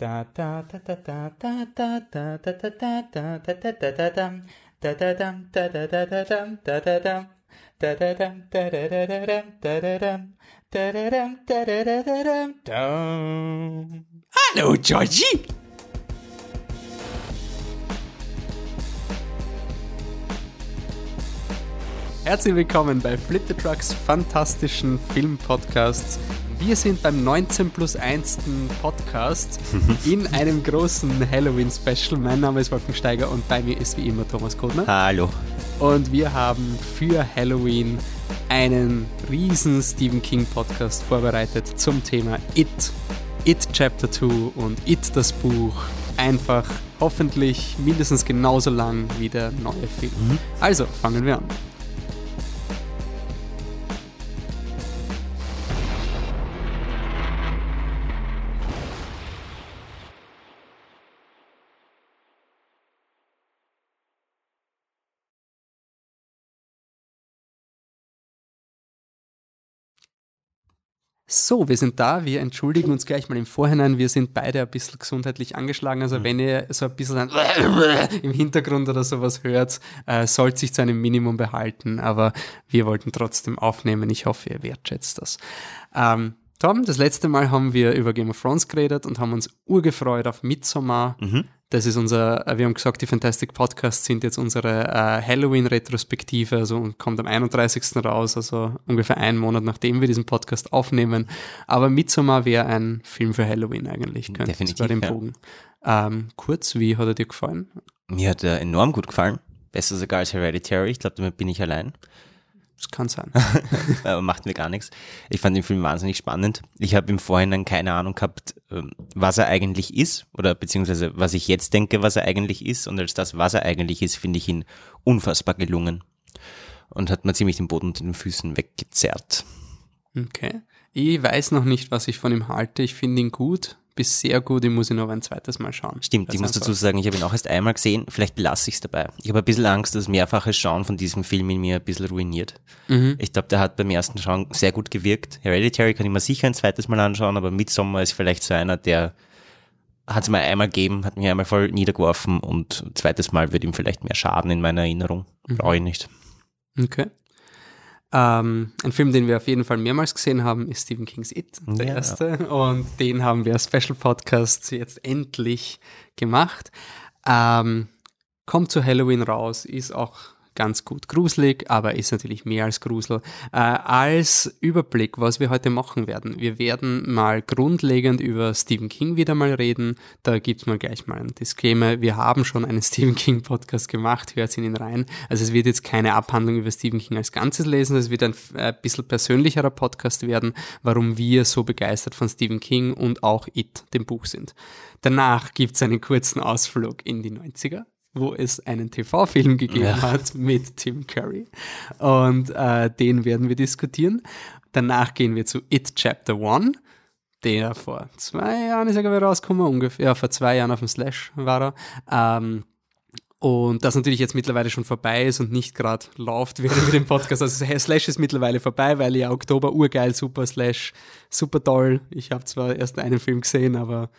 Da da da da da da da da da da da da da da da da dam. Da da dam da da da da dam da da dam. Da da dam da da da da dam da da dam. Da da dam da da da da dam dam. Hallo Georgie! Herzlich willkommen bei Flip the Trucks fantastischen Filmpodcasts. Wir sind beim 19 plus 1. Podcast in einem großen Halloween-Special. Mein Name ist Wolfgang Steiger und bei mir ist wie immer Thomas Kodner. Hallo. Und wir haben für Halloween einen riesen Stephen King Podcast vorbereitet zum Thema It, It Chapter 2 und It das Buch. Einfach hoffentlich mindestens genauso lang wie der neue Film. Also fangen wir an. So, wir sind da. Wir entschuldigen uns gleich mal im Vorhinein. Wir sind beide ein bisschen gesundheitlich angeschlagen. Also, wenn ihr so ein bisschen ein im Hintergrund oder sowas hört, äh, sollte sich zu einem Minimum behalten. Aber wir wollten trotzdem aufnehmen. Ich hoffe, ihr wertschätzt das. Ähm, Tom, das letzte Mal haben wir über Game of Thrones geredet und haben uns urgefreut auf Midsommar. Das ist unser, äh, wir haben gesagt, die Fantastic Podcasts sind jetzt unsere äh, Halloween-Retrospektive, also und kommt am 31. raus, also ungefähr einen Monat nachdem wir diesen Podcast aufnehmen. Aber Midsommar wäre ein Film für Halloween eigentlich, könnte Definitiv, bei dem ja. Bogen. Ähm, kurz, wie hat er dir gefallen? Mir hat er enorm gut gefallen. Besser sogar als Hereditary. Ich glaube, damit bin ich allein. Das kann sein. Aber macht mir gar nichts. Ich fand den Film wahnsinnig spannend. Ich habe im Vorhinein keine Ahnung gehabt, ähm, was er eigentlich ist oder beziehungsweise was ich jetzt denke, was er eigentlich ist. Und als das, was er eigentlich ist, finde ich ihn unfassbar gelungen. Und hat mir ziemlich den Boden unter den Füßen weggezerrt. Okay. Ich weiß noch nicht, was ich von ihm halte. Ich finde ihn gut, bis sehr gut. Ich muss ihn aber ein zweites Mal schauen. Stimmt, ich muss dazu sagen, ich habe ihn auch erst einmal gesehen. Vielleicht belasse ich es dabei. Ich habe ein bisschen Angst, dass mehrfaches Schauen von diesem Film in mir ein bisschen ruiniert. Ich glaube, der hat beim ersten Schauen sehr gut gewirkt. Hereditary kann ich mir sicher ein zweites Mal anschauen, aber Midsommar ist vielleicht so einer, der hat es mal einmal gegeben, hat mich einmal voll niedergeworfen und ein zweites Mal wird ihm vielleicht mehr schaden in meiner Erinnerung. Brauche ich nicht. Okay. Ähm, ein Film, den wir auf jeden Fall mehrmals gesehen haben, ist Stephen King's It, der Ja. erste. Und den haben wir als Special Podcast jetzt endlich gemacht. Ähm, kommt zu Halloween raus, ist auch ganz gut gruselig, aber ist natürlich mehr als Grusel. Äh, als Überblick, was wir heute machen werden. Wir werden mal grundlegend über Stephen King wieder mal reden. Da gibt's mal gleich mal einen Disclaimer. Wir haben schon einen Stephen King Podcast gemacht, hört in ihn rein. Also es wird jetzt keine Abhandlung über Stephen King als Ganzes lesen, es wird ein äh, bisschen persönlicherer Podcast werden, warum wir so begeistert von Stephen King und auch It, dem Buch sind. Danach gibt's einen kurzen Ausflug in die 90er wo es einen TV-Film gegeben Ja. hat mit Tim Curry. Und äh, den werden wir diskutieren. Danach gehen wir zu It Chapter 1, der vor zwei Jahren ist er glaube ich rausgekommen, ungefähr, ja, vor zwei Jahren auf dem Slash war er. Ähm, und das natürlich jetzt mittlerweile schon vorbei ist und nicht gerade läuft während wir den Podcast. Also Slash ist mittlerweile vorbei, weil ja Oktober urgeil, super Slash, super toll. Ich habe zwar erst einen Film gesehen, aber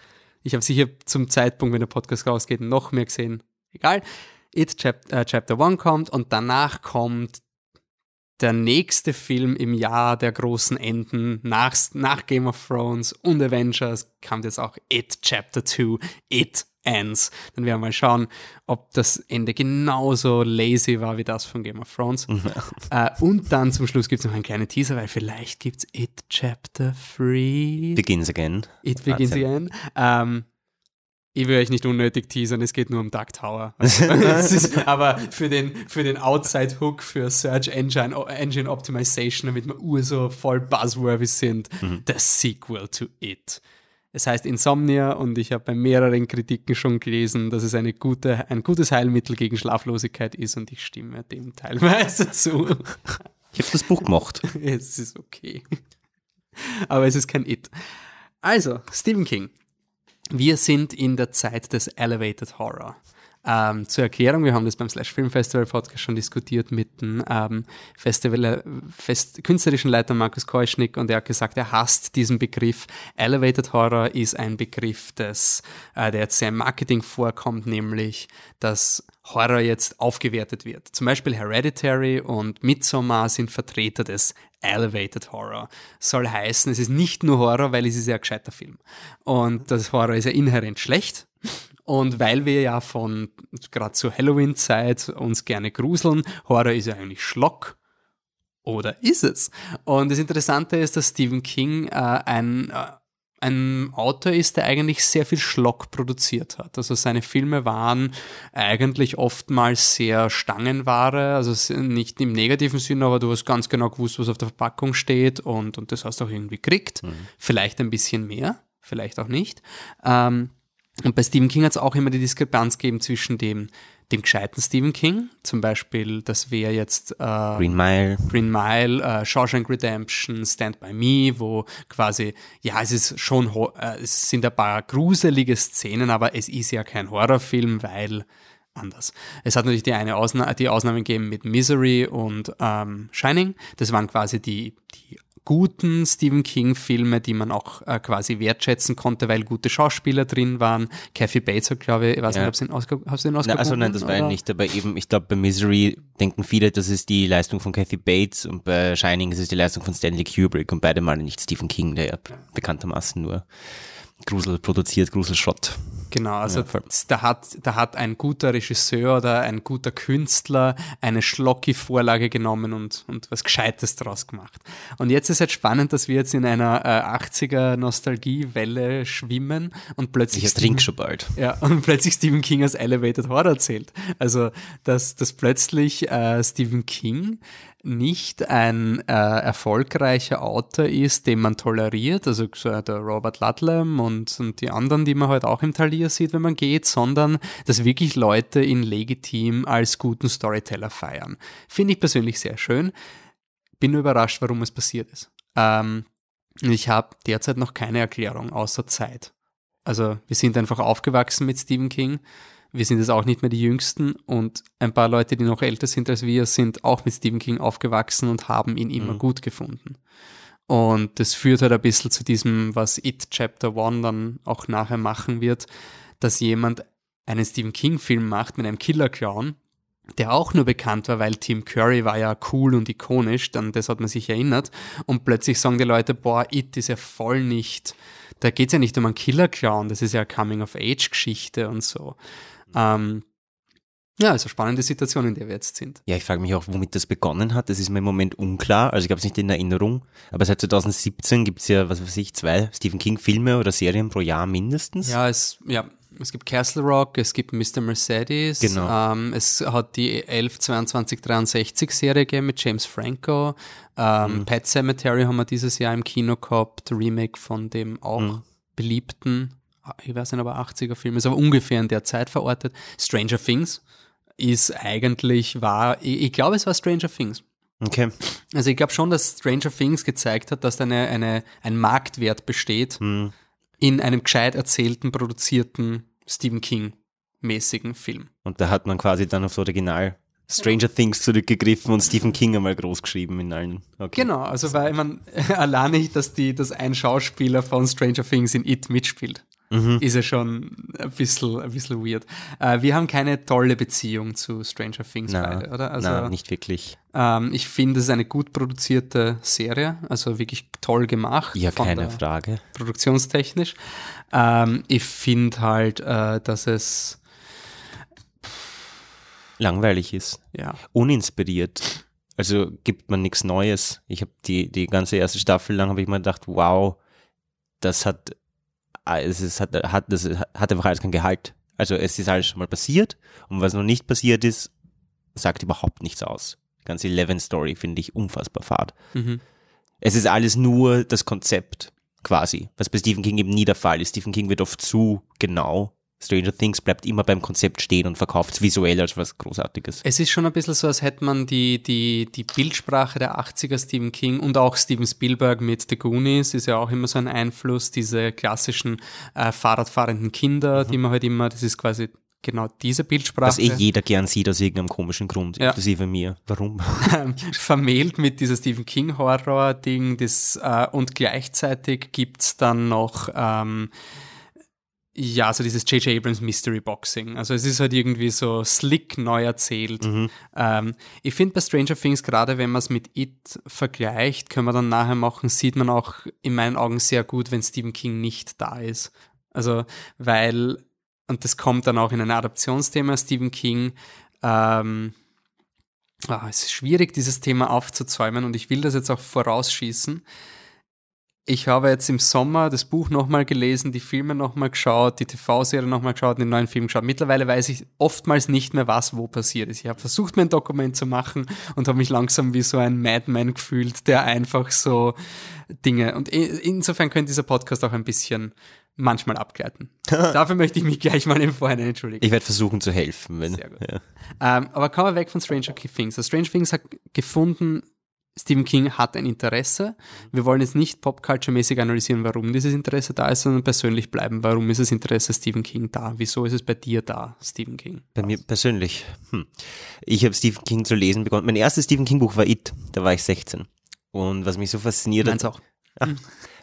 ich habe sicher zum Zeitpunkt, wenn der Podcast rausgeht, noch mehr gesehen. Egal. It Chap äh, Chapter 1 kommt und danach kommt der nächste Film im Jahr der großen Enden nach, nach Game of Thrones und Avengers kommt jetzt auch It Chapter 2, It Ends. Dann werden wir mal schauen, ob das Ende genauso lazy war wie das von Game of Thrones. äh, und dann zum Schluss gibt es noch einen kleinen Teaser, weil vielleicht gibt es It Chapter 3. Begins again. It Begins. Again. Ähm, ich will euch nicht unnötig teasern, es geht nur um Duck Tower. Also, ist, aber für den, für den Outside-Hook, für Search Engine, Engine Optimization, damit wir ur so voll buzzworthy sind, das Sequel to It. Es heißt Insomnia und ich habe bei mehreren Kritiken schon gelesen, dass es eine gute, ein gutes Heilmittel gegen Schlaflosigkeit ist und ich stimme dem teilweise zu. Ich habe das Buch gemacht. es ist okay. Aber es ist kein It. Also, Stephen King. Wir sind in der Zeit des Elevated Horror. Ähm, zur Erklärung, wir haben das beim Slash Film Festival Podcast schon diskutiert mit dem ähm, Festival, äh, Fest, künstlerischen Leiter Markus Keuschnick und er hat gesagt, er hasst diesen Begriff. Elevated Horror ist ein Begriff, des, äh, der jetzt sehr im Marketing vorkommt, nämlich, dass Horror jetzt aufgewertet wird. Zum Beispiel Hereditary und Midsommar sind Vertreter des Elevated Horror. Soll heißen, es ist nicht nur Horror, weil es ist ja ein gescheiter Film. Und das Horror ist ja inhärent schlecht. Und weil wir ja von gerade zur Halloween-Zeit uns gerne gruseln, Horror ist ja eigentlich Schlock. Oder ist es? Und das Interessante ist, dass Stephen King äh, ein äh, ein Autor ist, der eigentlich sehr viel Schlock produziert hat. Also seine Filme waren eigentlich oftmals sehr Stangenware, also nicht im negativen Sinne, aber du hast ganz genau gewusst, was auf der Verpackung steht und, und das hast du auch irgendwie gekriegt. Mhm. Vielleicht ein bisschen mehr, vielleicht auch nicht. Ähm, und bei Stephen King hat es auch immer die Diskrepanz gegeben zwischen dem dem gescheiten Stephen King. Zum Beispiel, das wäre jetzt äh, Green Mile, Green Mile, äh, Shawshank Redemption, Stand By Me, wo quasi, ja, es ist schon, äh, es sind ein paar gruselige Szenen, aber es ist ja kein Horrorfilm, weil anders. Es hat natürlich die eine Ausna die Ausnahmen gegeben mit Misery und ähm, Shining. Das waren quasi die, die guten Stephen King-Filme, die man auch äh, quasi wertschätzen konnte, weil gute Schauspieler drin waren. Kathy Bates hat, glaube ich, ich weiß ja. nicht, ob sie den Oscar, hast du den Oscar Na, Also nein, das war ja nicht, aber eben, ich glaube, bei Misery denken viele, das ist die Leistung von Kathy Bates und bei Shining ist es die Leistung von Stanley Kubrick und beide Male nicht Stephen King, der ja bekanntermaßen nur Grusel produziert, Gruselschrott. Genau, also ja, da, hat, da hat ein guter Regisseur oder ein guter Künstler eine schlocky Vorlage genommen und, und was Gescheites draus gemacht. Und jetzt ist halt spannend, dass wir jetzt in einer äh, 80er Nostalgiewelle schwimmen und plötzlich. Ich trinke schon bald. Ja, und plötzlich Stephen King als Elevated Horror erzählt. Also, dass, dass plötzlich äh, Stephen King nicht ein äh, erfolgreicher Autor ist, den man toleriert, also so der Robert Ludlam und, und die anderen, die man halt auch im Talier sieht, wenn man geht, sondern dass wirklich Leute ihn legitim als guten Storyteller feiern. Finde ich persönlich sehr schön. Bin nur überrascht, warum es passiert ist. Ähm, ich habe derzeit noch keine Erklärung außer Zeit. Also wir sind einfach aufgewachsen mit Stephen King wir sind jetzt auch nicht mehr die Jüngsten und ein paar Leute, die noch älter sind als wir, sind auch mit Stephen King aufgewachsen und haben ihn immer mhm. gut gefunden. Und das führt halt ein bisschen zu diesem, was It Chapter One dann auch nachher machen wird, dass jemand einen Stephen King-Film macht mit einem Killer-Clown, der auch nur bekannt war, weil Tim Curry war ja cool und ikonisch, dann das hat man sich erinnert. Und plötzlich sagen die Leute, boah, It ist ja voll nicht, da geht es ja nicht um einen Killer-Clown, das ist ja eine Coming-of-Age-Geschichte und so. Ähm, ja, also spannende Situation, in der wir jetzt sind. Ja, ich frage mich auch, womit das begonnen hat. Das ist mir im Moment unklar. Also ich habe es nicht in Erinnerung. Aber seit 2017 gibt es ja, was weiß ich, zwei Stephen King-Filme oder Serien pro Jahr mindestens. Ja, es, ja, es gibt Castle Rock, es gibt Mr. Mercedes. Genau. Ähm, es hat die 11, 22, 63 Serie gegeben mit James Franco. Ähm, mhm. Pet Cemetery haben wir dieses Jahr im Kino gehabt. Remake von dem auch mhm. beliebten ich weiß nicht, aber 80er Film ist, aber ungefähr in der Zeit verortet. Stranger Things ist eigentlich, war, ich, ich glaube, es war Stranger Things. Okay. Also ich glaube schon, dass Stranger Things gezeigt hat, dass eine, eine, ein Marktwert besteht hm. in einem gescheit erzählten, produzierten Stephen King mäßigen Film. Und da hat man quasi dann aufs Original Stranger Things zurückgegriffen und Stephen King einmal groß geschrieben in allen. Okay. Genau, also weil man allein nicht, dass die, dass ein Schauspieler von Stranger Things in It mitspielt mhm. ist ja schon ein bisschen, ein bisschen weird. Äh, wir haben keine tolle Beziehung zu Stranger Things na, beide, oder? Also, na, nicht wirklich. Ähm, ich finde, es ist eine gut produzierte Serie, also wirklich toll gemacht. Ja, keine Frage. Produktionstechnisch. Ähm, ich finde halt, äh, dass es langweilig ist. Ja. Uninspiriert. Also gibt man nichts Neues. Ich habe die, die ganze erste Staffel lang habe ich mir gedacht, wow, das hat es ist, hat, hat, das hat einfach alles kein Gehalt. Also es ist alles schon mal passiert und was noch nicht passiert ist, sagt überhaupt nichts aus. Die ganze Eleven-Story finde ich unfassbar fad. Mhm. Es ist alles nur das Konzept quasi, was bei Stephen King eben nie der Fall ist. Stephen King wird oft zu genau Stranger Things bleibt immer beim Konzept stehen und verkauft es visuell als was Großartiges. Es ist schon ein bisschen so, als hätte man die, die, die Bildsprache der 80er Stephen King und auch Steven Spielberg mit The Goonies ist ja auch immer so ein Einfluss, diese klassischen äh, Fahrradfahrenden Kinder, mhm. die man halt immer, das ist quasi genau diese Bildsprache. Was eh jeder gern sieht aus irgendeinem komischen Grund, Ja. inklusive mir. Warum? vermählt mit dieser Stephen King Horror-Ding das, äh, und gleichzeitig gibt's dann noch ähm, ja, so dieses J.J. Abrams Mystery Boxing. Also es ist halt irgendwie so slick neu erzählt. Ähm, ich finde bei Stranger Things, gerade wenn man es mit It vergleicht, können wir dann nachher machen, sieht man auch in meinen Augen sehr gut, wenn Stephen King nicht da ist. Also, weil, und das kommt dann auch in ein Adaptionsthema, Stephen King, ähm, ah, es ist schwierig, dieses Thema aufzuzäumen und ich will das jetzt auch vorausschießen. Ich habe jetzt im Sommer das Buch nochmal gelesen, die Filme nochmal geschaut, die TV-Serie nochmal geschaut, den neuen Film geschaut. Mittlerweile weiß ich oftmals nicht mehr, was wo passiert ist. Ich habe versucht, mir ein Dokument zu machen und habe mich langsam wie so ein Madman gefühlt, der einfach so Dinge. Und insofern könnte dieser Podcast auch ein bisschen manchmal abgleiten. Dafür möchte ich mich gleich mal im Vorhinein entschuldigen. Ich werde versuchen zu helfen. Wenn, Sehr gut. Ja. Ähm, aber kommen wir weg von Stranger Things. Also Stranger Things hat gefunden, Stephen King hat ein Interesse. Wir wollen jetzt nicht popculture-mäßig analysieren, warum dieses Interesse da ist, sondern persönlich bleiben. Warum ist das Interesse Stephen King da? Wieso ist es bei dir da, Stephen King? Bei mir persönlich. Hm. Ich habe Stephen King zu lesen begonnen. Mein erstes Stephen King Buch war It. Da war ich 16. Und was mich so fasziniert Meins hat, auch.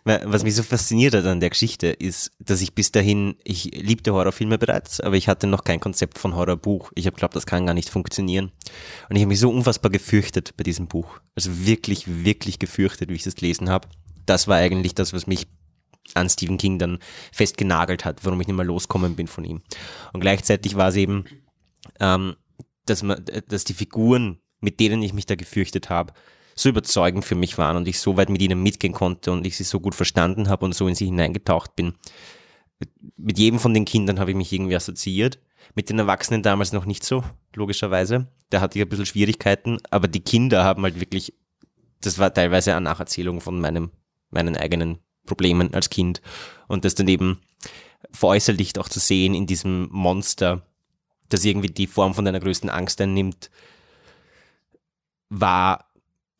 Was mich so fasziniert hat an der Geschichte, ist, dass ich bis dahin, ich liebte Horrorfilme bereits, aber ich hatte noch kein Konzept von Horrorbuch. Ich habe geglaubt, das kann gar nicht funktionieren. Und ich habe mich so unfassbar gefürchtet bei diesem Buch. Also wirklich, wirklich gefürchtet, wie ich das gelesen habe. Das war eigentlich das, was mich an Stephen King dann festgenagelt hat, warum ich nicht mehr loskommen bin von ihm. Und gleichzeitig war es eben, ähm, dass, man, dass die Figuren, mit denen ich mich da gefürchtet habe, so überzeugend für mich waren und ich so weit mit ihnen mitgehen konnte und ich sie so gut verstanden habe und so in sie hineingetaucht bin. Mit jedem von den Kindern habe ich mich irgendwie assoziiert. Mit den Erwachsenen damals noch nicht so, logischerweise. Da hatte ich ein bisschen Schwierigkeiten, aber die Kinder haben halt wirklich, das war teilweise eine Nacherzählung von meinem, meinen eigenen Problemen als Kind. Und das dann eben veräußerlicht auch zu sehen in diesem Monster, das irgendwie die Form von deiner größten Angst einnimmt, war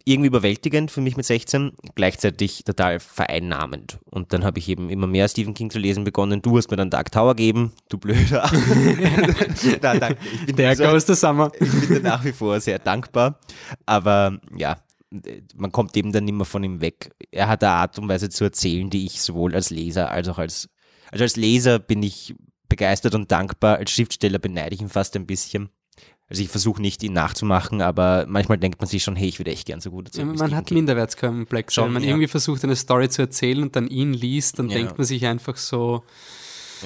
irgendwie überwältigend für mich mit 16, gleichzeitig total vereinnahmend. Und dann habe ich eben immer mehr Stephen King zu lesen begonnen. Du hast mir dann Dark Tower gegeben, du Blöder. Na, danke. Ich bin Der so- Ghost of Summer. ich bin dir nach wie vor sehr dankbar. Aber ja, man kommt eben dann immer von ihm weg. Er hat eine Art und Weise zu erzählen, die ich sowohl als Leser als auch als, also als Leser bin ich begeistert und dankbar. Als Schriftsteller beneide ich ihn fast ein bisschen. Also ich versuche nicht, ihn nachzumachen, aber manchmal denkt man sich schon, hey, ich würde echt gern so gut Ja, erzählen. wie man hat King. Minderwertskomplex. Schon, Wenn man ja. irgendwie versucht, eine Story zu erzählen und dann ihn liest, dann Ja. denkt man sich einfach so,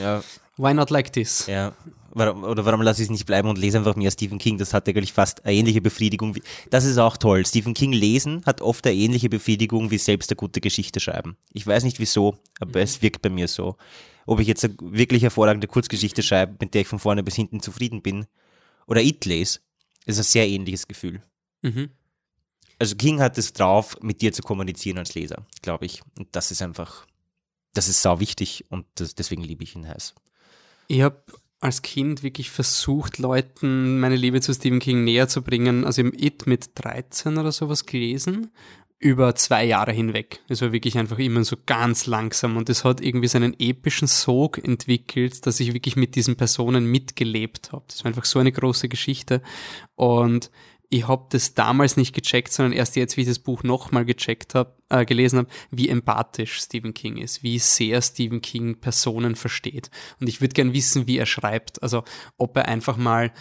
Ja, why not like this? Ja, warum, oder warum lasse ich es nicht bleiben und lese einfach mehr Stephen King? Das hat eigentlich fast eine ähnliche Befriedigung. Wie, das ist auch toll. Stephen King lesen hat oft eine ähnliche Befriedigung wie selbst eine gute Geschichte schreiben. Ich weiß nicht wieso, aber es wirkt bei mir so. Ob ich jetzt eine wirklich hervorragende Kurzgeschichte schreibe, mit der ich von vorne bis hinten zufrieden bin, oder It lese, ist ein sehr ähnliches Gefühl. Mhm. Also King hat es drauf, mit dir zu kommunizieren als Leser, glaube ich. Und das ist einfach, das ist sau wichtig und das, deswegen liebe ich ihn heiß. Ich habe als Kind wirklich versucht, Leuten meine Liebe zu Stephen King näher zu bringen. Also im It mit 13 oder sowas gelesen, über zwei Jahre hinweg. Es war wirklich einfach immer so ganz langsam und es hat irgendwie seinen epischen Sog entwickelt, dass ich wirklich mit diesen Personen mitgelebt habe. Das war einfach so eine große Geschichte und ich habe das damals nicht gecheckt, sondern erst jetzt, wie ich das Buch nochmal gecheckt habe, äh, gelesen habe, wie empathisch Stephen King ist, wie sehr Stephen King Personen versteht. Und ich würde gern wissen, wie er schreibt. Also ob er einfach mal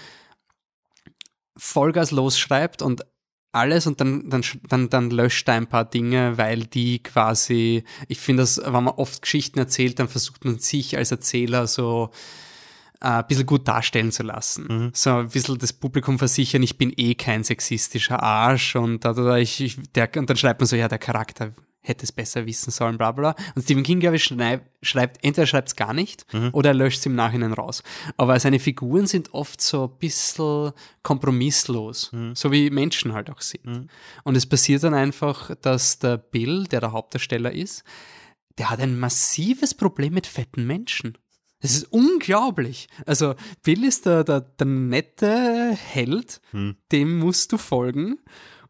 Vollgas losschreibt und alles und dann, dann, dann, dann löscht er ein paar Dinge, weil die quasi, ich finde das, wenn man oft Geschichten erzählt, dann versucht man sich als Erzähler so äh, ein bisschen gut darstellen zu lassen. So ein bisschen das Publikum versichern, ich bin eh kein sexistischer Arsch und, da, da, da, ich, ich, der, und dann schreibt man so, ja, der Charakter hätte es besser wissen sollen, bla bla. bla. Und Stephen King, glaube ich, schreib, schreibt, entweder schreibt es gar nicht oder er löscht es im Nachhinein raus. Aber seine Figuren sind oft so ein bisschen kompromisslos, so wie Menschen halt auch sind. Und es passiert dann einfach, dass der Bill, der der Hauptdarsteller ist, der hat ein massives Problem mit fetten Menschen. Das ist unglaublich. Also Bill ist der, der, der nette Held, dem musst du folgen.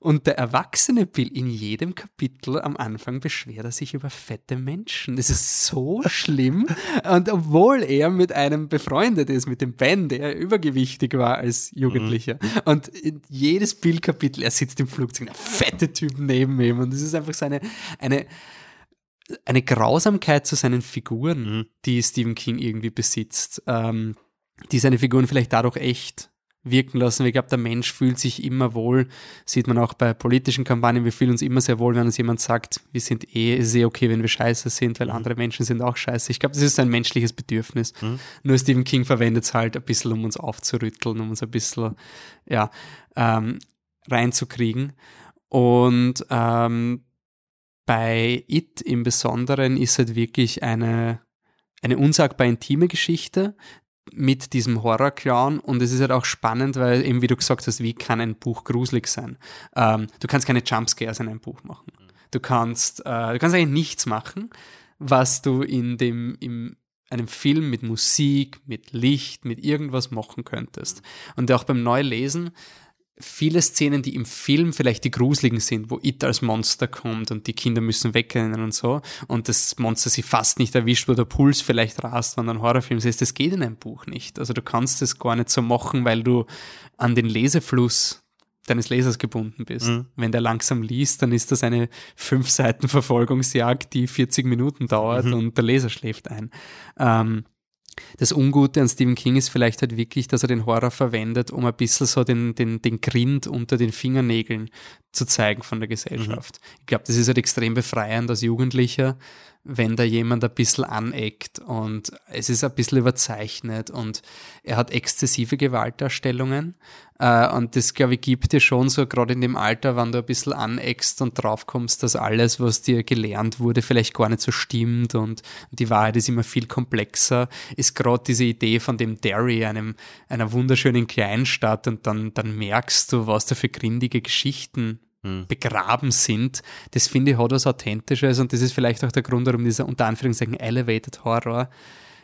Und der erwachsene Bill in jedem Kapitel am Anfang beschwert er sich über fette Menschen. Das ist so schlimm. Und obwohl er mit einem befreundet ist, mit dem Ben, der übergewichtig war als Jugendlicher. Mhm. Und jedes Bill-Kapitel, er sitzt im Flugzeug, ein fette Typ neben ihm. Und es ist einfach so eine, eine, eine Grausamkeit zu seinen Figuren, mhm. die Stephen King irgendwie besitzt, ähm, die seine Figuren vielleicht dadurch echt wirken lassen. Ich glaube, der Mensch fühlt sich immer wohl, sieht man auch bei politischen Kampagnen, wir fühlen uns immer sehr wohl, wenn uns jemand sagt, wir sind eh, ist eh okay, wenn wir scheiße sind, weil andere Menschen sind auch scheiße. Ich glaube, das ist ein menschliches Bedürfnis. Mhm. Nur Stephen King verwendet es halt ein bisschen, um uns aufzurütteln, um uns ein bisschen, ja, ähm, reinzukriegen. Und ähm, bei It im Besonderen ist halt wirklich eine, eine unsagbar intime Geschichte, mit diesem Horror-Clown und es ist halt auch spannend, weil eben wie du gesagt hast, wie kann ein Buch gruselig sein? Ähm, du kannst keine Jumpscares in einem Buch machen. Du kannst, äh, du kannst eigentlich nichts machen, was du in dem, in einem Film mit Musik, mit Licht, mit irgendwas machen könntest. Und auch beim Neulesen viele Szenen, die im Film vielleicht die gruseligen sind, wo It als Monster kommt und die Kinder müssen wegrennen und so und das Monster sie fast nicht erwischt, wo der Puls vielleicht rast, wenn ein Horrorfilm ist, das geht in einem Buch nicht. Also du kannst es gar nicht so machen, weil du an den Lesefluss deines Lesers gebunden bist. Mhm. Wenn der langsam liest, dann ist das eine fünf Seiten Verfolgungsjagd, die 40 Minuten dauert mhm. und der Leser schläft ein. Ähm, das Ungute an Stephen King ist vielleicht halt wirklich, dass er den Horror verwendet, um ein bisschen so den, den, den Grind unter den Fingernägeln zu zeigen von der Gesellschaft. Mhm. Ich glaube, das ist halt extrem befreiend als Jugendlicher, wenn da jemand ein bisschen aneckt und es ist ein bisschen überzeichnet und er hat exzessive Gewaltdarstellungen und das, glaube ich, gibt dir schon so, gerade in dem Alter, wenn du ein bisschen aneckst und draufkommst, dass alles, was dir gelernt wurde, vielleicht gar nicht so stimmt und die Wahrheit ist immer viel komplexer, ist gerade diese Idee von dem Derry, einem, einer wunderschönen Kleinstadt und dann, dann merkst du, was da für grindige Geschichten hm. begraben sind, das finde ich hat was Authentisches und das ist vielleicht auch der Grund, warum dieser unter Anführungszeichen Elevated Horror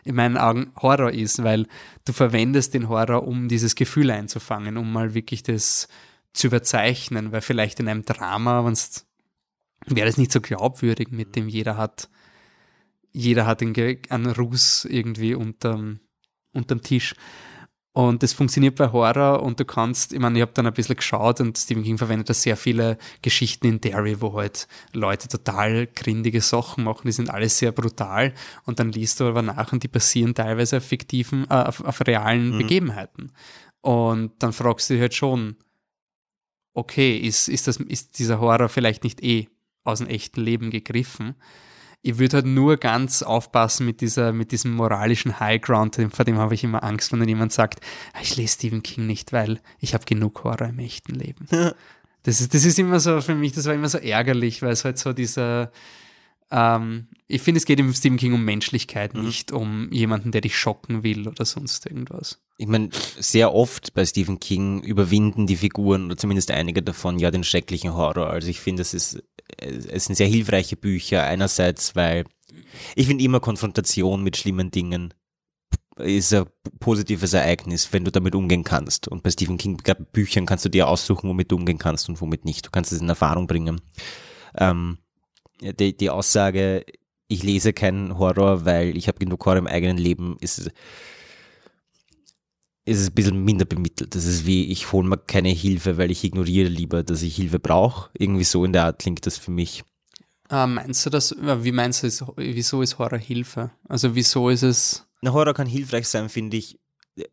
in meinen Augen Horror ist, weil du verwendest den Horror, um dieses Gefühl einzufangen, um mal wirklich das zu überzeichnen, weil vielleicht in einem Drama, wäre das nicht so glaubwürdig, mit dem jeder hat, jeder hat einen, einen Ruß irgendwie unterm, unterm Tisch. Und das funktioniert bei Horror und du kannst, ich meine, ich habe dann ein bisschen geschaut und Stephen King verwendet da sehr viele Geschichten in Derry, wo halt Leute total grindige Sachen machen, die sind alles sehr brutal und dann liest du aber nach und die basieren teilweise auf fiktiven, äh, auf, auf, realen mhm. Begebenheiten. Und dann fragst du dich halt schon, okay, ist, ist, das, ist dieser Horror vielleicht nicht eh aus dem echten Leben gegriffen? Ich würde halt nur ganz aufpassen mit dieser, mit diesem moralischen Highground, vor dem habe ich immer Angst, wenn dann jemand sagt, ah, ich lese Stephen King nicht, weil ich habe genug Horror im echten Leben. das ist, das ist immer so für mich, das war immer so ärgerlich, weil es halt so dieser, ähm, ich finde, es geht im Stephen King um Menschlichkeit, mhm. nicht um jemanden, der dich schocken will oder sonst irgendwas. Ich meine, sehr oft bei Stephen King überwinden die Figuren oder zumindest einige davon ja den schrecklichen Horror. Also ich finde, es ist es sind sehr hilfreiche Bücher. Einerseits, weil ich finde immer Konfrontation mit schlimmen Dingen ist ein positives Ereignis, wenn du damit umgehen kannst. Und bei Stephen King Büchern kannst du dir aussuchen, womit du umgehen kannst und womit nicht. Du kannst es in Erfahrung bringen. Ähm, die, die Aussage, ich lese keinen Horror, weil ich habe genug Horror im eigenen Leben, ist ist es ein bisschen minder bemittelt. Das ist wie, ich hole mir keine Hilfe, weil ich ignoriere lieber, dass ich Hilfe brauche. Irgendwie so in der Art klingt das für mich. Ah, meinst du das, wie meinst du, ist, wieso ist Horror Hilfe? Also wieso ist es... Na, Horror kann hilfreich sein, finde ich,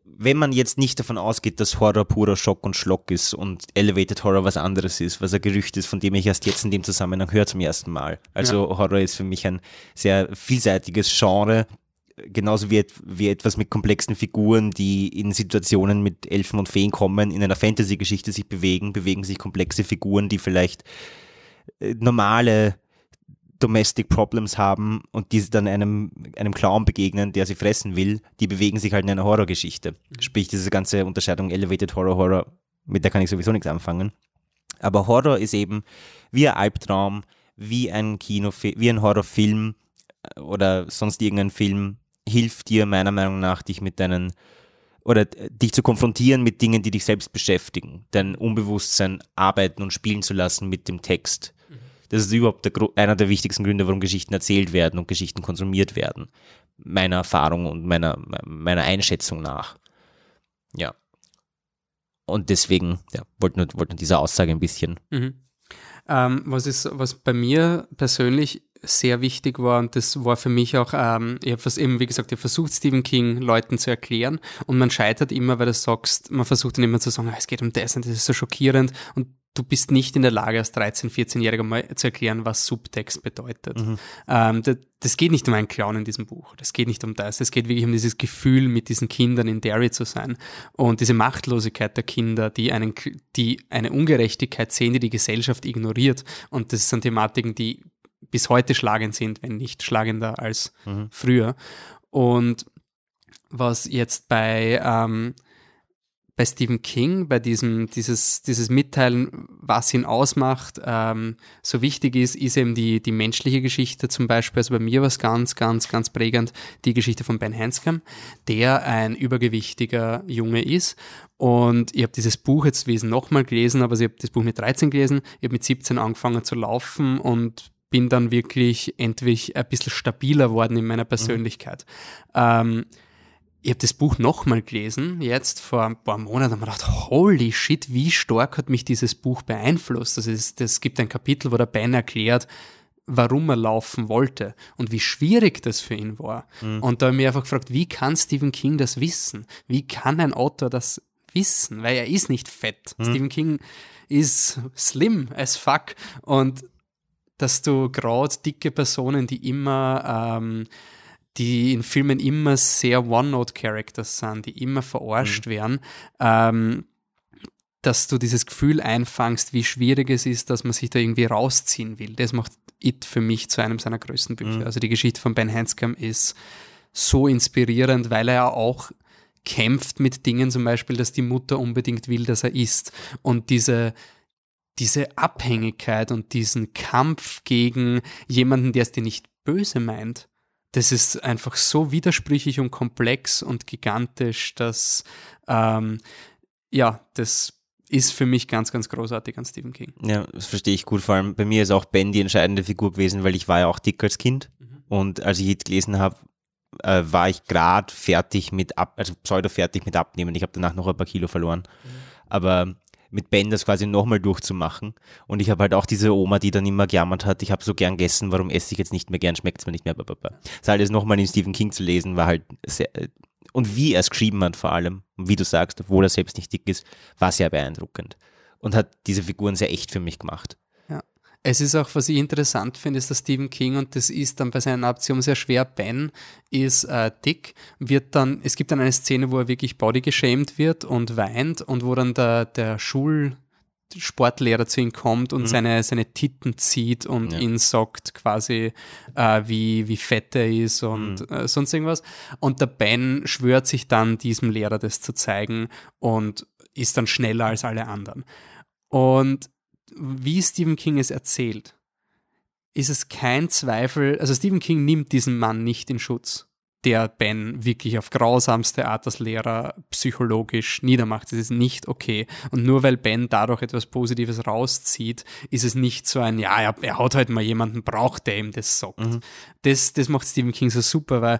wenn man jetzt nicht davon ausgeht, dass Horror purer Schock und Schlock ist und Elevated Horror was anderes ist, was ein Gerücht ist, von dem ich erst jetzt in dem Zusammenhang höre zum ersten Mal. Also ja. Horror ist für mich ein sehr vielseitiges Genre, genauso wie, wie etwas mit komplexen Figuren, die in Situationen mit Elfen und Feen kommen, in einer Fantasy-Geschichte sich bewegen, bewegen sich komplexe Figuren, die vielleicht äh, normale Domestic Problems haben und die dann einem, einem Clown begegnen, der sie fressen will, die bewegen sich halt in einer Horrorgeschichte. Sprich, diese ganze Unterscheidung Elevated Horror, Horror, mit der kann ich sowieso nichts anfangen. Aber Horror ist eben wie ein Albtraum, wie ein Kinofilm, wie ein Horrorfilm äh, oder sonst irgendein Film, hilft dir meiner Meinung nach, dich mit deinen oder dich zu konfrontieren mit Dingen, die dich selbst beschäftigen, dein Unbewusstsein arbeiten und spielen zu lassen mit dem Text. Das ist überhaupt der, einer der wichtigsten Gründe, warum Geschichten erzählt werden und Geschichten konsumiert werden. Meiner Erfahrung und meiner, meiner Einschätzung nach. Ja. Und deswegen, ja, wollte nur, wollte nur diese Aussage ein bisschen. Mhm. Ähm, was ist, was bei mir persönlich sehr wichtig war und das war für mich auch, ähm, ich habe eben, wie gesagt, ich versucht Stephen King Leuten zu erklären und man scheitert immer, weil du sagst, man versucht dann immer zu sagen, ah, es geht um das und das ist so schockierend und du bist nicht in der Lage, als 13-, 14-Jähriger mal zu erklären, was Subtext bedeutet. Mhm. Ähm, das, das, geht nicht um einen Clown in diesem Buch. Das geht nicht um das. Es geht wirklich um dieses Gefühl, mit diesen Kindern in Derry zu sein. Und diese Machtlosigkeit der Kinder, die, einen, die eine Ungerechtigkeit sehen, die die Gesellschaft ignoriert. Und das sind Thematiken, die bis heute schlagend sind, wenn nicht schlagender als mhm. früher. Und was jetzt bei, ähm, bei Stephen King, bei diesem, dieses, dieses Mitteilen, was ihn ausmacht, ähm, so wichtig ist, ist eben die, die menschliche Geschichte zum Beispiel. Also bei mir war es ganz, ganz, ganz prägend, die Geschichte von Ben Hanscom, der ein übergewichtiger Junge ist. Und ich habe dieses Buch jetzt wesen nochmal gelesen, aber ich habe das Buch mit 13 gelesen, ich habe mit 17 angefangen zu laufen und bin dann wirklich endlich ein bisschen stabiler worden in meiner Persönlichkeit. Mhm. Ähm, ich habe das Buch nochmal gelesen, jetzt vor ein paar Monaten, und mir gedacht, holy shit, wie stark hat mich dieses Buch beeinflusst. Das, ist, das gibt ein Kapitel, wo der Ben erklärt, warum er laufen wollte und wie schwierig das für ihn war. Mhm. Und da habe ich mich einfach gefragt, wie kann Stephen King das wissen? Wie kann ein Autor das wissen? Weil er ist nicht fett. Mhm. Stephen King ist slim as fuck und dass du gerade dicke Personen, die immer, ähm, die in Filmen immer sehr One-Note-Characters sind, die immer verarscht mhm. werden, ähm, dass du dieses Gefühl einfangst, wie schwierig es ist, dass man sich da irgendwie rausziehen will. Das macht It für mich zu einem seiner größten Bücher. Mhm. Also die Geschichte von Ben Hanscom ist so inspirierend, weil er auch kämpft mit Dingen, zum Beispiel, dass die Mutter unbedingt will, dass er isst. Und diese, diese Abhängigkeit und diesen Kampf gegen jemanden, der es dir nicht böse meint, das ist einfach so widersprüchlich und komplex und gigantisch, dass ähm, ja, das ist für mich ganz, ganz großartig an Stephen King. Ja, das verstehe ich gut. Vor allem bei mir ist auch Ben die entscheidende Figur gewesen, weil ich war ja auch dick als Kind. Mhm. Und als ich Hit gelesen habe, äh, war ich gerade fertig mit ab, also pseudo fertig mit Abnehmen. Ich habe danach noch ein paar Kilo verloren. Mhm. Aber mit Ben das quasi nochmal durchzumachen. Und ich habe halt auch diese Oma, die dann immer gejammert hat, ich habe so gern gegessen, warum esse ich jetzt nicht mehr gern, schmeckt es mir nicht mehr. Das alles nochmal in Stephen King zu lesen, war halt sehr, und wie er es geschrieben hat vor allem, wie du sagst, obwohl er selbst nicht dick ist, war sehr beeindruckend. Und hat diese Figuren sehr echt für mich gemacht. Es ist auch, was ich interessant finde, ist, dass Stephen King, und das ist dann bei seinen Adaptionen sehr schwer, Ben ist äh, dick, wird dann, es gibt dann eine Szene, wo er wirklich body geschämt wird und weint und wo dann der, der Schul, Sportlehrer zu ihm kommt und mhm. seine, seine Titten zieht und ja. ihn sagt quasi, äh, wie, wie fett er ist und mhm. äh, sonst irgendwas. Und der Ben schwört sich dann, diesem Lehrer das zu zeigen und ist dann schneller als alle anderen. Und wie Stephen King es erzählt, ist es kein Zweifel, also Stephen King nimmt diesen Mann nicht in Schutz, der Ben wirklich auf grausamste Art als Lehrer psychologisch niedermacht. Das ist nicht okay. Und nur weil Ben dadurch etwas Positives rauszieht, ist es nicht so ein, ja, er, er hat halt mal jemanden braucht, der ihm das sagt. Mhm. Das, das macht Stephen King so super, weil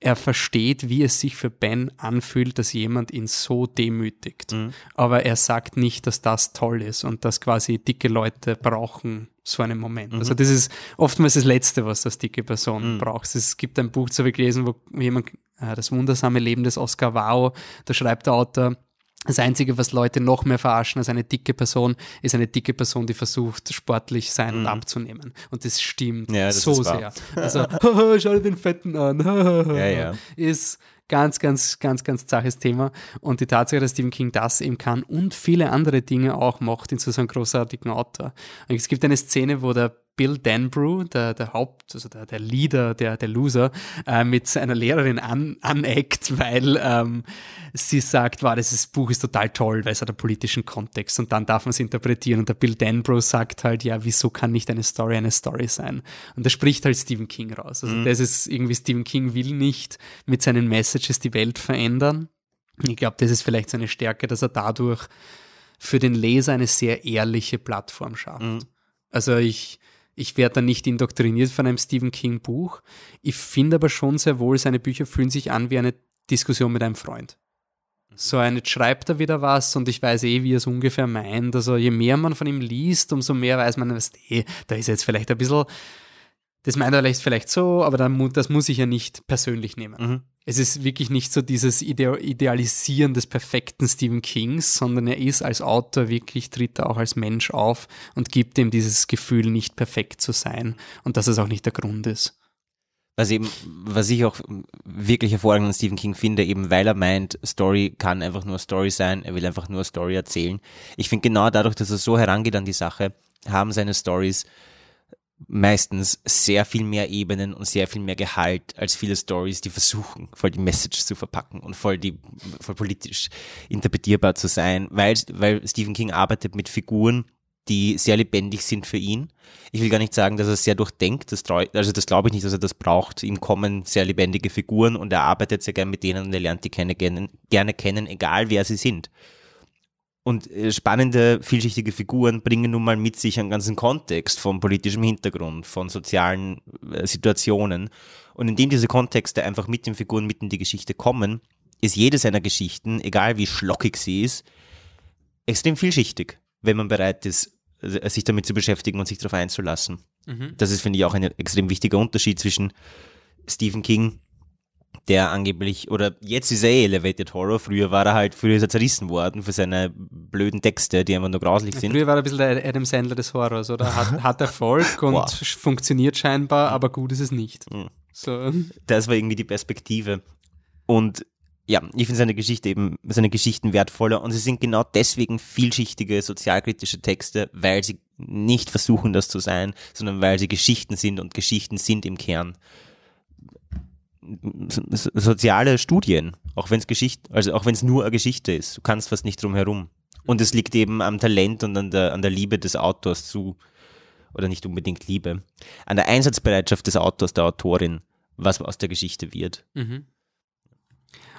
er versteht, wie es sich für Ben anfühlt, dass jemand ihn so demütigt. Mhm. Aber er sagt nicht, dass das toll ist und dass quasi dicke Leute brauchen so einen Moment. Mhm. Also das ist oftmals das Letzte, was das dicke Person mhm. braucht. Es gibt ein Buch, das habe ich gelesen, wo jemand, äh, das wundersame Leben des Oscar Wao, da schreibt der Autor, das Einzige, was Leute noch mehr verarschen als eine dicke Person, ist eine dicke Person, die versucht, sportlich sein und mhm. abzunehmen. Und das stimmt ja, das so sehr. Also, schau dir den Fetten an. ja, ja. Ist ganz, ganz, ganz, ganz zaches Thema. Und die Tatsache, dass Stephen King das eben kann und viele andere Dinge auch macht in so einem großartigen Autor. Und es gibt eine Szene, wo der Bill Danbrew, der, der Haupt, also der, der Leader, der, der Loser, äh, mit seiner Lehrerin an, aneckt, weil ähm, sie sagt, wow, das Buch ist total toll, weil es hat einen politischen Kontext und dann darf man es interpretieren. Und der Bill Danbrough sagt halt, ja, wieso kann nicht eine Story eine Story sein? Und da spricht halt Stephen King raus. Also mhm. das ist irgendwie, Stephen King will nicht mit seinen Messages die Welt verändern, Ich glaube, das ist vielleicht seine Stärke, dass er dadurch für den Leser eine sehr ehrliche Plattform schafft. Mhm. Also ich, ich werde da nicht indoktriniert von einem Stephen King Buch. Ich finde aber schon sehr wohl, seine Bücher fühlen sich an wie eine Diskussion mit einem Freund. So ein, jetzt schreibt er wieder was und ich weiß eh, wie er es ungefähr meint. Also je mehr man von ihm liest, umso mehr weiß man, was eh, da ist jetzt vielleicht ein bisschen, das meint er vielleicht so, aber dann, das muss ich ja nicht persönlich nehmen. Mhm. Es ist wirklich nicht so dieses Idealisieren des perfekten Stephen Kings, sondern er ist als Autor wirklich, tritt er auch als Mensch auf und gibt ihm dieses Gefühl, nicht perfekt zu sein und dass es auch nicht der Grund ist. Was eben, was ich auch wirklich hervorragend an Stephen King finde, eben weil er meint, Story kann einfach nur Story sein, er will einfach nur Story erzählen. Ich finde genau dadurch, dass er so herangeht an die Sache, haben seine Stories meistens sehr viel mehr Ebenen und sehr viel mehr Gehalt als viele Stories, die versuchen, voll die Message zu verpacken und voll die, voll politisch interpretierbar zu sein, weil, weil Stephen King arbeitet mit Figuren, die sehr lebendig sind für ihn. Ich will gar nicht sagen, dass er sehr durchdenkt, das trau, also das glaube ich nicht, dass er das braucht. Ihm kommen sehr lebendige Figuren und er arbeitet sehr gern mit denen und er lernt die gerne, gerne kennen, egal wer sie sind. Und äh, spannende, vielschichtige Figuren bringen nun mal mit sich einen ganzen Kontext von politischem Hintergrund, von sozialen äh, Situationen. Und indem diese Kontexte einfach mit den Figuren mit in die Geschichte kommen, ist jede seiner Geschichten, egal wie schlockig sie ist, extrem vielschichtig, wenn man bereit ist, äh, sich damit zu beschäftigen und sich darauf einzulassen. Mhm. Das ist, finde ich, auch ein extrem wichtiger Unterschied zwischen Stephen King, der angeblich, oder jetzt ist er eh Elevated Horror, früher war er halt, früher ist er zerrissen worden für seine blöden Texte, die einfach nur grauslich sind. Früher war er ein bisschen der Adam Sandler des Horrors, oder? Hat, hat Erfolg und wow. funktioniert scheinbar, aber gut ist es nicht. Mhm. So. Das war irgendwie die Perspektive. Und ja, ich finde seine Geschichte eben, seine Geschichten wertvoller und sie sind genau deswegen vielschichtige sozialkritische Texte, weil sie nicht versuchen, das zu sein, sondern weil sie Geschichten sind und Geschichten sind im Kern soziale Studien, auch wenn es Geschichte, also auch wenn es nur eine Geschichte ist, du kannst fast nicht drum herum. Und es liegt eben am Talent und an der, an der Liebe des Autors zu, oder nicht unbedingt Liebe, an der Einsatzbereitschaft des Autors, der Autorin, was aus der Geschichte wird. Mhm.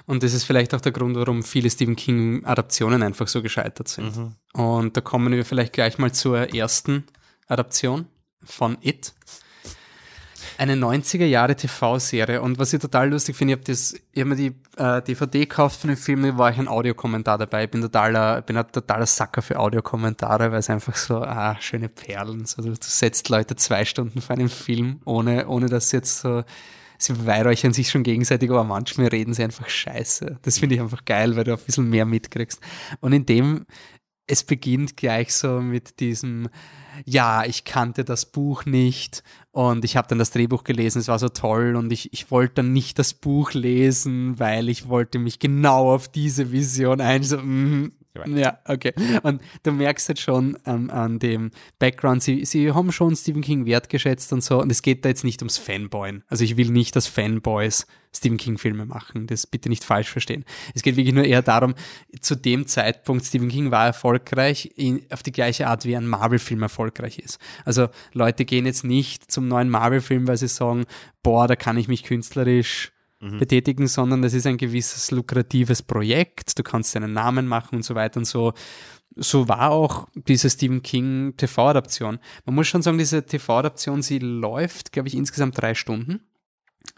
Und das ist vielleicht auch der Grund, warum viele Stephen King-Adaptionen einfach so gescheitert sind. Mhm. Und da kommen wir vielleicht gleich mal zur ersten Adaption von It. Eine 90er Jahre TV-Serie. Und was ich total lustig finde, ich habe hab mir die äh, DVD gekauft von dem Film, da war ich ein Audiokommentar dabei. Ich bin totaler, bin ein totaler Sacker für Audiokommentare, weil es einfach so, ah, schöne Perlen. So, du setzt Leute zwei Stunden vor einem Film, ohne, ohne dass jetzt so sie beweihräuchern sich schon gegenseitig, aber manchmal reden sie einfach scheiße. Das finde ich einfach geil, weil du ein bisschen mehr mitkriegst. Und in dem, es beginnt gleich so mit diesem, ja, ich kannte das Buch nicht und ich habe dann das Drehbuch gelesen, es war so toll und ich, ich wollte dann nicht das Buch lesen, weil ich wollte mich genau auf diese Vision ein, so, mm, ja, okay. Und du merkst jetzt schon ähm, an dem Background, sie, sie haben schon Stephen King wertgeschätzt und so. Und es geht da jetzt nicht ums Fanboyen. Also ich will nicht, dass Fanboys Stephen King Filme machen. Das bitte nicht falsch verstehen. Es geht wirklich nur eher darum, zu dem Zeitpunkt, Stephen King war erfolgreich in, auf die gleiche Art, wie ein Marvel-Film erfolgreich ist. Also Leute gehen jetzt nicht zum neuen Marvel-Film, weil sie sagen, boah, da kann ich mich künstlerisch mhm. betätigen, sondern das ist ein gewisses lukratives Projekt. Du kannst deinen Namen machen und so weiter und so. So war auch diese Stephen King TV-Adaption. Man muss schon sagen, diese TV-Adaption, sie läuft, glaube ich, insgesamt drei Stunden.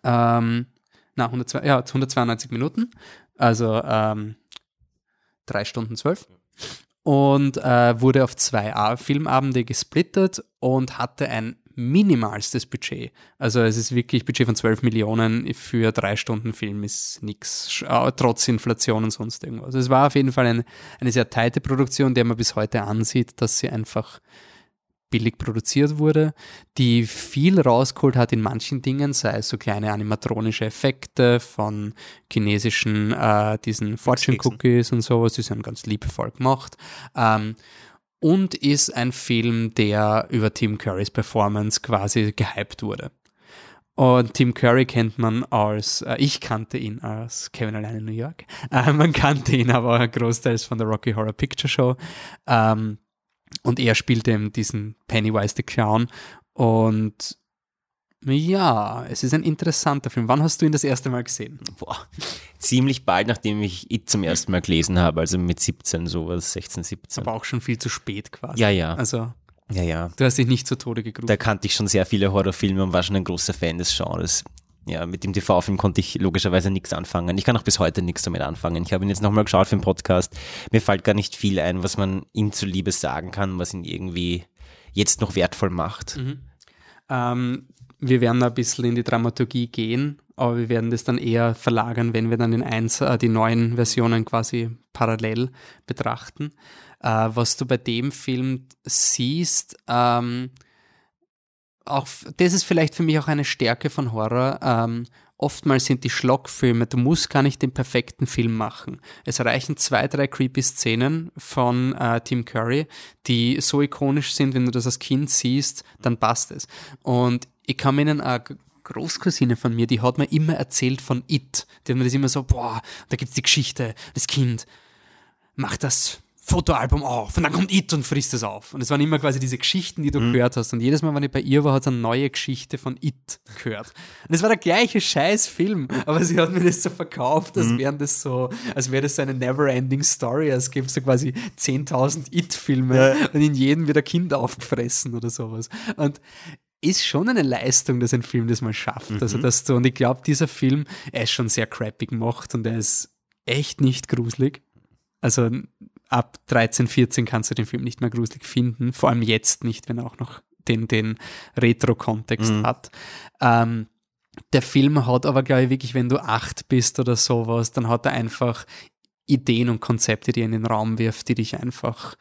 Ähm, na, 102, ja, 192 Minuten. Also ähm, drei Stunden zwölf und äh, wurde auf zwei Filmabende gesplittet und hatte ein minimalstes Budget. Also es ist wirklich Budget von 12 Millionen für drei Stunden Film ist nichts, trotz Inflation und sonst irgendwas. Also es war auf jeden Fall eine, eine sehr teite Produktion, der man bis heute ansieht, dass sie einfach billig produziert wurde, die viel rausgeholt hat in manchen Dingen, sei es so kleine animatronische Effekte von chinesischen, äh, diesen Fortune Cookies und sowas, die sind ganz liebevoll gemacht. Ähm, und ist ein Film, der über Tim Currys Performance quasi gehypt wurde. Und Tim Curry kennt man als, äh, ich kannte ihn als Kevin allein in New York. Äh, man kannte ihn aber großteils von der Rocky Horror Picture Show. Ähm, und er spielte eben diesen Pennywise the Clown. Und Ja, es ist ein interessanter Film. Wann hast du ihn das erste Mal gesehen? Boah, ziemlich bald, nachdem ich It zum ersten Mal gelesen habe, also mit 17, sowas, 16, 17. Aber auch schon viel zu spät quasi. Ja, ja. Also, Ja, ja. du hast dich nicht zu Tode gegruft. Da kannte ich schon sehr viele Horrorfilme und war schon ein großer Fan des Genres. Ja, mit dem TV-Film konnte ich logischerweise nichts anfangen. Ich kann auch bis heute nichts damit anfangen. Ich habe ihn jetzt nochmal geschaut für den Podcast. Mir fällt gar nicht viel ein, was man ihm zuliebe sagen kann, was ihn irgendwie jetzt noch wertvoll macht. Ähm, wir werden ein bisschen in die Dramaturgie gehen, aber wir werden das dann eher verlagern, wenn wir dann in eins äh, die neuen Versionen quasi parallel betrachten. Äh, was du bei dem Film siehst, ähm, auch, das ist vielleicht für mich auch eine Stärke von Horror. Ähm, oftmals sind die Schlockfilme, du musst gar nicht den perfekten Film machen. Es reichen zwei, drei creepy Szenen von äh, Tim Curry, die so ikonisch sind, wenn du das als Kind siehst, dann passt es. Und ich kann mir eine G- Großcousine von mir, die hat mir immer erzählt von It. Die hat mir das immer so, boah, da gibt's die Geschichte, das Kind macht das Fotoalbum auf und dann kommt It und frisst es auf. Und es waren immer quasi diese Geschichten, die du gehört hast. Und jedes Mal, wenn ich bei ihr war, hat sie eine neue Geschichte von It gehört. Und es war der gleiche Scheißfilm, aber sie hat mir das so verkauft, als wären das so, als wäre das so eine never-ending Story, als gäbe es so quasi 10.000 It-Filme und in jedem wird ein Kind aufgefressen oder sowas. Und ist schon eine Leistung, dass ein Film das mal schafft. Also, dass du, und ich glaube, dieser Film, er ist schon sehr crappy gemacht und er ist echt nicht gruselig. Also ab 13, 14 kannst du den Film nicht mehr gruselig finden, vor allem jetzt nicht, wenn er auch noch den, den Retro-Kontext hat. Ähm, der Film hat aber, glaube ich, wirklich, wenn du acht bist oder sowas, dann hat er einfach Ideen und Konzepte, die er in den Raum wirft, die dich einfach,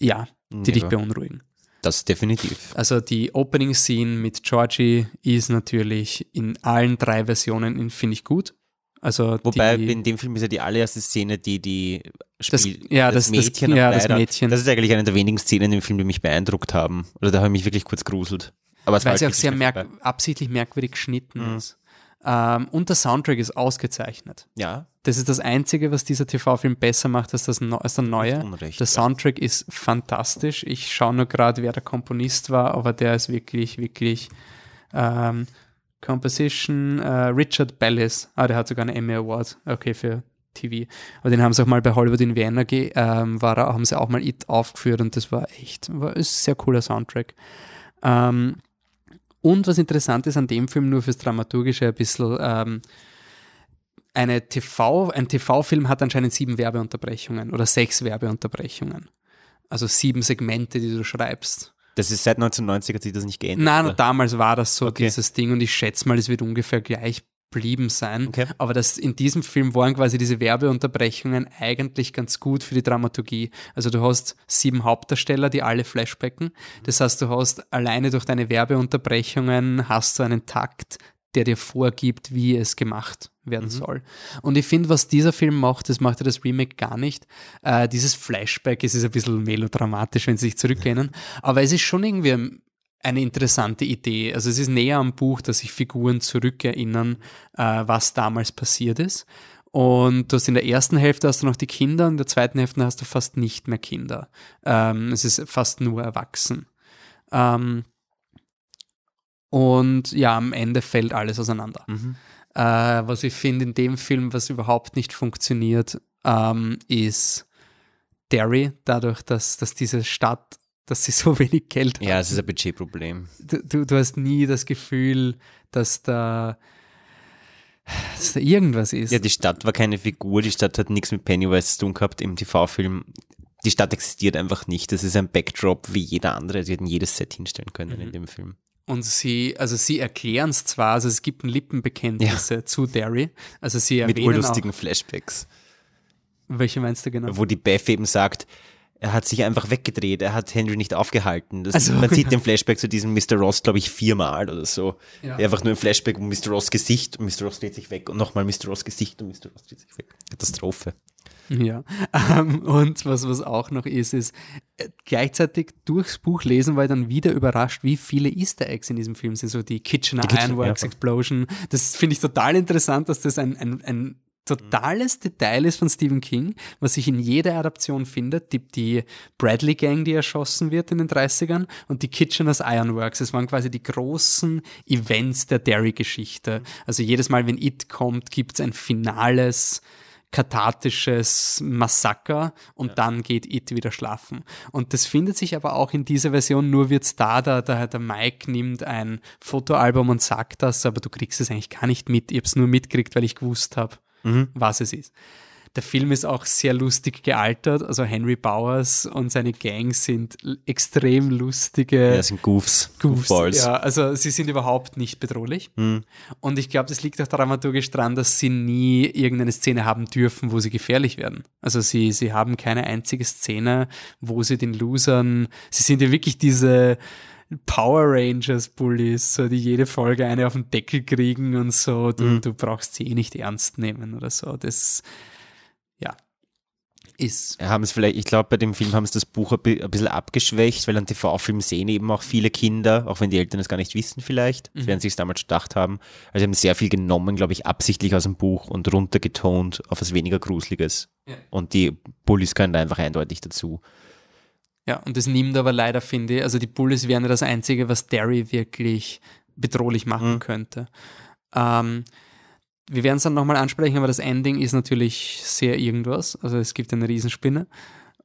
ja, die dich Ja. beunruhigen. Das definitiv. Also die Opening Scene mit Georgie ist natürlich in allen drei Versionen, finde ich gut. Also Wobei die, in dem Film ist ja die allererste Szene, die die Das- spielt, ja, das- das- Mädchen ja, am das. Mädchen. Das ist eigentlich eine der wenigen Szenen im Film, die mich beeindruckt haben. Oder da habe ich mich wirklich kurz gruselt. Aber es war weil sie auch sehr merk absichtlich merkwürdig geschnitten Mhm. ist. Ähm, und der Soundtrack ist ausgezeichnet. Ja, Das ist das Einzige, was dieser TV-Film besser macht als, das, als der neue. Unrecht, der ja. Soundtrack ist fantastisch. Ich schaue nur gerade, wer der Komponist war, aber der ist wirklich, wirklich ähm, Composition äh, Richard Bellis. Ah, der hat sogar einen Emmy Award. Okay, für TV. Aber den haben sie auch mal bei Hollywood in Vienna ge ähm, war, haben sie auch mal It aufgeführt und das war echt, war ist ein sehr cooler Soundtrack. Ähm, und was interessant ist an dem Film, nur fürs Dramaturgische ein bisschen, ähm, eine TV, ein TV-Film hat anscheinend sieben Werbeunterbrechungen oder sechs Werbeunterbrechungen. Also sieben Segmente, die du schreibst. das ist seit 1990 hat sich das nicht geändert. Nein, oder? damals war das so, Okay. dieses Ding, und ich schätze mal, es wird ungefähr gleich blieben sein. Okay. Aber das, in diesem Film waren quasi diese Werbeunterbrechungen eigentlich ganz gut für die Dramaturgie. Also du hast sieben Hauptdarsteller, die alle flashbacken. Das heißt, du hast alleine durch deine Werbeunterbrechungen hast du einen Takt, der dir vorgibt, wie es gemacht werden soll. Und ich finde, was dieser Film macht, das macht ja das Remake gar nicht. Äh, dieses Flashback, es ist ein bisschen melodramatisch, wenn sie sich zurücklehnen, aber es ist schon irgendwie eine interessante Idee. Also es ist näher am Buch, dass sich Figuren zurückerinnern, äh, was damals passiert ist. Und du hast in der ersten Hälfte hast du noch die Kinder, in der zweiten Hälfte hast du fast nicht mehr Kinder. Ähm, es ist fast nur erwachsen. Ähm, und ja, am Ende fällt alles auseinander. Mhm. Äh, was ich finde in dem Film, was überhaupt nicht funktioniert, ähm, ist Derry, dadurch, dass, dass diese Stadt, dass sie so wenig Geld Ja, es ist ein Budgetproblem. du, du, du hast nie das Gefühl, dass da, dass da irgendwas ist. Ja, die Stadt war keine Figur, die Stadt hat nichts mit Pennywise zu tun gehabt im TV-Film. Die Stadt existiert einfach nicht. Das ist ein Backdrop wie jeder andere. Sie hätten jedes Set hinstellen können Mhm. in dem Film. Und sie, also sie erklären es zwar, also es gibt ein Lippenbekenntnisse zu Derry. Also sie Mit erwähnen urlustigen Flashbacks. welche meinst du genau? wo die Beth eben sagt, er hat sich einfach weggedreht, er hat Henry nicht aufgehalten. Das, Also, man sieht ja. den Flashback zu diesem Mr. Ross, glaube ich, viermal oder so. Ja. Einfach nur ein Flashback um Mr. Ross Gesicht und Mr. Ross dreht sich weg und nochmal Mr. Ross Gesicht und Mr. Ross dreht sich weg. Katastrophe. Ja, ähm, und was, was auch noch ist, ist äh, gleichzeitig durchs Buch lesen war ich dann wieder überrascht, wie viele Easter Eggs in diesem Film sind. So die Kitchener Die Kitchen- Ironworks ja. Explosion. Das finde ich total interessant, dass das ein, ein, ein totales Detail ist von Stephen King, was sich in jeder Adaption findet. Die, die Bradley Gang, die erschossen wird in den 30ern und die Kitchener's Ironworks. Es waren quasi die großen Events der Derry-Geschichte. Also jedes Mal, wenn It kommt, gibt es ein finales kathartisches Massaker und ja. dann geht It wieder schlafen. Und das findet sich aber auch in dieser Version, nur wird's da, da, da der Mike nimmt ein Fotoalbum und sagt das, aber du kriegst es eigentlich gar nicht mit. Ich hab's nur mitgekriegt, weil ich gewusst habe, mhm. was es ist. Der Film ist auch sehr lustig gealtert. Also Henry Bowers und seine Gang sind extrem lustige. Ja, sind Goofs. Goofs Goofballs. Ja, also sie sind überhaupt nicht bedrohlich. Mhm. Und ich glaube, das liegt auch dramaturgisch daran, dass sie nie irgendeine Szene haben dürfen, wo sie gefährlich werden. Also sie, sie haben keine einzige Szene, wo sie den Losern, sie sind ja wirklich diese, Power Rangers Bullies, so, die jede Folge eine auf den Deckel kriegen und so, du, mhm. du brauchst sie eh nicht ernst nehmen oder so. Das, ja, ist. Haben es vielleicht, ich glaube, bei dem Film haben sie das Buch ein bisschen abgeschwächt, weil an TV-Film sehen eben auch viele Kinder, auch wenn die Eltern es gar nicht wissen vielleicht, mhm. werden sie es damals gedacht haben. Also sie haben sehr viel genommen, glaube ich, absichtlich aus dem Buch und runtergetont auf was weniger Gruseliges. Ja. Und die Bullies können da einfach eindeutig dazu. Ja, und das nimmt aber leider, finde ich, also die Bullies wären ja das Einzige, was Derry wirklich bedrohlich machen mhm. könnte. Ähm, wir werden es dann nochmal ansprechen, aber das Ending ist natürlich sehr irgendwas. Also es gibt eine Riesenspinne.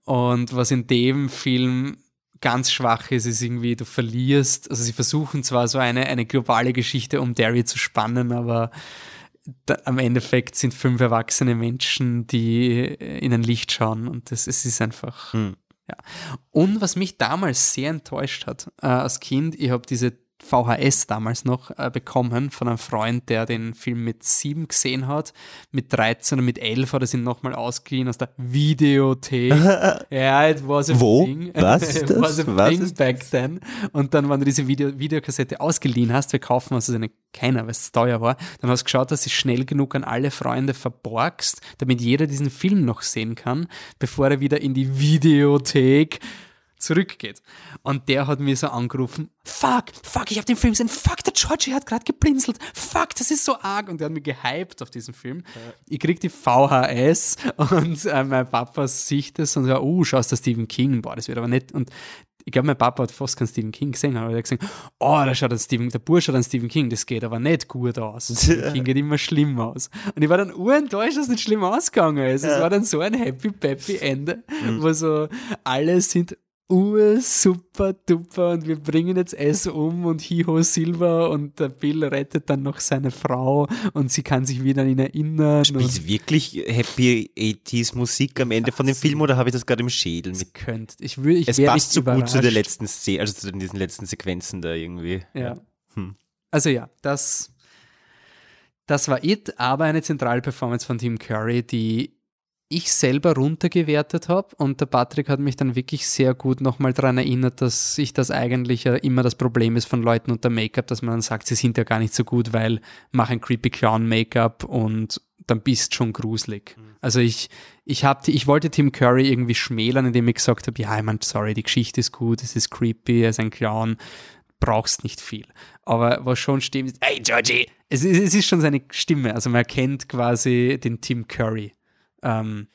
Und was in dem Film ganz schwach ist, ist irgendwie, du verlierst, also sie versuchen zwar so eine, eine globale Geschichte um Derry zu spannen, aber da, am Endeffekt sind fünf erwachsene Menschen, die in ein Licht schauen und das, es ist einfach, mhm. Ja. Und was mich damals sehr enttäuscht hat äh, als Kind, ich habe diese VHS damals noch äh, bekommen von einem Freund, der den Film mit sieben gesehen hat. Mit 13 und mit 11 hat er ihn nochmal ausgeliehen aus der Videothek. ja, it was a Wo? thing. Was ist das? was a Was thing back then. Und dann, wenn du diese Video Videokassette ausgeliehen hast, wir kaufen uns also eine keiner, weil es teuer war, dann hast du geschaut, dass du schnell genug an alle Freunde verborgst, damit jeder diesen Film noch sehen kann, bevor er wieder in die Videothek zurückgeht. Und der hat mir so angerufen, fuck, fuck, ich habe den Film gesehen, fuck, der Georgie hat gerade geblinzelt, fuck, das ist so arg. Und der hat mich gehypt auf diesen Film. Ja. Ich krieg die VHS und äh, mein Papa sieht das und sagt, oh, schaust du Stephen King, boah, das wird aber nett. Und ich glaube, mein Papa hat fast keinen Stephen King gesehen, aber er hat gesagt, oh, da schaut ein Stephen, der Bursch hat einen Stephen King, das geht aber nicht gut aus. Stephen King geht immer schlimm aus. Und ich war dann urenttäuscht, dass es nicht schlimm ausgegangen ist. Ja. Es war dann so ein happy peppy Ende, mhm. wo so alle sind ur super duper und wir bringen jetzt es um und Hiho Silver und der Bill rettet dann noch seine Frau und sie kann sich wieder an ihn erinnern. Spielt wirklich Happy 80s Musik am Ende von dem Film oder habe ich das gerade im Schädel? Mit? Könnt. Ich will, ich es passt so gut zu der letzten Szene, also zu diesen letzten Sequenzen da irgendwie. Ja. Hm. Also ja, das, das war It, aber eine zentrale Performance von Tim Curry, die ich selber runtergewertet habe und der Patrick hat mich dann wirklich sehr gut nochmal daran erinnert, dass sich das eigentlich ja immer das Problem ist von Leuten unter Make-up, dass man dann sagt, sie sind ja gar nicht so gut, weil mach ein creepy Clown Make-up und dann bist schon gruselig. Mhm. Also ich, ich hab, ich wollte Tim Curry irgendwie schmälern, indem ich gesagt habe, ja, ich mein, sorry, die Geschichte ist gut, es ist creepy, er ist ein Clown, brauchst nicht viel. Aber was schon stimmt, ist, hey Georgie, es, es ist schon seine Stimme, also man erkennt quasi den Tim Curry ähm,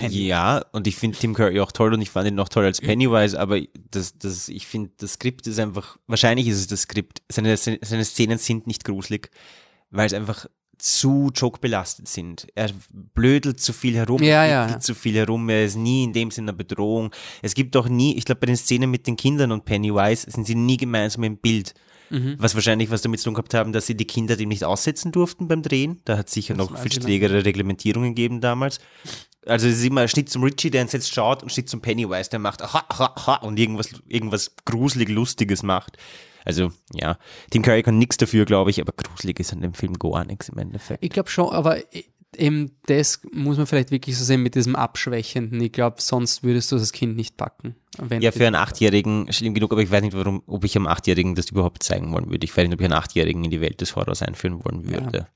Penny. Ja, und ich finde Tim Curry auch toll und ich fand ihn noch toller als Pennywise, aber das, das, ich finde, das Skript ist einfach, wahrscheinlich ist es das Skript. Seine, seine Szenen sind nicht gruselig, weil es einfach zu jokebelastet sind. Er blödelt zu viel herum, ja, ja, ja. zu viel herum, er ist nie in dem Sinne eine Bedrohung. Es gibt auch nie, ich glaube, bei den Szenen mit den Kindern und Pennywise sind sie nie gemeinsam im Bild. Mhm. Was wahrscheinlich was damit zu tun gehabt haben, dass sie die Kinder dem nicht aussetzen durften beim Drehen. Da hat es sicher das noch viel strägere Reglementierungen gegeben damals. Also es ist immer Schnitt zum Richie, der entsetzt schaut und Schnitt zum Pennywise, der macht ha, ha, ha und irgendwas, irgendwas gruselig Lustiges macht. Also ja, Tim Curry kann nichts dafür, glaube ich, aber gruselig ist an dem Film gar nichts im Endeffekt. Ich glaube schon, aber eben das muss man vielleicht wirklich so sehen mit diesem Abschwächenden. Ich glaube, sonst würdest du das Kind nicht packen. ja, für einen Achtjährigen schlimm genug, aber ich weiß nicht, warum, ob ich einem Achtjährigen das überhaupt zeigen wollen würde. Ich weiß nicht, ob ich einen Achtjährigen in die Welt des Horrors einführen wollen würde. Ja.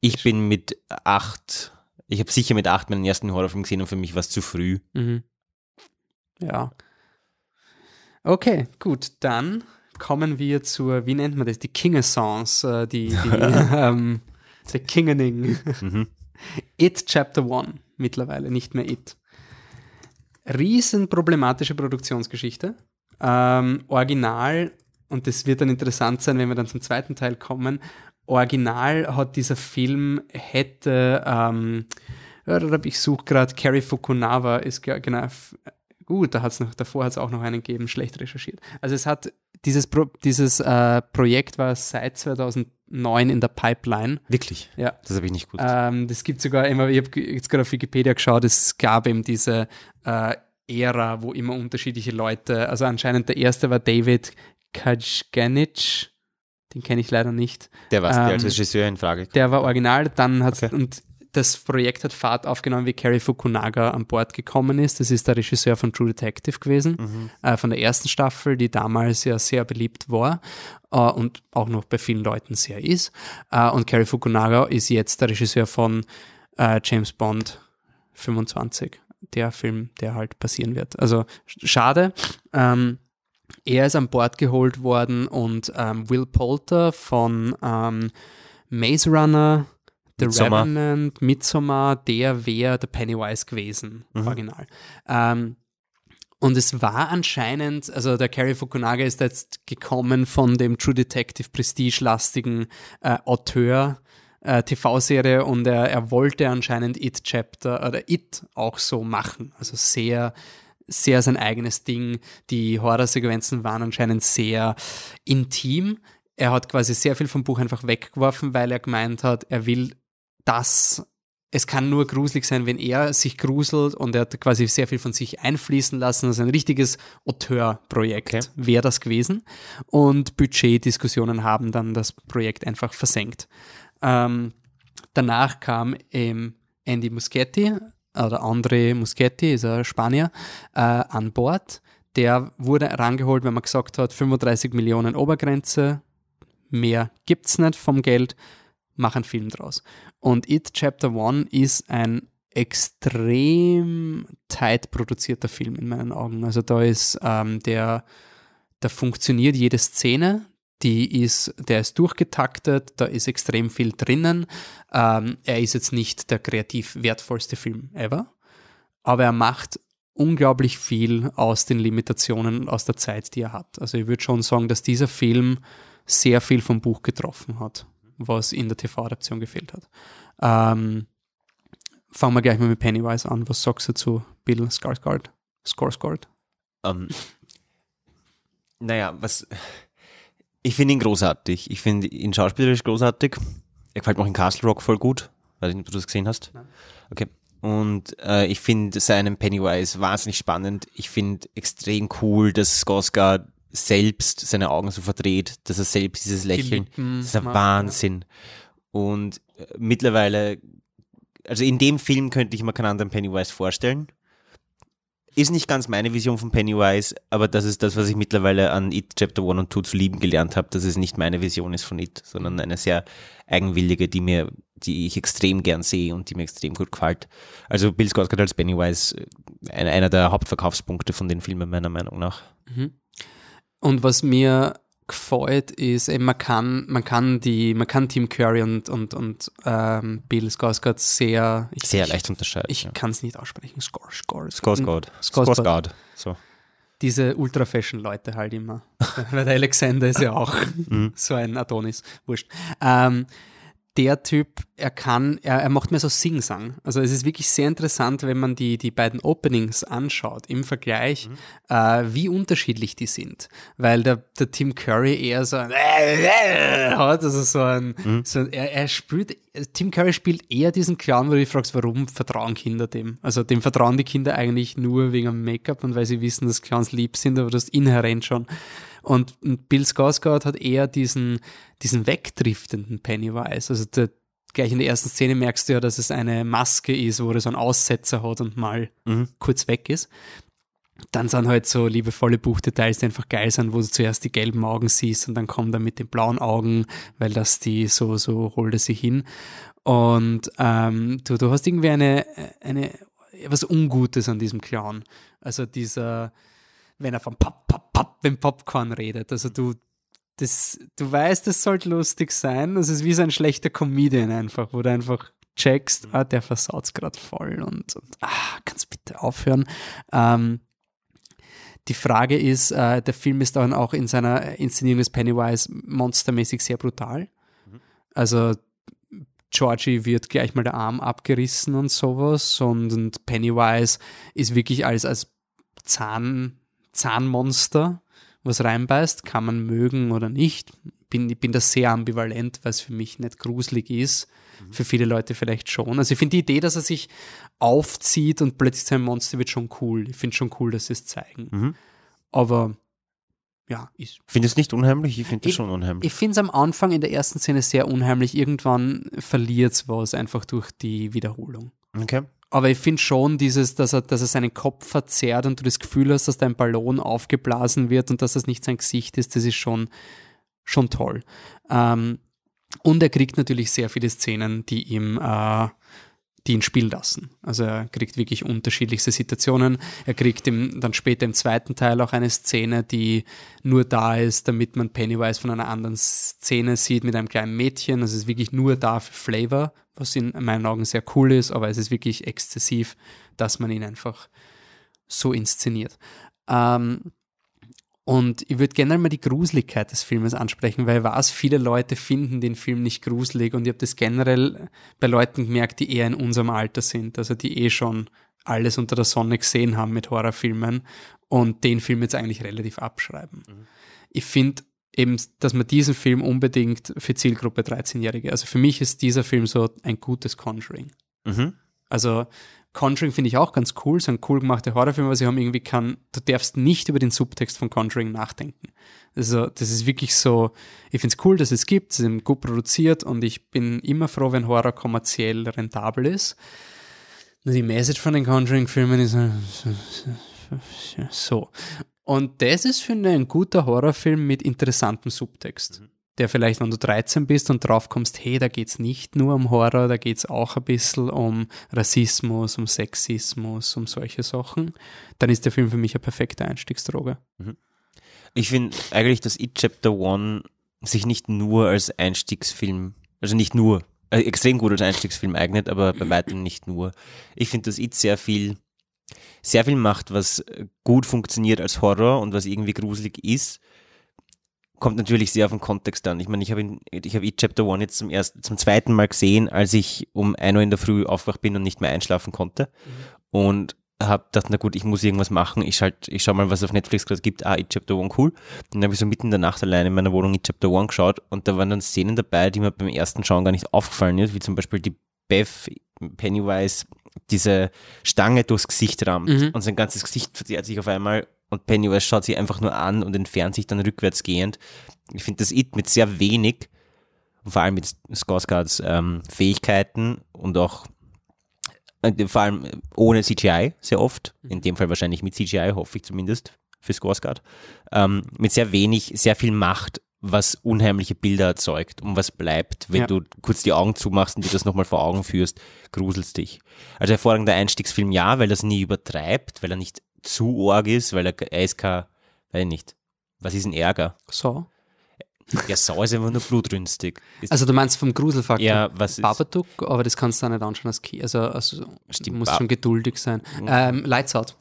Ich bin mit acht, ich habe sicher mit acht meinen ersten Horrorfilm gesehen und für mich war es zu früh. Mhm. Ja. Okay, gut, dann kommen wir zur, wie nennt man das, die King-Songs, äh, die, die ähm, The Kingening. Mhm. It Chapter One mittlerweile, nicht mehr It. Riesen problematische Produktionsgeschichte. Ähm, original, und das wird dann interessant sein, wenn wir dann zum zweiten Teil kommen. Original hat dieser Film hätte, ähm, ich suche gerade, Carrie Fukunawa ist genau, gut, da hat's noch, davor hat es auch noch einen gegeben, schlecht recherchiert. Also es hat, dieses, Pro, dieses äh, Projekt war seit 2009 in der Pipeline. Wirklich? Ja. Das habe ich nicht gut. Ähm, das gibt sogar immer, ich habe jetzt gerade auf Wikipedia geschaut, es gab eben diese äh, Ära, wo immer unterschiedliche Leute, also anscheinend der erste war David Kajganic, den kenne ich leider nicht. Der war ähm, der als Regisseur in Frage. Der war original, dann hat Okay. und das Projekt hat Fahrt aufgenommen, wie Cary Fukunaga an Bord gekommen ist. Das ist der Regisseur von True Detective gewesen, Mhm. äh, von der ersten Staffel, die damals ja sehr beliebt war äh, und auch noch bei vielen Leuten sehr ist. Äh, und Cary Fukunaga ist jetzt der Regisseur von äh, James Bond 25, der Film, der halt passieren wird. Also sch- schade. Ähm, er ist an Bord geholt worden und ähm, Will Poulter von ähm, Maze Runner, The Midsommar. Revenant, Midsommar, der wäre der Pennywise gewesen, original. Ähm, und es war anscheinend, also der Cary Fukunaga ist jetzt gekommen von dem True Detective Prestige-lastigen äh, Auteur äh, TV-Serie und er, er wollte anscheinend It Chapter oder It auch so machen. Also sehr, sehr sein eigenes Ding. Die Horrorsequenzen waren anscheinend sehr intim. Er hat quasi sehr viel vom Buch einfach weggeworfen, weil er gemeint hat, er will das es kann nur gruselig sein, wenn er sich gruselt und er hat quasi sehr viel von sich einfließen lassen. Also ein richtiges Auteurprojekt Okay. wäre das gewesen. Und Budgetdiskussionen haben dann das Projekt einfach versenkt. Ähm, danach kam ähm, Andy Muschietti oder André Muschietti, ist ein Spanier, äh, an Bord. Der wurde rangeholt, wenn man gesagt hat, 35 Millionen Obergrenze, mehr gibt's nicht vom Geld, mach einen Film draus. Und It Chapter One ist ein extrem tight produzierter Film in meinen Augen. Also da ist ähm, der, da funktioniert jede Szene, die ist, der ist durchgetaktet, da ist extrem viel drinnen. Ähm, er ist jetzt nicht der kreativ wertvollste Film ever, aber er macht unglaublich viel aus den Limitationen aus der Zeit, die er hat. Also ich würde schon sagen, dass dieser Film sehr viel vom Buch getroffen hat, was in der TV-Adaption gefehlt hat. Ähm, fangen wir gleich mal mit Pennywise an. Was sagst du zu Bill Skarsgård? Skarsgård? Ähm, naja, was. Ich finde ihn großartig. Ich finde ihn schauspielerisch großartig. Er gefällt mir auch in Castle Rock voll gut. Weiß nicht, ob du das gesehen hast. Nein. Okay. Und äh, ich finde seinen Pennywise wahnsinnig spannend. Ich finde extrem cool, dass Skarsgård selbst seine Augen so verdreht, dass er selbst dieses Lächeln, das ist ein Wahnsinn. Und äh, mittlerweile, also in dem Film könnte ich mir keinen anderen Pennywise vorstellen. Ist nicht ganz meine Vision von Pennywise, aber das ist das, was ich mittlerweile an It Chapter 1 und 2 zu lieben gelernt habe, dass es nicht meine Vision ist von It, sondern eine sehr eigenwillige, die mir, die ich extrem gern sehe und die mir extrem gut gefällt. Also Bill Skarsgård als Pennywise, äh, einer, einer der Hauptverkaufspunkte von den Filmen meiner Meinung nach. Und was mir gefällt, ist, eben, man kann, man kann die, man kann Tim Curry und, und, und ähm, Bill Skarsgård sehr, ich, Sehr ich, leicht unterscheiden. ich ja. kann es nicht aussprechen. Skarsgård. Skarsgård. Skarsgård. Skarsgård. So. Diese Ultra-Fashion-Leute halt immer. Weil der Alexander ist ja auch Mhm. so ein Adonis. Wurscht. Ähm, der Typ, er kann, er, er macht mehr so Sing-Sang. Also es ist wirklich sehr interessant, wenn man die, die beiden Openings anschaut, im Vergleich, äh, wie unterschiedlich die sind. Weil der, der Tim Curry eher so ein hat, also so ein, so ein er, er spielt, Tim Curry spielt eher diesen Clown, wo du dich fragst, warum vertrauen Kinder dem? Also dem vertrauen die Kinder eigentlich nur wegen dem Make-up und weil sie wissen, dass Clowns lieb sind, aber das inhärent schon. Und, Bill Skarsgård hat eher diesen, diesen wegdriftenden Pennywise. Also der, gleich in der ersten Szene merkst du ja, dass es eine Maske ist, wo er so einen Aussetzer hat und mal kurz weg ist. Dann sind halt so liebevolle Buchdetails, die einfach geil sind, wo du zuerst die gelben Augen siehst und dann kommt er mit den blauen Augen, weil das die so, so holt er sich hin. Und ähm, du, du hast irgendwie eine, eine, was Ungutes an diesem Clown. Also dieser, wenn er von Pop, Pop, Pop, wenn Popcorn redet. Also du, das, du weißt, es sollte lustig sein. Das ist wie so ein schlechter Comedian einfach, wo du einfach checkst, ah, der versaut's gerade voll und, und ah, kannst bitte aufhören. Ähm, die Frage ist, äh, der Film ist dann auch in seiner Inszenierung des Pennywise monstermäßig sehr brutal. Also Georgie wird gleich mal der Arm abgerissen und sowas und, und Pennywise ist wirklich als, als Zahn, Zahnmonster, was reinbeißt, kann man mögen oder nicht. Bin, ich bin da sehr ambivalent, weil es für mich nicht gruselig ist. Mhm. Für viele Leute vielleicht schon. Also ich finde die Idee, dass er sich aufzieht und plötzlich sein Monster wird schon cool. Ich finde schon cool, dass sie es zeigen. Mhm. Aber ja, ist. Findest du nicht unheimlich? Ich finde das schon unheimlich. Ich finde es am Anfang in der ersten Szene sehr unheimlich. Irgendwann verliert es was einfach durch die Wiederholung. Okay. Aber ich finde schon dieses, dass er, dass er seinen Kopf verzerrt und du das Gefühl hast, dass dein Ballon aufgeblasen wird und dass das nicht sein Gesicht ist, das ist schon, schon toll. Ähm, und er kriegt natürlich sehr viele Szenen, die ihm äh, die ihn spielen lassen. Also er kriegt wirklich unterschiedlichste Situationen. Er kriegt im, dann später im zweiten Teil auch eine Szene, die nur da ist, damit man Pennywise von einer anderen Szene sieht mit einem kleinen Mädchen. Also es ist wirklich nur da für Flavor, was in meinen Augen sehr cool ist, aber es ist wirklich exzessiv, dass man ihn einfach so inszeniert. Ähm, und ich würde gerne mal die Gruseligkeit des Filmes ansprechen, weil ich weiß, viele Leute finden den Film nicht gruselig und ich habe das generell bei Leuten gemerkt, die eher in unserem Alter sind, also die eh schon alles unter der Sonne gesehen haben mit Horrorfilmen und den Film jetzt eigentlich relativ abschreiben. Mhm. Ich finde eben, dass man diesen Film unbedingt für Zielgruppe 13-Jährige, also für mich ist dieser Film so ein gutes Conjuring. Mhm. Also Conjuring finde ich auch ganz cool, so ein cool gemachter Horrorfilm, aber sie haben irgendwie kann, du darfst nicht über den Subtext von Conjuring nachdenken. Also, das ist wirklich so, ich finde es cool, dass es gibt, sie sind gut produziert und ich bin immer froh, wenn Horror kommerziell rentabel ist. Die Message von den Conjuring-Filmen ist so. Und das ist, finde ich, ein guter Horrorfilm mit interessantem Subtext. Mhm der vielleicht, wenn du 13 bist und drauf kommst, hey, da geht es nicht nur um Horror, da geht es auch ein bisschen um Rassismus, um Sexismus, um solche Sachen, dann ist der Film für mich eine perfekte Einstiegsdroge. Mhm. Ich finde eigentlich, dass It Chapter One sich nicht nur als Einstiegsfilm, also nicht nur, äh, extrem gut als Einstiegsfilm eignet, aber bei weitem nicht nur. Ich finde, dass It sehr viel, sehr viel macht, was gut funktioniert als Horror und was irgendwie gruselig ist kommt natürlich sehr auf den Kontext an. Ich meine, ich habe ich habe E-Chapter One jetzt zum ersten, zum zweiten Mal gesehen, als ich um ein Uhr in der Früh aufwach bin und nicht mehr einschlafen konnte. Mhm. Und habe gedacht, na gut, ich muss irgendwas machen. Ich schalt, ich schau mal, was auf Netflix gerade gibt. Ah, E-Chapter One, cool. Dann habe ich so mitten in der Nacht alleine in meiner Wohnung E-Chapter One geschaut und da waren dann Szenen dabei, die mir beim ersten Schauen gar nicht aufgefallen ist, wie zum Beispiel die Beth Pennywise diese Stange durchs Gesicht rammt mhm. und sein ganzes Gesicht verzerrt sich auf einmal und Pennywise schaut sie einfach nur an und entfernt sich dann rückwärts gehend. Ich finde das It mit sehr wenig, vor allem mit Skarsgards ähm, Fähigkeiten und auch äh, vor allem ohne CGI sehr oft, mhm. in dem Fall wahrscheinlich mit CGI, hoffe ich zumindest für Skarsgard, ähm, mit sehr wenig, sehr viel Macht, was unheimliche Bilder erzeugt und was bleibt, wenn ja. du kurz die Augen zumachst und dir das nochmal vor Augen führst, gruselst dich. Also hervorragender Einstiegsfilm, ja, weil er es nie übertreibt, weil er nicht zu arg ist, weil er, er ist kein, weiß ich nicht, was ist ein Ärger? So. Ja, so ist einfach nur blutrünstig. also du meinst vom Gruselfaktor ja, was Babadook, aber das kannst du auch nicht anschauen als Key. Also, also Stimmt, musst schon geduldig sein. Mhm. Ähm, Lights Out.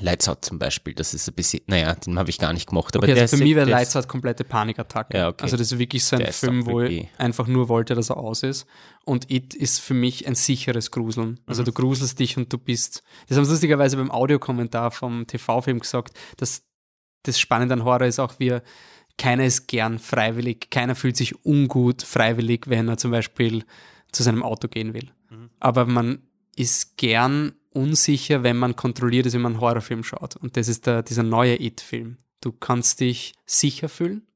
Lights Out zum Beispiel, das ist ein bisschen, naja, den habe ich gar nicht gemacht. Aber okay, also für mich wäre Lights Out komplette Panikattacke. Ja, okay. Also das ist wirklich so ein Film, wo ich einfach nur wollte, dass er aus ist. Und It ist für mich ein sicheres Gruseln. Also mhm. du gruselst dich und du bist, das haben sie lustigerweise beim Audiokommentar vom TV-Film gesagt, dass das Spannende an Horror ist auch, wie keiner ist gern freiwillig, keiner fühlt sich ungut freiwillig, wenn er zum Beispiel zu seinem Auto gehen will. Mhm. Aber man ist gern unsicher, wenn man kontrolliert ist, wenn man einen Horrorfilm schaut. Und das ist der, dieser neue It-Film. Du kannst dich sicher fühlen,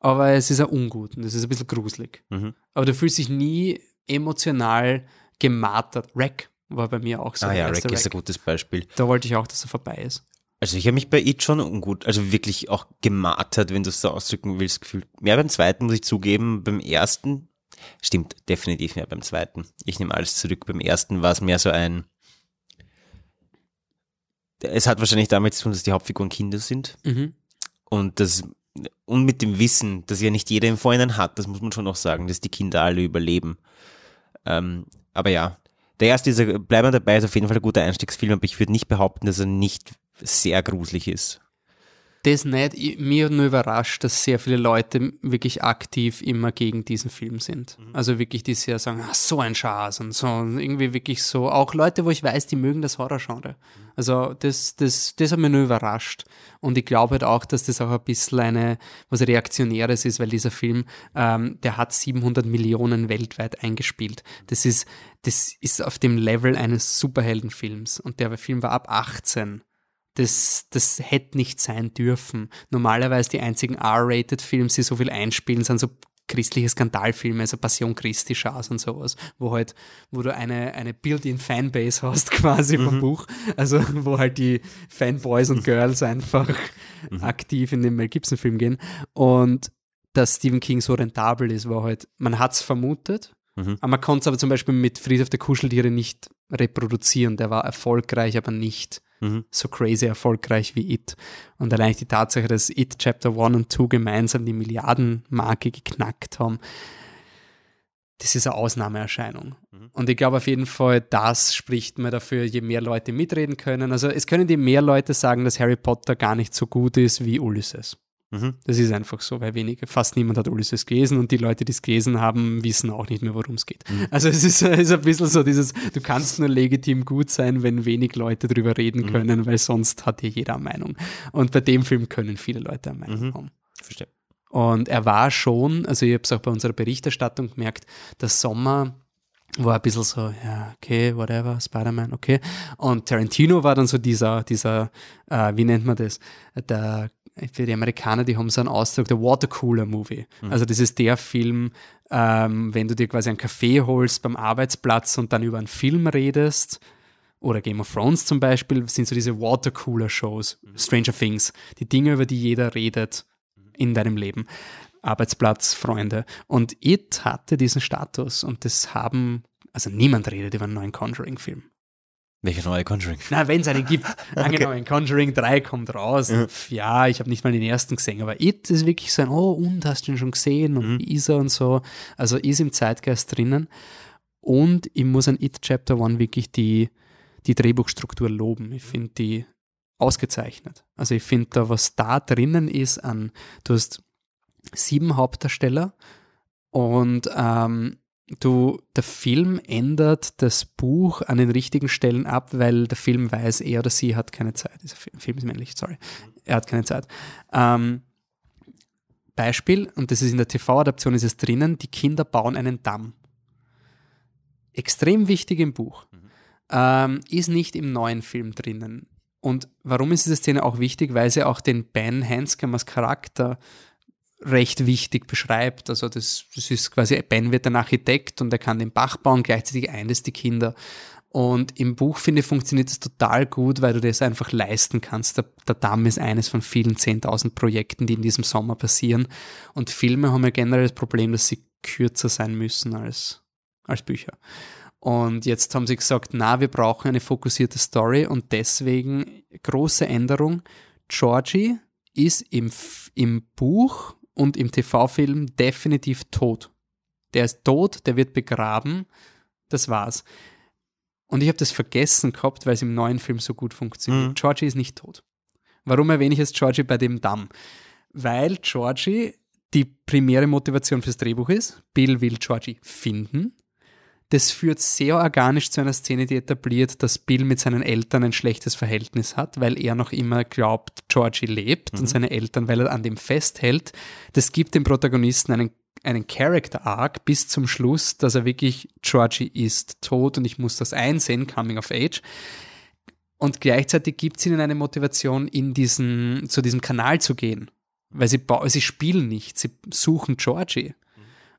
aber es ist auch ungut und es ist ein bisschen gruselig. Mhm. Aber du fühlst dich nie emotional gemartert. Rack war bei mir auch so. Ah ja, Rack ist ein gutes Beispiel. Da wollte ich auch, dass er vorbei ist. Also ich habe mich bei It schon ungut, also wirklich auch gemartert, wenn du es so ausdrücken willst, gefühlt. Mehr beim zweiten muss ich zugeben, beim ersten, stimmt definitiv mehr beim zweiten. Ich nehme alles zurück. Beim ersten war es mehr so ein, es hat wahrscheinlich damit zu tun, dass die Hauptfiguren Kinder sind. Mhm. Und das, und mit dem Wissen, dass ja nicht jeder im Vorhinein hat, das muss man schon noch sagen, dass die Kinder alle überleben. Ähm, aber ja. Der erste ist, bleiben wir dabei, ist auf jeden Fall ein guter Einstiegsfilm, aber ich würde nicht behaupten, dass er nicht sehr gruselig ist das nicht. Ich, mir nur überrascht, dass sehr viele Leute wirklich aktiv immer gegen diesen Film sind. Mhm. Also wirklich, die sehr sagen, ah, so ein Schatz und so. Und irgendwie wirklich so. Auch Leute, wo ich weiß, die mögen das Horrorgenre. Mhm. Also das, das, das hat mich nur überrascht. Und ich glaube halt auch, dass das auch ein bisschen eine, was Reaktionäres ist, weil dieser Film, ähm, der hat 700 Millionen weltweit eingespielt. Das ist, das ist auf dem Level eines Superheldenfilms. Und der Film war ab 18 das, das hätte nicht sein dürfen. Normalerweise die einzigen R-Rated-Filme, die so viel einspielen, sind so christliche Skandalfilme, also Passion Christi Schaß und sowas, wo halt, wo du eine, eine Built-in Fanbase hast quasi mhm. vom Buch, also wo halt die Fanboys und Girls einfach mhm. aktiv in den Mel Gibson Film gehen und dass Stephen King so rentabel ist, war halt, man hat es vermutet, mhm. aber man konnte es aber zum Beispiel mit Friedhof der Kuscheltiere nicht reproduzieren, der war erfolgreich, aber nicht mhm. so crazy erfolgreich wie It. Und allein die Tatsache, dass It Chapter 1 und 2 gemeinsam die Milliardenmarke geknackt haben, das ist eine Ausnahmeerscheinung. Mhm. Und ich glaube auf jeden Fall, das spricht mir dafür, je mehr Leute mitreden können. Also es können die mehr Leute sagen, dass Harry Potter gar nicht so gut ist wie Ulysses. Mhm. Das ist einfach so, weil wenige, fast niemand hat Ulysses gelesen und die Leute, die es gelesen haben, wissen auch nicht mehr, worum es geht. Mhm. Also es ist, ist, ein bisschen so dieses, du kannst nur legitim gut sein, wenn wenig Leute drüber reden mhm. können, weil sonst hat hier jeder eine Meinung. Und bei dem Film können viele Leute eine Meinung mhm. haben. Verstehe. Und er war schon, also ich habe es auch bei unserer Berichterstattung gemerkt, der Sommer war ein bisschen so, ja, okay, whatever, Spider-Man, okay. Und Tarantino war dann so dieser, dieser, äh, wie nennt man das, der für die Amerikaner, die haben so einen Ausdruck, der Watercooler-Movie. Mhm. Also das ist der Film, ähm, wenn du dir quasi einen Kaffee holst beim Arbeitsplatz und dann über einen Film redest, oder Game of Thrones zum Beispiel, sind so diese Watercooler-Shows, mhm. Stranger Things, die Dinge, über die jeder redet in deinem Leben. Arbeitsplatz, Freunde. Und It hatte diesen Status und das haben, also niemand redet über einen neuen Conjuring-Film. Welche neue Conjuring? Na, wenn es einen gibt. Angenommen, okay. Conjuring 3 kommt raus. Ja, ja ich habe nicht mal den ersten gesehen, aber It ist wirklich so ein, oh, und hast du ihn schon gesehen und mhm. wie ist er und so. Also ist im Zeitgeist drinnen. Und ich muss an It Chapter 1 wirklich die, die Drehbuchstruktur loben. Ich finde die ausgezeichnet. Also ich finde da, was da drinnen ist an, du hast sieben Hauptdarsteller und ähm, du, der Film ändert das Buch an den richtigen Stellen ab, weil der Film weiß, er oder sie hat keine Zeit. Dieser Film ist männlich, sorry. Er hat keine Zeit. Ähm, Beispiel, und das ist in der TV-Adaption, ist es drinnen, die Kinder bauen einen Damm. Extrem wichtig im Buch. Mhm. Ähm, ist nicht im neuen Film drinnen. Und warum ist diese Szene auch wichtig? Weil sie auch den Ben Hanscom als Charakter recht wichtig beschreibt. Also das, das ist quasi, Ben wird ein Architekt und er kann den Bach bauen, gleichzeitig eines die Kinder. Und im Buch, finde ich, funktioniert das total gut, weil du das einfach leisten kannst. Der, der Damm ist eines von vielen 10.000 Projekten, die in diesem Sommer passieren. Und Filme haben ja generell das Problem, dass sie kürzer sein müssen als, als Bücher. Und jetzt haben sie gesagt, na, wir brauchen eine fokussierte Story und deswegen große Änderung. Georgie ist im, im Buch und im TV-Film definitiv tot. Der ist tot, der wird begraben, das war's. Und ich habe das vergessen gehabt, weil es im neuen Film so gut funktioniert. Mhm. Georgie ist nicht tot. Warum erwähne ich jetzt Georgie bei dem Damm? Weil Georgie die primäre Motivation fürs Drehbuch ist. Bill will Georgie finden das führt sehr organisch zu einer Szene, die etabliert, dass Bill mit seinen Eltern ein schlechtes Verhältnis hat, weil er noch immer glaubt, Georgie lebt mhm. und seine Eltern, weil er an dem festhält. Das gibt dem Protagonisten einen einen Character Arc bis zum Schluss, dass er wirklich Georgie ist tot und ich muss das einsehen, Coming of Age. Und gleichzeitig gibt es ihnen eine Motivation, in diesen, zu diesem Kanal zu gehen. Weil sie, sie spielen nicht, sie suchen Georgie.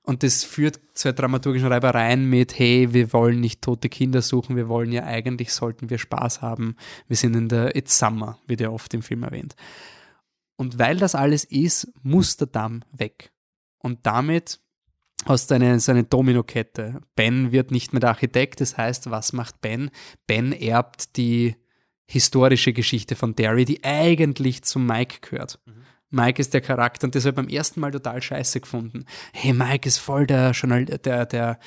Und das führt zu dramaturgischen Reibereien mit, hey, wir wollen nicht tote Kinder suchen, wir wollen ja eigentlich, sollten wir Spaß haben. Wir sind in der It's Summer, wird ja oft im Film erwähnt. Und weil das alles ist, muss der Damm weg. Und damit hast du eine, so eine Dominokette. Ben wird nicht mehr der Architekt, das heißt, was macht Ben? Ben erbt die historische Geschichte von Derry, die eigentlich zu Mike gehört. Mhm. Mike ist der Charakter und das habe ich beim ersten Mal total scheiße gefunden. Hey, Mike ist voll der Journal der, der,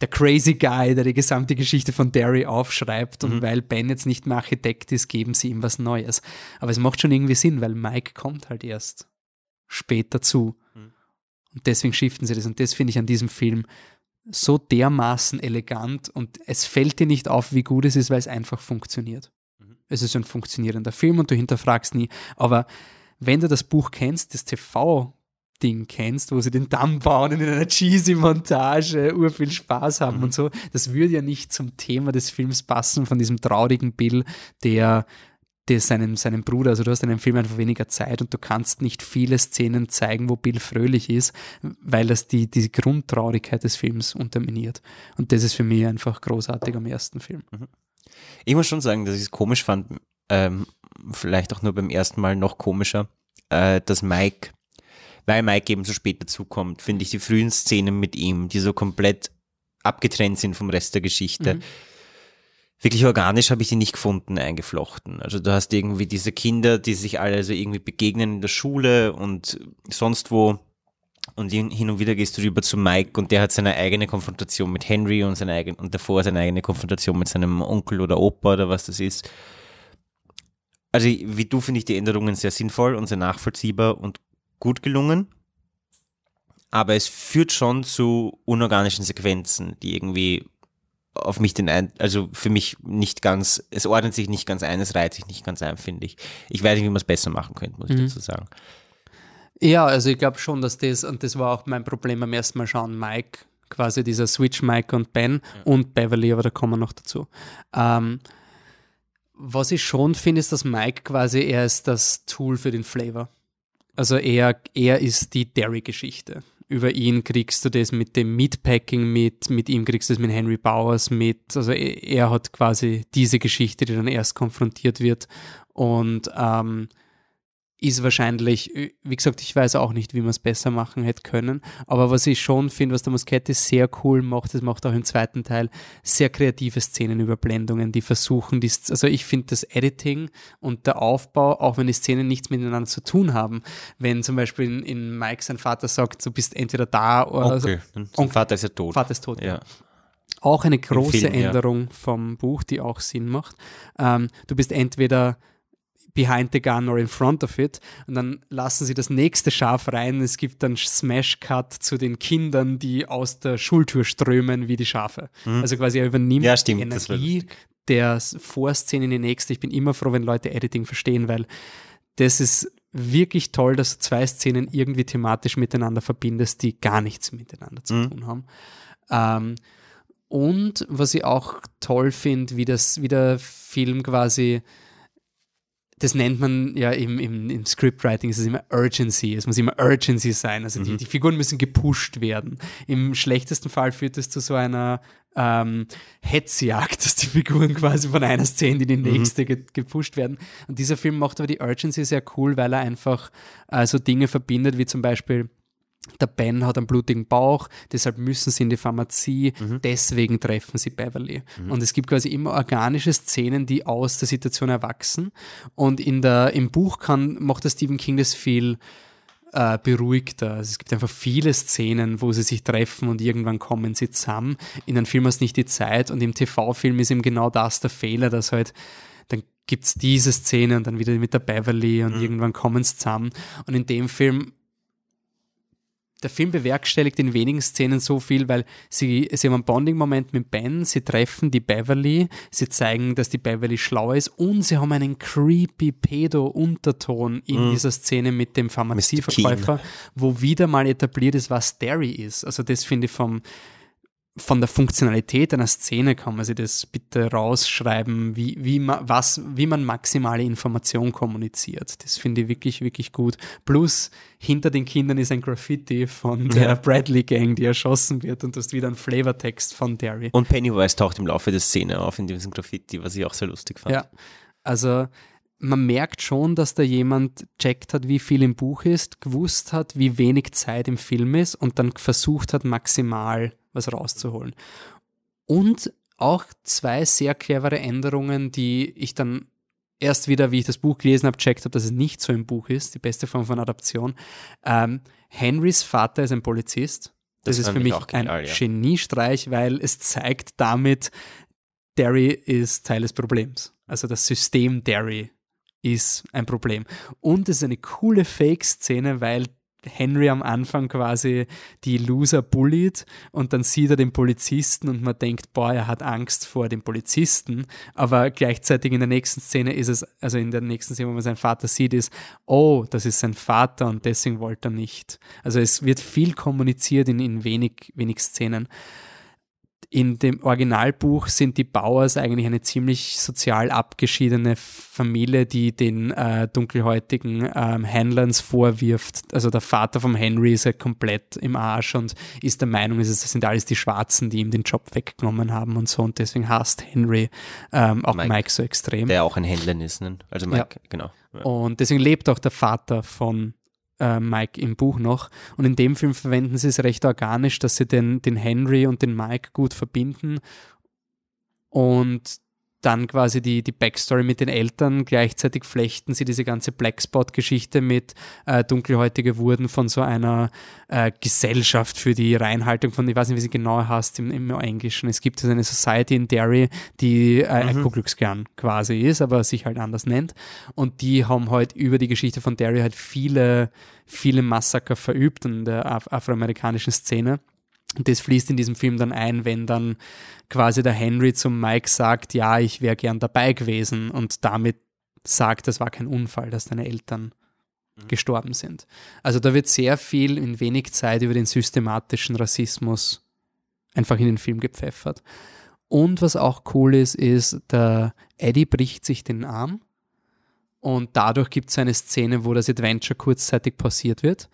der crazy Guy, der die gesamte Geschichte von Derry aufschreibt und Mhm. weil Ben jetzt nicht mehr Architekt ist, geben sie ihm was Neues. Aber es macht schon irgendwie Sinn, weil Mike kommt halt erst später zu. Mhm. Und deswegen shiften sie das. Und das finde ich an diesem Film so dermaßen elegant und es fällt dir nicht auf, wie gut es ist, weil es einfach funktioniert. Mhm. Es ist ein funktionierender Film und du hinterfragst nie. Aber wenn du das Buch kennst, das TV-Ding kennst, wo sie den Damm bauen und in einer cheesy Montage ur viel Spaß haben Mhm. und so, das würde ja nicht zum Thema des Films passen von diesem traurigen Bill, der der seinem, seinem Bruder, also du hast in einem Film einfach weniger Zeit und du kannst nicht viele Szenen zeigen, wo Bill fröhlich ist, weil das die, die Grundtraurigkeit des Films unterminiert. Und das ist für mich einfach großartig am ersten Film. Ich muss schon sagen, dass ich es komisch fand, ähm, vielleicht auch nur beim ersten Mal noch komischer, äh, dass Mike, weil Mike eben so spät dazukommt, finde ich die frühen Szenen mit ihm, die so komplett abgetrennt sind vom Rest der Geschichte. Mhm. Wirklich organisch habe ich die nicht gefunden, eingeflochten. Also du hast irgendwie diese Kinder, die sich alle so irgendwie begegnen in der Schule und sonst wo. Und hin hin und wieder gehst du rüber zu Mike und der hat seine eigene Konfrontation mit Henry und seine eigene, und davor seine eigene Konfrontation mit seinem Onkel oder Opa oder was das ist. Also wie du finde ich die Änderungen sehr sinnvoll und sehr nachvollziehbar und gut gelungen. Aber es führt schon zu unorganischen Sequenzen, die irgendwie auf mich den ein, also für mich nicht ganz, es ordnet sich nicht ganz ein, es reiht sich nicht ganz ein, finde ich. Ich weiß nicht, wie man es besser machen könnte, muss ich Mhm. dazu sagen. Ja, also ich glaube schon, dass das, und das war auch mein Problem beim ersten Mal schauen, Mike, quasi dieser Switch Mike und Ben und Beverly, aber da kommen wir noch dazu. Ähm, was ich schon finde, ist, dass Mike quasi, er ist das Tool für den Flavor. Also er, er ist die Derry-Geschichte. Über ihn kriegst du das mit dem Meatpacking mit, mit ihm kriegst du das mit Henry Bowers mit. Also er, er hat quasi diese Geschichte, die dann erst konfrontiert wird. Und ähm, ist wahrscheinlich, wie gesagt, ich weiß auch nicht, wie man es besser machen hätte können, aber was ich schon finde, was der Muschietti sehr cool macht, das macht auch im zweiten Teil sehr kreative Szenenüberblendungen, die versuchen, die, also ich finde das Editing und der Aufbau, auch wenn die Szenen nichts miteinander zu tun haben, wenn zum Beispiel in, in Mike sein Vater sagt, du bist entweder da oder Okay, sein Onkel- Vater ist ja tot. Vater ist tot, ja. auch eine große Film, ja. Änderung vom Buch, die auch Sinn macht. Ähm, du bist entweder behind the gun or in front of it und dann lassen sie das nächste Schaf rein. Es gibt dann Smash-Cut zu den Kindern, die aus der Schultür strömen wie die Schafe. Also quasi er übernimmt Mhm. Ja, stimmt, die Energie der Vorszene in die nächste. Ich bin immer froh, wenn Leute Editing verstehen, weil das ist wirklich toll, dass du zwei Szenen irgendwie thematisch miteinander verbindest, die gar nichts miteinander zu Mhm. tun haben. Ähm, und was ich auch toll finde, wie, das, wie der Film quasi, das nennt man ja im, im, im Scriptwriting, ist es immer Urgency. Es muss immer Urgency sein. Also die, die Figuren müssen gepusht werden. Im schlechtesten Fall führt es zu so einer ähm, Hetzjagd, dass die Figuren quasi von einer Szene in die nächste ge gepusht werden. Und dieser Film macht aber die Urgency sehr cool, weil er einfach äh, so Dinge verbindet, wie zum Beispiel der Ben hat einen blutigen Bauch, deshalb müssen sie in die Pharmazie, deswegen treffen sie Beverly. Und es gibt quasi immer organische Szenen, die aus der Situation erwachsen. Und in der, im Buch kann, macht der Stephen King das viel äh, beruhigter. Also es gibt einfach viele Szenen, wo sie sich treffen und irgendwann kommen sie zusammen. In einem Film hast du nicht die Zeit und im TV-Film ist eben genau das der Fehler, dass halt dann gibt es diese Szene und dann wieder mit der Beverly und irgendwann kommen sie zusammen. Und in dem Film der Film bewerkstelligt in wenigen Szenen so viel, weil sie, sie haben einen Bonding-Moment mit Ben, sie treffen die Beverly, sie zeigen, dass die Beverly schlau ist und sie haben einen creepy Pedo-Unterton in dieser Szene mit dem Pharmazieverkäufer, wo wieder mal etabliert ist, was Derry ist. Also das finde ich vom, von der Funktionalität einer Szene kann man sich das bitte rausschreiben, wie, wie, man, was, wie man maximale Information kommuniziert. Das finde ich wirklich, wirklich gut. Plus, hinter den Kindern ist ein Graffiti von der Ja. Bradley Gang, die erschossen wird und du hast wieder einen Flavortext von Derry. Und Pennywise taucht im Laufe der Szene auf in diesem Graffiti, was ich auch sehr lustig fand. Ja, also man merkt schon, dass da jemand checkt hat, wie viel im Buch ist, gewusst hat, wie wenig Zeit im Film ist und dann versucht hat, maximal was rauszuholen. Und auch zwei sehr clevere Änderungen, die ich dann erst wieder, wie ich das Buch gelesen habe, checkt habe, dass es nicht so im Buch ist, die beste Form von Adaption. Ähm, Henrys Vater ist ein Polizist Das, das ist für mich genial, ein ja. Geniestreich, weil es zeigt damit, Derry ist Teil des Problems. Also das System Derry ist ein Problem. Und es ist eine coole Fake-Szene, weil Henry am Anfang quasi die Loser bullied und dann sieht er den Polizisten und man denkt, boah, er hat Angst vor dem Polizisten, aber gleichzeitig in der nächsten Szene ist es, also in der nächsten Szene, wo man seinen Vater sieht, ist, oh, das ist sein Vater und deswegen wollte er nicht. Also es wird viel kommuniziert in, in wenig, wenig Szenen in dem Originalbuch sind die Bauers eigentlich eine ziemlich sozial abgeschiedene Familie, die den äh, dunkelhäutigen ähm, Hanlons vorwirft. Also der Vater vom Henry ist ja komplett im Arsch und ist der Meinung, es sind alles die Schwarzen, die ihm den Job weggenommen haben und so. Und deswegen hasst Henry ähm, auch Mike, Mike, so extrem. Der auch ein Hanlon ist, ne? Also Mike, ja. genau. Ja. Und deswegen lebt auch der Vater von äh, Mike im Buch noch. Und in dem Film verwenden sie es recht organisch, dass sie den, den Henry und den Mike gut verbinden und dann quasi die, die Backstory mit den Eltern. Gleichzeitig flechten sie diese ganze Blackspot-Geschichte mit äh, Dunkelhäutige wurden von so einer äh, Gesellschaft für die Reinhaltung von, ich weiß nicht, wie sie genau heißt im, im Englischen. Es gibt eine Society in Derry, die äh, mhm. ein Ku Klux Klan quasi ist, aber sich halt anders nennt. Und die haben halt über die Geschichte von Derry halt viele, viele Massaker verübt in der af afroamerikanischen Szene. Und das fließt in diesem Film dann ein, wenn dann quasi der Henry zum Mike sagt, ja, ich wäre gern dabei gewesen und damit sagt, das war kein Unfall, dass deine Eltern mhm. gestorben sind. Also da wird sehr viel in wenig Zeit über den systematischen Rassismus einfach in den Film gepfeffert. Und was auch cool ist, ist, der Eddie bricht sich den Arm und dadurch gibt es eine Szene, wo das Adventure kurzzeitig pausiert wird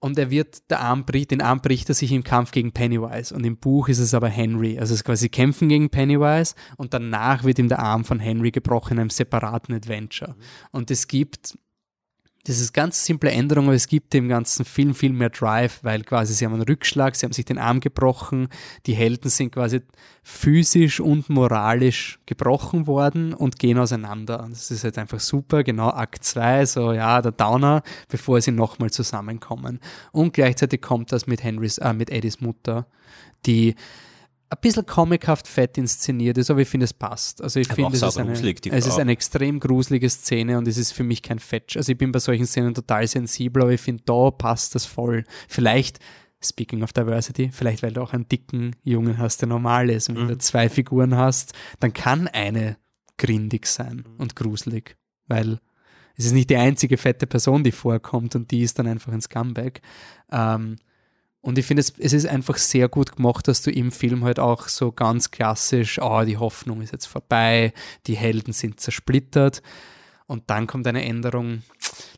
und er wird, der Arm bricht, den Arm bricht er sich im Kampf gegen Pennywise. Und im Buch ist es aber Henry. Also es ist quasi kämpfen gegen Pennywise und danach wird ihm der Arm von Henry gebrochen in einem separaten Adventure. Und es gibt das ist ganz simple Änderung, aber es gibt dem ganzen Film viel mehr Drive, weil quasi sie haben einen Rückschlag, sie haben sich den Arm gebrochen, die Helden sind quasi physisch und moralisch gebrochen worden und gehen auseinander. das ist jetzt einfach super, genau Akt 2, so ja, der Downer, bevor sie nochmal zusammenkommen. Und gleichzeitig kommt das mit Henrys, äh, mit Eddies Mutter, die ein bisschen comichaft fett inszeniert ist, aber ich finde, es passt. Also ich finde, es, ist eine, es ist eine extrem gruselige Szene und es ist für mich kein Fetch. Also ich bin bei solchen Szenen total sensibel, aber ich finde, da passt das voll. Vielleicht, speaking of diversity, vielleicht weil du auch einen dicken Jungen hast, der normal ist. Und wenn du mhm. zwei Figuren hast, dann kann eine grindig sein mhm. und gruselig, weil es ist nicht die einzige fette Person, die vorkommt und die ist dann einfach ein Scumbag. Ähm, und ich finde, es, es ist einfach sehr gut gemacht, dass du im Film halt auch so ganz klassisch, oh, die Hoffnung ist jetzt vorbei, die Helden sind zersplittert. Und dann kommt eine Änderung,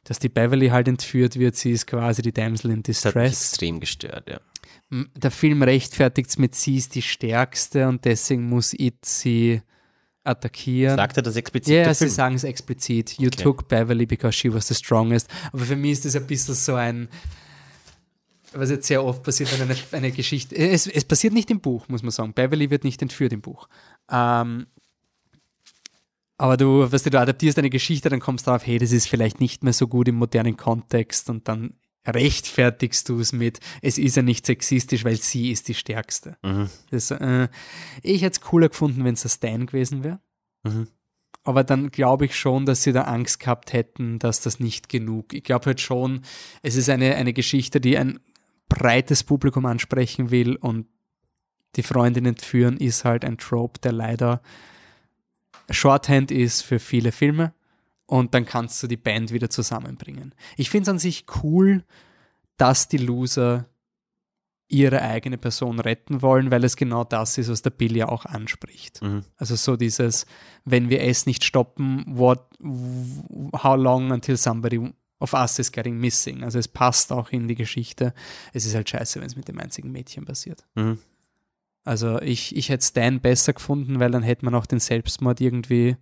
dass die Beverly halt entführt wird. Sie ist quasi die Damsel in Distress. Das hat mich extrem gestört, ja. Der Film rechtfertigt es mit, sie ist die Stärkste und deswegen muss It sie attackieren. Sagt er das explizit? Ja, sie sagen es explizit. You okay. took Beverly because she was the strongest. Aber für mich ist das ein bisschen so ein, was jetzt sehr oft passiert, wenn eine, eine Geschichte. Es, es, passiert nicht im Buch, muss man sagen. Beverly wird nicht entführt im Buch. Ähm, aber du, weißt du, du adaptierst eine Geschichte, dann kommst du darauf, hey, das ist vielleicht nicht mehr so gut im modernen Kontext und dann rechtfertigst du es mit, es ist ja nicht sexistisch, weil sie ist die Stärkste. Mhm. Das, äh, ich hätte es cooler gefunden, wenn es ein Stan gewesen wäre. Mhm. Aber dann glaube ich schon, dass sie da Angst gehabt hätten, dass das nicht genug. Ich glaube halt schon, es ist eine, eine Geschichte, die ein breites Publikum ansprechen will und die Freundin entführen ist halt ein Trope, der leider Shorthand ist für viele Filme und dann kannst du die Band wieder zusammenbringen. Ich finde es an sich cool, dass die Loser ihre eigene Person retten wollen, weil es genau das ist, was der Bill ja auch anspricht. Mhm. Also so dieses, wenn wir es nicht stoppen, what, how long until somebody of Us is Getting Missing. Also es passt auch in die Geschichte. Es ist halt scheiße, wenn es mit dem einzigen Mädchen passiert. Mhm. Also ich, ich hätte Stan besser gefunden, weil dann hätte man auch den Selbstmord irgendwie.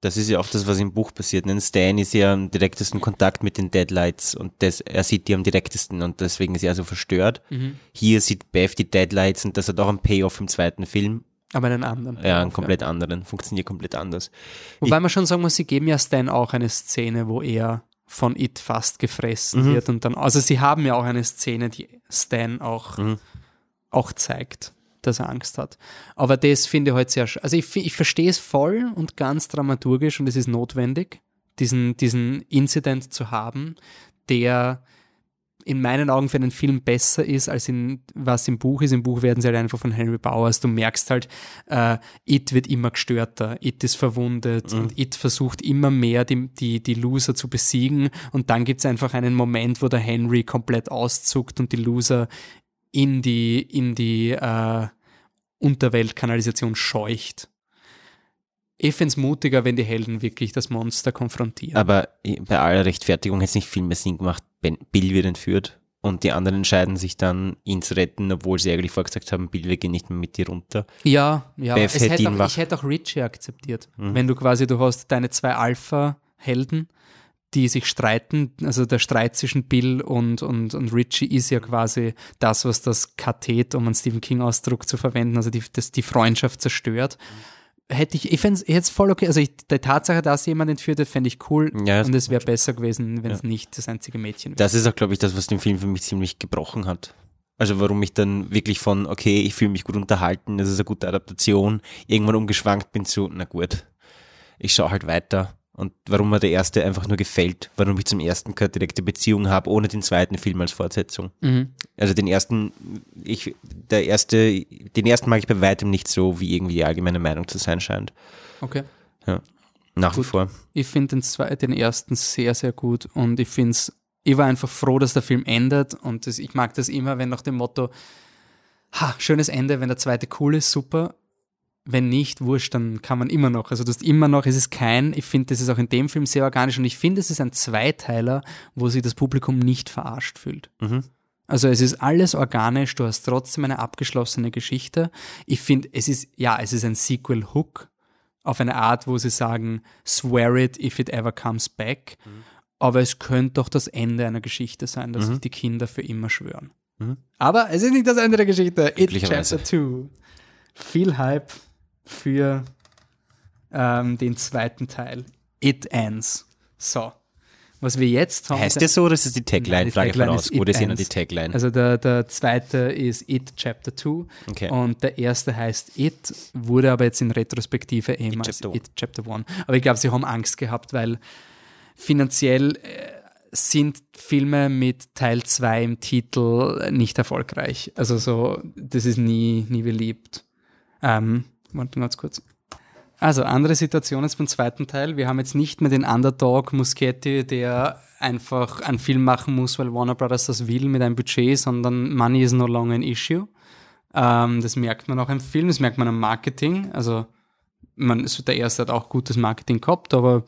Das ist ja auch das, was im Buch passiert. Denn Stan ist ja im direktesten Kontakt mit den Deadlights und das, er sieht die am direktesten und deswegen ist er so verstört. Mhm. Hier sieht Beth die Deadlights und das hat auch einen Payoff im zweiten Film. Aber einen anderen. Ja, einen komplett ja. anderen. Funktioniert komplett anders. Wobei ich, man schon sagen muss, sie geben ja Stan auch eine Szene, wo er von It fast gefressen wird und dann, also sie haben ja auch eine Szene, die Stan auch, auch zeigt, dass er Angst hat. Aber das finde ich halt sehr, also ich, ich verstehe es voll und ganz dramaturgisch und es ist notwendig, diesen, diesen Incident zu haben, der in meinen Augen für einen Film besser ist, als in was im Buch ist. Im Buch werden sie halt einfach von Henry Bowers. Du merkst halt, äh, It wird immer gestörter, It ist verwundet und It versucht immer mehr die, die, die Loser zu besiegen und dann gibt es einfach einen Moment, wo der Henry komplett auszuckt und die Loser in die, in die äh, Unterweltkanalisation scheucht. Ich finde es mutiger, wenn die Helden wirklich das Monster konfrontieren. Aber bei aller Rechtfertigung hätte es nicht viel mehr Sinn gemacht, Bill wird entführt und die anderen entscheiden sich dann, ihn zu retten, obwohl sie eigentlich vorgesagt haben, Bill, wir gehen nicht mehr mit dir runter. Ja, ja. Es hätte auch, ich hätte auch Richie akzeptiert. Wenn du quasi, du hast deine zwei Alpha-Helden, die sich streiten. Also der Streit zwischen Bill und, und, und Richie ist ja quasi das, was das Kathet, um einen Stephen King-Ausdruck zu verwenden, also die, das die Freundschaft zerstört. Hätte ich, ich fände es jetzt voll okay. Also ich, die Tatsache, dass jemand entführt hat, fände ich cool. Ja, und es wäre besser gewesen, wenn es nicht das einzige Mädchen wäre. Das ist auch, glaube ich, das, was den Film für mich ziemlich gebrochen hat. Also warum ich dann wirklich von, okay, ich fühle mich gut unterhalten, das ist eine gute Adaptation, irgendwann umgeschwankt bin zu, na gut, ich schaue halt weiter. Und warum mir der erste einfach nur gefällt, warum ich zum ersten keine direkte Beziehung habe, ohne den zweiten Film als Fortsetzung. Mhm. Also den ersten, ich, der erste, den ersten mag ich bei weitem nicht so, wie irgendwie die allgemeine Meinung zu sein scheint. Okay. Nach wie Gut. vor. Ich finde den, zwei- den ersten sehr, sehr gut und ich finde es, ich war einfach froh, dass der Film endet und das, ich mag das immer, wenn nach dem Motto, ha, schönes Ende, wenn der zweite cool ist, super. Wenn nicht, wurscht, dann kann man immer noch. Also du hast immer noch, es ist kein, ich finde, das ist auch in dem Film sehr organisch und ich finde, es ist ein Zweiteiler, wo sich das Publikum nicht verarscht fühlt. Mhm. Also es ist alles organisch, du hast trotzdem eine abgeschlossene Geschichte. Ich finde, es ist, ja, es ist ein Sequel-Hook auf eine Art, wo sie sagen, swear it if it ever comes back. Aber es könnte doch das Ende einer Geschichte sein, dass sich die Kinder für immer schwören. Mhm. Aber es ist nicht das Ende der Geschichte. It Glücklicherweise. Chapter 2. Viel Hype für ähm, den zweiten Teil. It ends. So. Was wir jetzt haben. Heißt der so oder ist es die Tagline? Nein, die Frage Tagline ist It Oder nur die. Tagline? Also der, der zweite ist It Chapter 2 Okay. und der erste heißt It, wurde aber jetzt in Retrospektive eben als Chapter One. It Chapter 1. Aber ich glaube, sie haben Angst gehabt, weil finanziell äh, sind Filme mit Teil 2 im Titel nicht erfolgreich. Also so, das ist nie, nie beliebt. Ähm, warte ganz kurz. Also, andere Situation jetzt beim zweiten Teil. Wir haben jetzt nicht mehr den Underdog Muschietti, der einfach einen Film machen muss, weil Warner Brothers das will mit einem Budget, sondern Money is no longer an issue. Ähm, das merkt man auch im Film, das merkt man am Marketing. Also, man, so der erste hat auch gutes Marketing gehabt, aber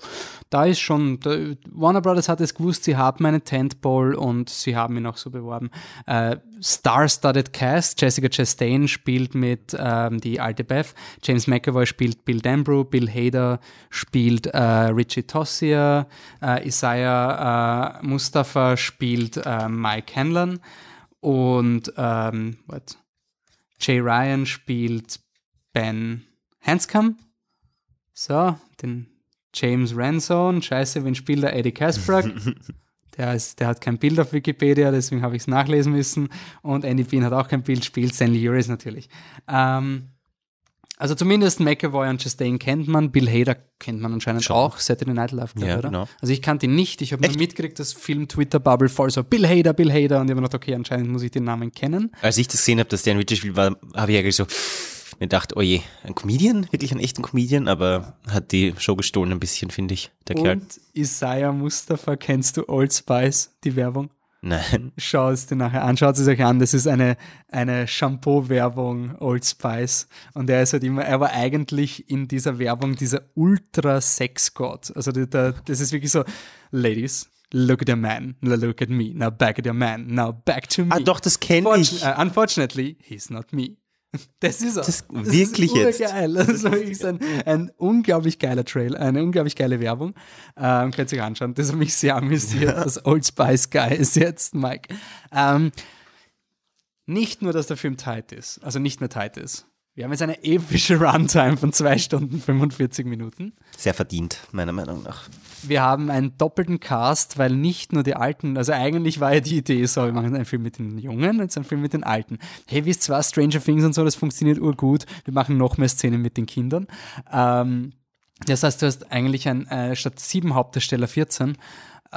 da ist schon, da, Warner Brothers hat es gewusst, sie haben einen Tentpole und sie haben ihn auch so beworben. Äh, Star-studded Cast, Jessica Chastain spielt mit ähm, die alte Beth, James McAvoy spielt Bill Denbrough, Bill Hader spielt äh, Richie Tossier, äh, Isaiah äh, Mustafa spielt äh, Mike Hanlon und ähm, what? Jay Ryan spielt Ben Hanscom. So, den James Ranson. Scheiße, wen spielt der? Eddie Kasprak. Der, ist, der hat kein Bild auf Wikipedia, deswegen habe ich es nachlesen müssen. Und Andy Bean hat auch kein Bild, spielt Stanley Uris natürlich. Ähm, also zumindest McAvoy und Chastain kennt man, Bill Hader kennt man anscheinend Schon. auch, Saturday Night Live, glaub, Ja, oder? genau. Also ich kannte ihn nicht, ich habe nur mitgekriegt, dass Film-Twitter-Bubble voll so Bill Hader, Bill Hader und ich habe mir gedacht, okay, anscheinend muss ich den Namen kennen. Als ich das gesehen habe, dass der ein Richie spielt, war, habe ich eigentlich so mir gedacht, oh je, ein Comedian, wirklich einen echten Comedian, aber hat die Show gestohlen ein bisschen, finde ich, der Kerl. Und Isaiah Mustafa, kennst du Old Spice, die Werbung? Nein. Schaut es dir nachher an, schaut es euch an. Das ist eine, eine Shampoo-Werbung, Old Spice. Und er ist halt immer, er war eigentlich in dieser Werbung dieser Ultra-Sex-Gott. Also der, der, das ist wirklich so, Ladies, look at your man, now look at me, now back at your man, now back to me. Ah, doch, das kenne ich. äh, unfortunately, he's not me. Das ist er. Das- wirklich ist jetzt? Geil. Das ist wirklich ein, ein unglaublich geiler Trail, eine unglaublich geile Werbung. Ähm, könnt ihr euch anschauen. Das hat mich sehr amüsiert. Das Old Spice Guy ist jetzt Mike. Ähm, nicht nur, dass der Film tight ist, also nicht mehr tight ist. Wir haben jetzt eine epische Runtime von 2 Stunden 45 Minuten. Sehr verdient, meiner Meinung nach. Wir haben einen doppelten Cast, weil nicht nur die Alten, also eigentlich war ja die Idee so, wir machen einen Film mit den Jungen, jetzt einen Film mit den Alten. Hey, wisst zwar Stranger Things und so, das funktioniert urgut. Wir machen noch mehr Szenen mit den Kindern. Ähm, das heißt, du hast eigentlich ein, äh, statt sieben Hauptdarsteller 14, äh,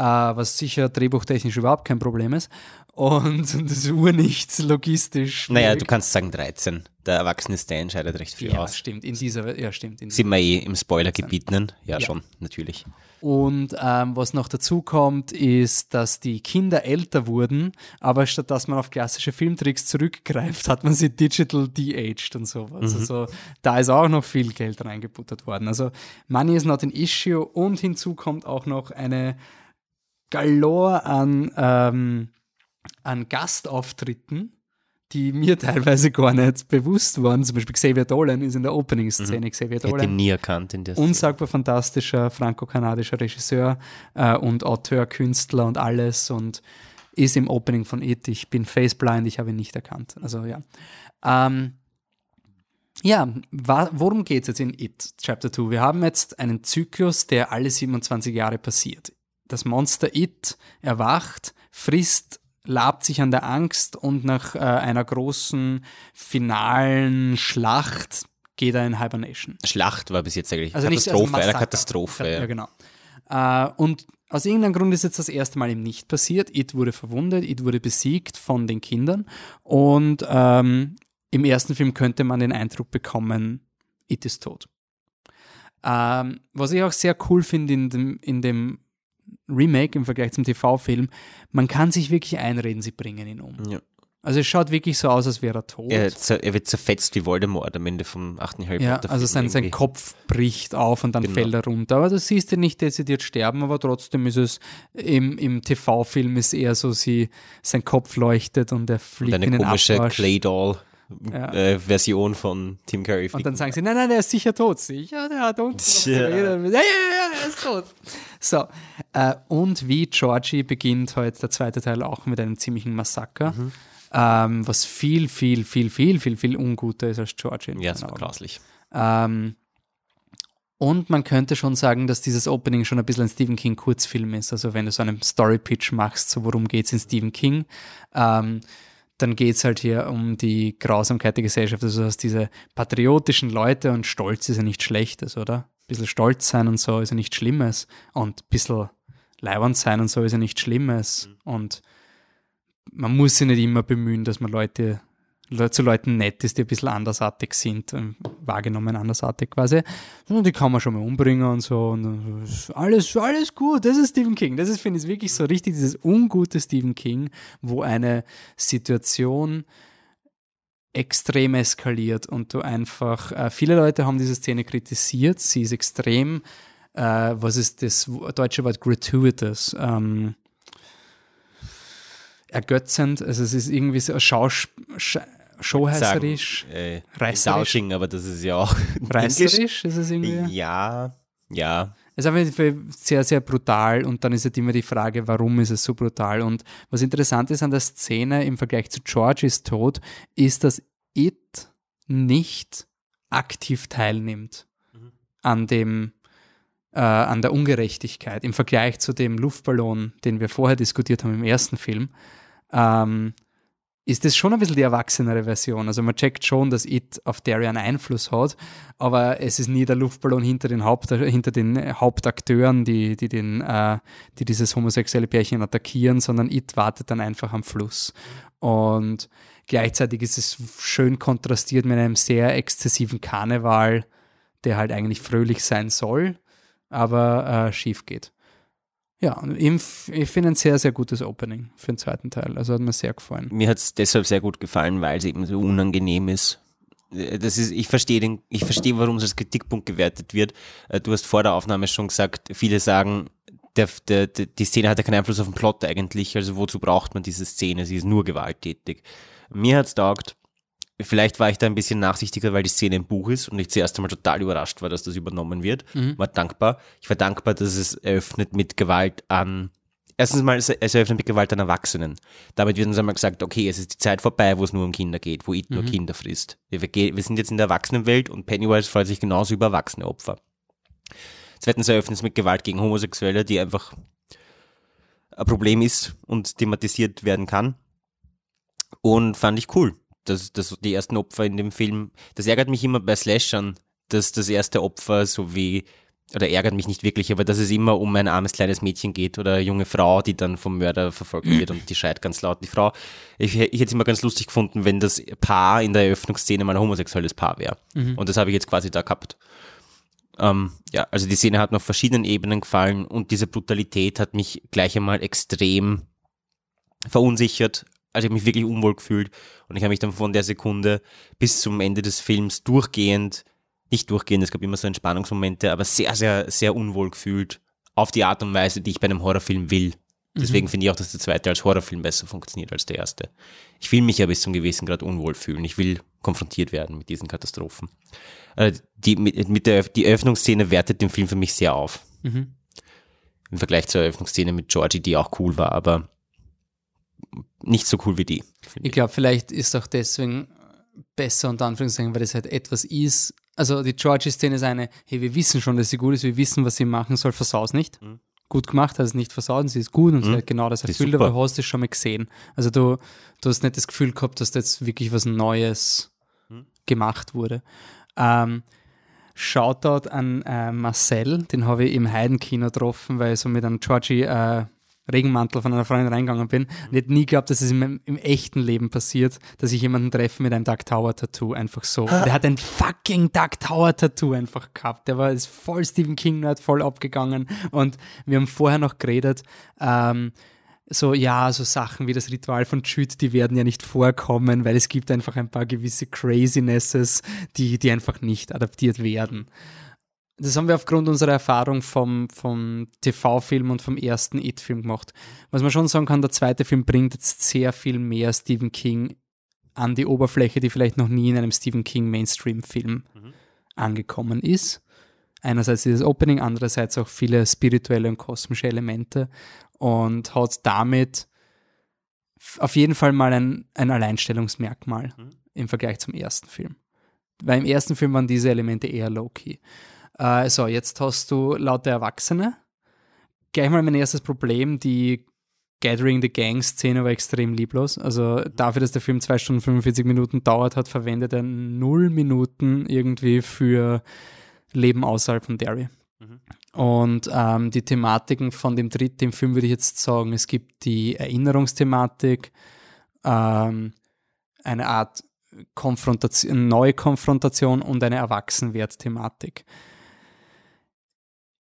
was sicher drehbuchtechnisch überhaupt kein Problem ist. Und das ist urnichts logistisch. Naja, du kannst sagen 13. Der erwachsene Stan scheidet recht viel ja, aus. stimmt. In dieser, ja, stimmt. In Sind wir eh im Spoilergebiet, ne? Ja, Ja. schon, natürlich. Und ähm, was noch dazu kommt, ist, dass die Kinder älter wurden, aber statt dass man auf klassische Filmtricks zurückgreift, hat man sie digital de-aged und sowas. Also da ist auch noch viel Geld reingebuttert worden. Also Money is not an issue und hinzu kommt auch noch eine Galore an, ähm, an Gastauftritten, die mir teilweise gar nicht bewusst waren. Zum Beispiel Xavier Dolan ist in der Opening-Szene. Xavier Ich hätte ihn Dolan nie erkannt in der Szene. unsagbar fantastischer franco-kanadischer Regisseur äh, und Auteur, Künstler und alles und ist im Opening von It. Ich bin faceblind, ich habe ihn nicht erkannt. Also ja. Ähm, ja, worum geht es jetzt in It, Chapter 2? Wir haben jetzt einen Zyklus, der alle 27 Jahre passiert. Das Monster It erwacht, frisst, labt sich an der Angst und nach äh, einer großen finalen Schlacht geht er in Hibernation. Schlacht war bis jetzt eigentlich Also nicht Katastrophe, also eine Massaker. Katastrophe. Ja, genau. Äh, und aus irgendeinem Grund ist jetzt das erste Mal eben nicht passiert. It wurde verwundet, It wurde besiegt von den Kindern. Und ähm, im ersten Film könnte man den Eindruck bekommen, It ist tot. Ähm, was ich auch sehr cool finde in dem, in dem Remake im Vergleich zum TV-Film, man kann sich wirklich einreden, sie bringen ihn um. Ja. Also es schaut wirklich so aus, als wäre er tot. Er, er wird zerfetzt wie Voldemort am Ende vom achten Harry Ja, Potter also sein, sein. Kopf bricht auf und dann Genau. fällt er runter. Aber du siehst ihn nicht dezidiert sterben, aber trotzdem ist es im, im TV-Film ist eher so, sie, sein Kopf leuchtet und er Und fliegt eine in den komische Abwasch. Clay-Doll Ja. äh, Version von Tim Curry. Und dann sagen sie, nein, nein, der ist sicher tot. Sicher, der hat unten noch Ja. ja, ja, ja, er ist tot. So, äh, und wie Georgie beginnt heute der zweite Teil auch mit einem ziemlichen Massaker, Mhm. ähm, was viel, viel, viel, viel, viel, viel unguter ist als Georgie. ja, das war grauslich. Ähm, und man könnte schon sagen, dass dieses Opening schon ein bisschen ein Stephen King Kurzfilm ist. Also wenn du so einen Story-Pitch machst, so worum geht es in Stephen King, ähm, dann geht es halt hier um die Grausamkeit der Gesellschaft. Also du hast diese patriotischen Leute und Stolz ist ja nichts Schlechtes, oder? Bisschen stolz sein und so ist ja nichts Schlimmes. Und ein bisschen leibernd sein und so ist ja nichts Schlimmes. Und man muss sich nicht immer bemühen, dass man Leute Le- zu Leuten nett ist, die ein bisschen andersartig sind, ähm, wahrgenommen andersartig quasi. Und die kann man schon mal umbringen und so. Und ist alles, alles gut. Das ist Stephen King. Das ist, finde ich, wirklich so richtig dieses ungute Stephen King, wo eine Situation extrem eskaliert und du einfach, äh, viele Leute haben diese Szene kritisiert, sie ist extrem, äh, was ist das deutsche Wort gratuitous, ähm, ergötzend, also es ist irgendwie so Schausch, sch showheißerisch, äh, reißerisch. Sausching, aber das ist ja auch reißerisch ist es irgendwie. Ja, ja. Es ist Fall sehr, sehr brutal und dann ist halt immer die Frage, warum ist es so brutal? Und was interessant ist an der Szene im Vergleich zu Georges Tod, ist, dass It nicht aktiv teilnimmt an dem äh, an der Ungerechtigkeit im Vergleich zu dem Luftballon, den wir vorher diskutiert haben im ersten Film. Ähm, ist das schon ein bisschen die erwachsenere Version. Also man checkt schon, dass It auf einen Einfluss hat, aber es ist nie der Luftballon hinter den, Haupt, hinter den Hauptakteuren, die, die, den, äh, die dieses homosexuelle Pärchen attackieren, sondern It wartet dann einfach am Fluss. Und gleichzeitig ist es schön kontrastiert mit einem sehr exzessiven Karneval, der halt eigentlich fröhlich sein soll, aber äh, schief geht. Ja, ich finde ein sehr, sehr gutes Opening für den zweiten Teil. Also hat mir sehr gefallen. Mir hat es deshalb sehr gut gefallen, weil es eben so unangenehm ist. Äh, Das ist, ich verstehe den, warum es als Kritikpunkt gewertet wird. Äh, Du hast vor der Aufnahme schon gesagt, viele sagen, der, der, die Szene hat ja keinen Einfluss auf den Plot eigentlich, also wozu braucht man diese Szene? Sie ist nur gewalttätig. Mir hat's taugt. Vielleicht war ich da ein bisschen nachsichtiger, weil die Szene im Buch ist und ich zuerst einmal total überrascht war, dass das übernommen wird. War dankbar. Ich war dankbar, dass es eröffnet mit Gewalt an erstens mal, es eröffnet mit Gewalt an Erwachsenen. Damit wird uns einmal gesagt, okay, es ist die Zeit vorbei, wo es nur um Kinder geht, wo It nur Kinder frisst. Wir, wir sind jetzt in der Erwachsenenwelt und Pennywise freut sich genauso über erwachsene Opfer. Zweitens eröffnet es mit Gewalt gegen Homosexuelle, die einfach ein Problem ist und thematisiert werden kann. Und fand ich cool, dass, dass die ersten Opfer in dem Film, das ärgert mich immer bei Slashern, dass das erste Opfer so wie oder ärgert mich nicht wirklich, aber dass es immer um ein armes kleines Mädchen geht oder eine junge Frau, die dann vom Mörder verfolgt wird und die schreit ganz laut. Die Frau, ich, ich hätte es immer ganz lustig gefunden, wenn das Paar in der Eröffnungsszene mal ein homosexuelles Paar wäre. Mhm. Und das habe ich jetzt quasi da gehabt. Ähm, ja, also die Szene hat mir auf verschiedenen Ebenen gefallen und diese Brutalität hat mich gleich einmal extrem verunsichert. Also ich habe mich wirklich unwohl gefühlt und ich habe mich dann von der Sekunde bis zum Ende des Films durchgehend nicht durchgehend, es gab immer so Entspannungsmomente, aber sehr, sehr, sehr unwohl gefühlt auf die Art und Weise, die ich bei einem Horrorfilm will. Deswegen mhm. finde ich auch, dass der zweite als Horrorfilm besser funktioniert als der erste. Ich will mich ja bis zum gewissen Grad unwohl fühlen. Ich will konfrontiert werden mit diesen Katastrophen. Äh, die, mit, mit der, die Eröffnungsszene wertet den Film für mich sehr auf. Mhm. Im Vergleich zur Eröffnungsszene mit Georgie, die auch cool war, aber nicht so cool wie die. Ich glaube, vielleicht ist auch deswegen besser unter Anführungszeichen, weil das halt etwas ist, also die Georgie-Szene ist eine, hey, wir wissen schon, dass sie gut ist, wir wissen, was sie machen soll, versaus nicht. Mhm. Gut gemacht, hat es nicht versaut, sie ist gut und mhm. sie hat genau das erfüllt, aber du hast es schon mal gesehen. Also du, du hast nicht das Gefühl gehabt, dass da jetzt wirklich was Neues mhm. gemacht wurde. Ähm, Shoutout an äh, Marcel, den habe ich im Heidenkino getroffen, weil ich so mit einem Georgie äh, Regenmantel von einer Freundin reingegangen bin. Und ich hätte nie geglaubt, dass es im, im echten Leben passiert, dass ich jemanden treffe mit einem Dark Tower Tattoo. Einfach so. Und der hat ein fucking Dark Tower Tattoo einfach gehabt. Der war ist voll Stephen King Nerd, voll abgegangen. Und wir haben vorher noch geredet, ähm, so, ja, so Sachen wie das Ritual von Chüt, die werden ja nicht vorkommen, weil es gibt einfach ein paar gewisse Crazinesses, die, die einfach nicht adaptiert werden das haben wir aufgrund unserer Erfahrung vom, vom TV-Film und vom ersten It-Film gemacht. Was man schon sagen kann, der zweite Film bringt jetzt sehr viel mehr Stephen King an die Oberfläche, die vielleicht noch nie in einem Stephen King Mainstream-Film mhm. angekommen ist. Einerseits dieses Opening, andererseits auch viele spirituelle und kosmische Elemente und hat damit auf jeden Fall mal ein, ein Alleinstellungsmerkmal mhm. im Vergleich zum ersten Film. Weil im ersten Film waren diese Elemente eher low-key. Äh, so, jetzt hast du lauter Erwachsene. Gleich mal mein erstes Problem, die Gathering the Gang-Szene war extrem lieblos. Also dafür, dass der Film zwei Stunden 45 Minuten dauert hat, verwendet er null Minuten irgendwie für Leben außerhalb von Derry. Mhm. Und ähm, die Thematiken von dem dritten Film würde ich jetzt sagen, es gibt die Erinnerungsthematik, ähm, eine Art Konfrontation, neue Konfrontation und eine Erwachsenwert-Thematik.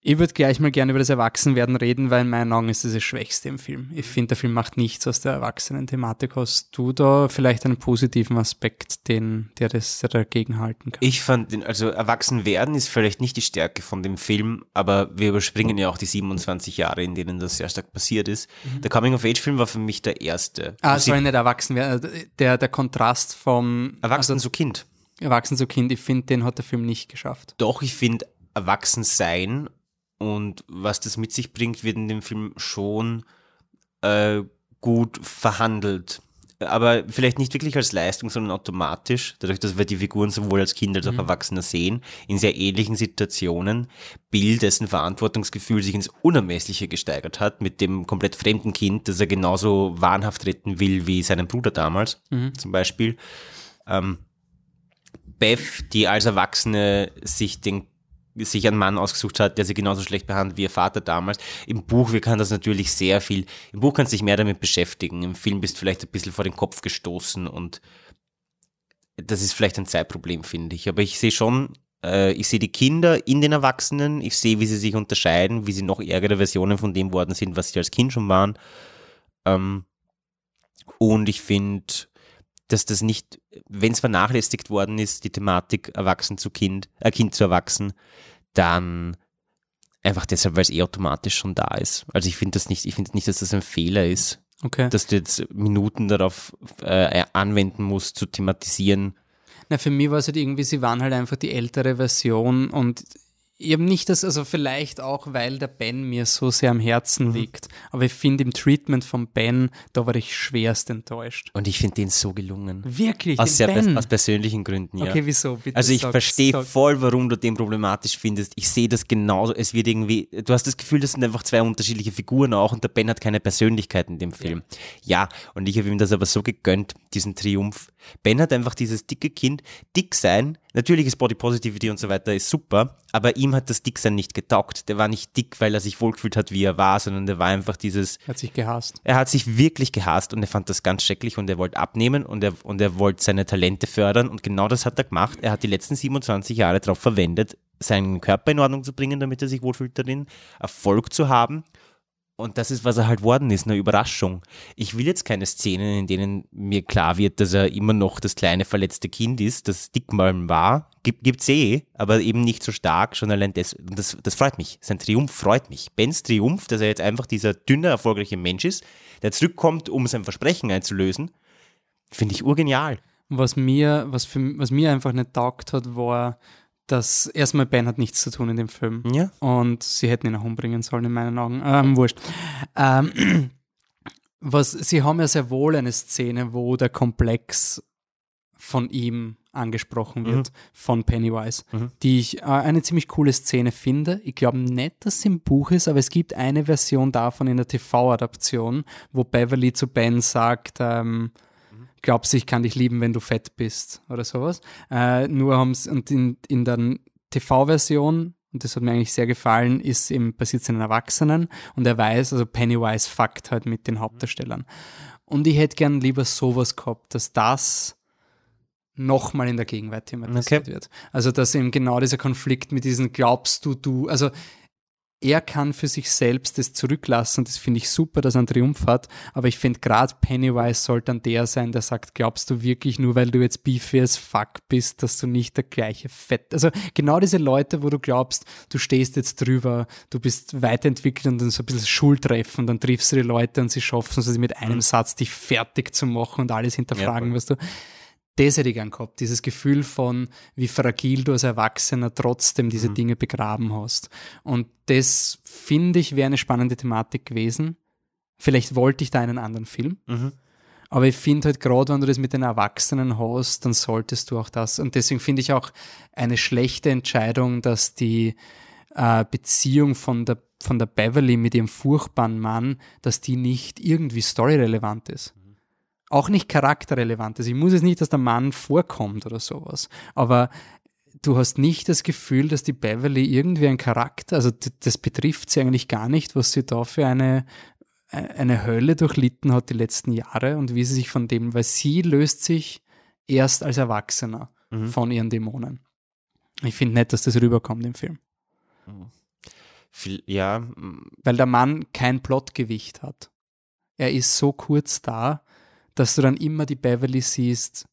Ich würde gleich mal gerne über das Erwachsenwerden reden, weil in meinen Augen ist das das Schwächste im Film. Ich finde, der Film macht nichts aus der Erwachsenen-Thematik. Hast du da vielleicht einen positiven Aspekt, den, der das der dagegen halten kann? Ich fand, also Erwachsenwerden ist vielleicht nicht die Stärke von dem Film, aber wir überspringen ja auch die 27 Jahre, in denen das sehr stark passiert ist. Mhm. Der Coming-of-Age-Film war für mich der erste. Ah, es war nicht Erwachsenwerden, der, der Kontrast vom Erwachsen also, zu Kind. Erwachsen zu Kind, ich finde, den hat der Film nicht geschafft. Doch, ich finde, Erwachsen sein und was das mit sich bringt, wird in dem Film schon äh, gut verhandelt. Aber vielleicht nicht wirklich als Leistung, sondern automatisch, dadurch, dass wir die Figuren sowohl als Kinder als auch mhm. Erwachsene sehen, in sehr ähnlichen Situationen, Bill, dessen Verantwortungsgefühl sich ins Unermessliche gesteigert hat, mit dem komplett fremden Kind, das er genauso wahnhaft retten will wie seinen Bruder damals, mhm. zum Beispiel. Ähm, Beth, die als Erwachsene sich den sich einen Mann ausgesucht hat, der sie genauso schlecht behandelt wie ihr Vater damals. Im Buch, wir können das natürlich sehr viel, im Buch kannst du dich mehr damit beschäftigen. Im Film bist du vielleicht ein bisschen vor den Kopf gestoßen und das ist vielleicht ein Zeitproblem, finde ich. Aber ich sehe schon, äh, ich sehe die Kinder in den Erwachsenen, ich sehe, wie sie sich unterscheiden, wie sie noch ärgere Versionen von dem worden sind, was sie als Kind schon waren. Ähm, und ich finde, dass das nicht, wenn es vernachlässigt worden ist, die Thematik Erwachsen zu Kind, äh, Kind zu Erwachsen, dann einfach deshalb, weil es eh automatisch schon da ist. Also ich finde das nicht, ich finde nicht, dass das ein Fehler ist. Okay. Dass du jetzt Minuten darauf äh, anwenden musst, zu thematisieren. Na, für mich war es halt irgendwie, sie waren halt einfach die ältere Version und eben nicht das, also vielleicht auch, weil der Ben mir so sehr am Herzen mhm. liegt. Aber ich finde im Treatment von Ben, da war ich schwerst enttäuscht. Und ich finde den so gelungen. Wirklich? Aus, sehr ben? aus persönlichen Gründen, ja. Okay, wieso? Bitte also ich verstehe voll, warum du den problematisch findest. Ich sehe das genauso. Es wird irgendwie, du hast das Gefühl, das sind einfach zwei unterschiedliche Figuren auch und der Ben hat keine Persönlichkeit in dem Film. Ja, ja und ich habe ihm das aber so gegönnt, diesen Triumph. Ben hat einfach dieses dicke Kind, dick sein, natürlich ist Body Positivity und so weiter ist super, aber ihm hat das Dicksein nicht getaugt. Der war nicht dick, weil er sich wohlgefühlt hat, wie er war, sondern der war einfach dieses. Er hat sich gehasst. Er hat sich wirklich gehasst und er fand das ganz schrecklich und er wollte abnehmen und er, und er wollte seine Talente fördern und genau das hat er gemacht. Er hat die letzten 27 Jahre darauf verwendet, seinen Körper in Ordnung zu bringen, damit er sich wohlfühlt darin, Erfolg zu haben und das ist, was er halt worden ist, eine Überraschung. Ich will jetzt keine Szenen, in denen mir klar wird, dass er immer noch das kleine verletzte Kind ist, das Dickmalm war. Gibt, gibt's eh, aber eben nicht so stark, schon allein das, das, das freut mich. Sein Triumph freut mich. Bens Triumph, dass er jetzt einfach dieser dünne, erfolgreiche Mensch ist, der zurückkommt, um sein Versprechen einzulösen, finde ich urgenial. Was mir, was für, was mir einfach nicht taugt hat, war, dass erstmal Ben hat nichts zu tun in dem Film. Ja. Und sie hätten ihn auch umbringen sollen, in meinen Augen. Ähm, wurscht. Ähm, was, sie haben ja sehr wohl eine Szene, wo der Komplex von ihm angesprochen wird, mhm. von Pennywise, mhm. die ich äh, eine ziemlich coole Szene finde. Ich glaube nicht, dass sie im Buch ist, aber es gibt eine Version davon in der TV-Adaption, wo Beverly zu Ben sagt, ähm, glaubst, ich kann dich lieben, wenn du fett bist oder sowas. Äh, nur haben es, und in, in der TV-Version, und das hat mir eigentlich sehr gefallen, ist eben passiert es einen Erwachsenen und er weiß, also Pennywise fuckt halt mit den Hauptdarstellern. Und ich hätte gern lieber sowas gehabt, dass das nochmal in der Gegenwart thematisiert okay. wird. Also dass eben genau dieser Konflikt mit diesen glaubst du, du, also er kann für sich selbst das zurücklassen. Das finde ich super, dass er einen Triumph hat. Aber ich finde gerade Pennywise sollte dann der sein, der sagt, glaubst du wirklich nur, weil du jetzt beefy as fuck bist, dass du nicht der gleiche Fett. Also genau diese Leute, wo du glaubst, du stehst jetzt drüber, du bist weiterentwickelt und dann so ein bisschen Schultreffen, dann triffst du die Leute und sie schaffen es, also mit einem mhm. Satz dich fertig zu machen und alles hinterfragen, ja, weißt du das hätte ich gern gehabt, dieses Gefühl von, wie fragil du als Erwachsener trotzdem diese mhm. Dinge begraben hast. Und das, finde ich, wäre eine spannende Thematik gewesen. Vielleicht wollte ich da einen anderen Film. Mhm. Aber ich finde halt gerade, wenn du das mit den Erwachsenen hast, dann solltest du auch das. Und deswegen finde ich auch eine schlechte Entscheidung, dass die äh, Beziehung von der, von der Beverly mit ihrem furchtbaren Mann, dass die nicht irgendwie storyrelevant ist auch nicht charakterrelevant ist. Ich muss jetzt nicht, dass der Mann vorkommt oder sowas. Aber du hast nicht das Gefühl, dass die Beverly irgendwie ein Charakter, also das betrifft sie eigentlich gar nicht, was sie da für eine, eine Hölle durchlitten hat die letzten Jahre und wie sie sich von dem, weil sie löst sich erst als Erwachsener mhm. von ihren Dämonen. Ich finde nicht, dass das rüberkommt im Film. Mhm. Ja. Weil der Mann kein Plotgewicht hat. Er ist so kurz da, dass du dann immer die Beverly siehst.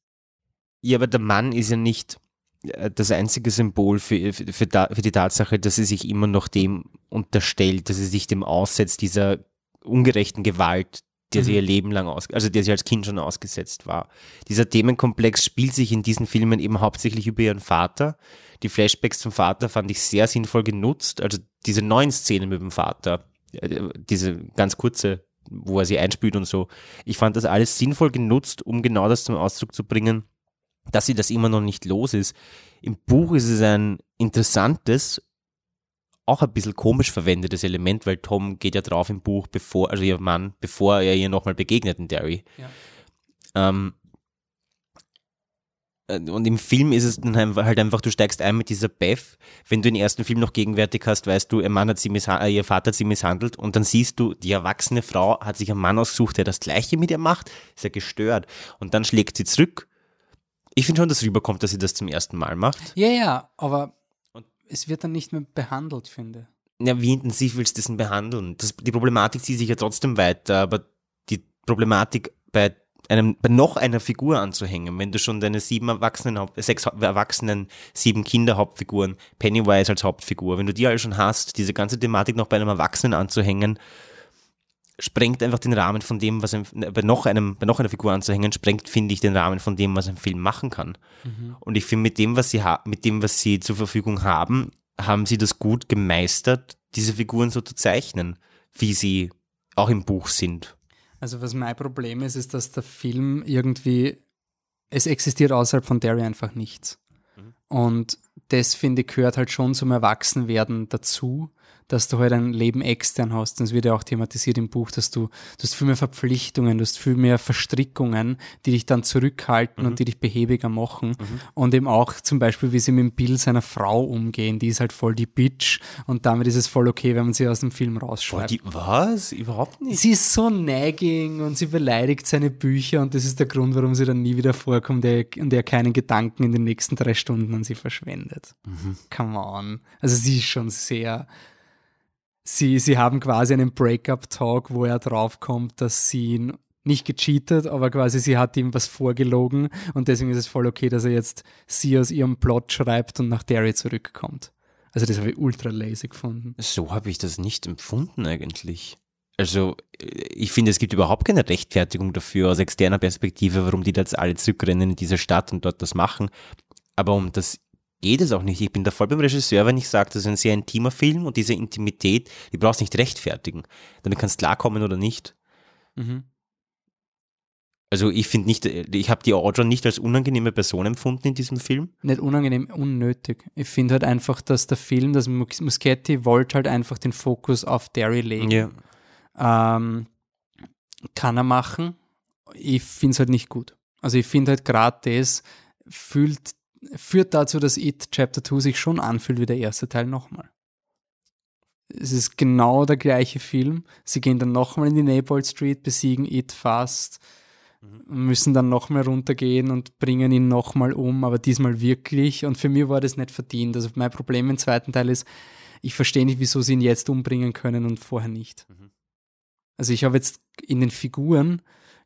Ja, aber der Mann ist ja nicht äh, das einzige Symbol für, für, für, für die Tatsache, dass sie sich immer noch dem unterstellt, dass sie sich dem aussetzt, dieser ungerechten Gewalt, der mhm. sie ihr Leben lang aus, also der sie als Kind schon ausgesetzt war. Dieser Themenkomplex spielt sich in diesen Filmen eben hauptsächlich über ihren Vater. Die Flashbacks zum Vater fand ich sehr sinnvoll genutzt. Also diese neuen Szenen mit dem Vater, äh, diese ganz kurze wo er sie einspült und so. Ich fand das alles sinnvoll genutzt, um genau das zum Ausdruck zu bringen, dass sie das immer noch nicht los ist. Im Buch ist es ein interessantes, auch ein bisschen komisch verwendetes Element, weil Tom geht ja drauf im Buch, bevor, also ihr Mann, bevor er ihr nochmal begegnet in Derry. Ja. Ähm, äh, und im Film ist es dann halt einfach, du steigst ein mit dieser Beth. Wenn du den ersten Film noch gegenwärtig hast, weißt du, ihr Mann hat sie äh, ihr Vater hat sie misshandelt und dann siehst du, die erwachsene Frau hat sich einen Mann ausgesucht, der das Gleiche mit ihr macht, ist ja gestört. Und dann schlägt sie zurück. Ich finde schon, dass rüberkommt, dass sie das zum ersten Mal macht. Ja, ja, aber und es wird dann nicht mehr behandelt, finde. Ja, wie intensiv willst du das denn behandeln? Das, die Problematik zieht sich ja trotzdem weiter, aber die Problematik bei einem, bei noch einer Figur anzuhängen, wenn du schon deine sieben Erwachsenen, sechs Erwachsenen, sieben Kinder Hauptfiguren, Pennywise als Hauptfigur, wenn du die alle schon hast, diese ganze Thematik noch bei einem Erwachsenen anzuhängen, sprengt einfach den Rahmen von dem, was ein, bei noch einem, bei noch einer Figur anzuhängen, sprengt, finde ich, den Rahmen von dem, was ein Film machen kann. Mhm. Und ich finde, mit dem, was sie mit dem, was sie zur Verfügung haben, haben sie das gut gemeistert, diese Figuren so zu zeichnen, wie sie auch im Buch sind. Also was mein Problem ist, ist, dass der Film irgendwie, es existiert außerhalb von Derry einfach nichts. Mhm. Und das, finde ich, gehört halt schon zum Erwachsenwerden dazu, dass du halt ein Leben extern hast. Das wird ja auch thematisiert im Buch, dass du, du hast viel mehr Verpflichtungen, du hast viel mehr Verstrickungen, die dich dann zurückhalten mhm. und die dich behäbiger machen. Mhm. Und eben auch zum Beispiel, wie sie mit dem Bild seiner Frau umgehen, die ist halt voll die Bitch und damit ist es voll okay, wenn man sie aus dem Film rausschreibt. Die, was? Überhaupt nicht. Sie ist so nagging und sie beleidigt seine Bücher und das ist der Grund, warum sie dann nie wieder vorkommt und er keinen Gedanken in den nächsten drei Stunden an sie verschwendet. Mhm. Come on. Also sie ist schon sehr sie, sie haben quasi einen Breakup-Talk, wo er draufkommt, dass sie ihn nicht gecheatet, aber quasi sie hat ihm was vorgelogen und deswegen ist es voll okay, dass er jetzt sie aus ihrem Plot schreibt und nach Derry zurückkommt. Also das habe ich ultra lazy gefunden. So habe ich das nicht empfunden eigentlich. Also ich finde, es gibt überhaupt keine Rechtfertigung dafür aus externer Perspektive, warum die jetzt alle zurückrennen in diese Stadt und dort das machen. Aber um das geht es auch nicht. Ich bin da voll beim Regisseur, wenn ich sage, das ist ein sehr intimer Film und diese Intimität, die brauchst du nicht rechtfertigen. Damit kannst du klarkommen oder nicht. Mhm. Also ich finde nicht, ich habe die Audra nicht als unangenehme Person empfunden in diesem Film. Nicht unangenehm, unnötig. Ich finde halt einfach, dass der Film, dass Muschetti wollte halt einfach den Fokus auf Derry legen. Ja. Ähm, kann er machen. Ich finde es halt nicht gut. Also ich finde halt gerade das fühlt führt dazu, dass It Chapter 2 sich schon anfühlt wie der erste Teil nochmal. Es ist genau der gleiche Film. Sie gehen dann nochmal in die Naples Street, besiegen It fast, mhm. müssen dann nochmal runtergehen und bringen ihn nochmal um, aber diesmal wirklich. Und für mich war das nicht verdient. Also mein Problem im zweiten Teil ist, ich verstehe nicht, wieso sie ihn jetzt umbringen können und vorher nicht. Mhm. Also ich habe jetzt in den Figuren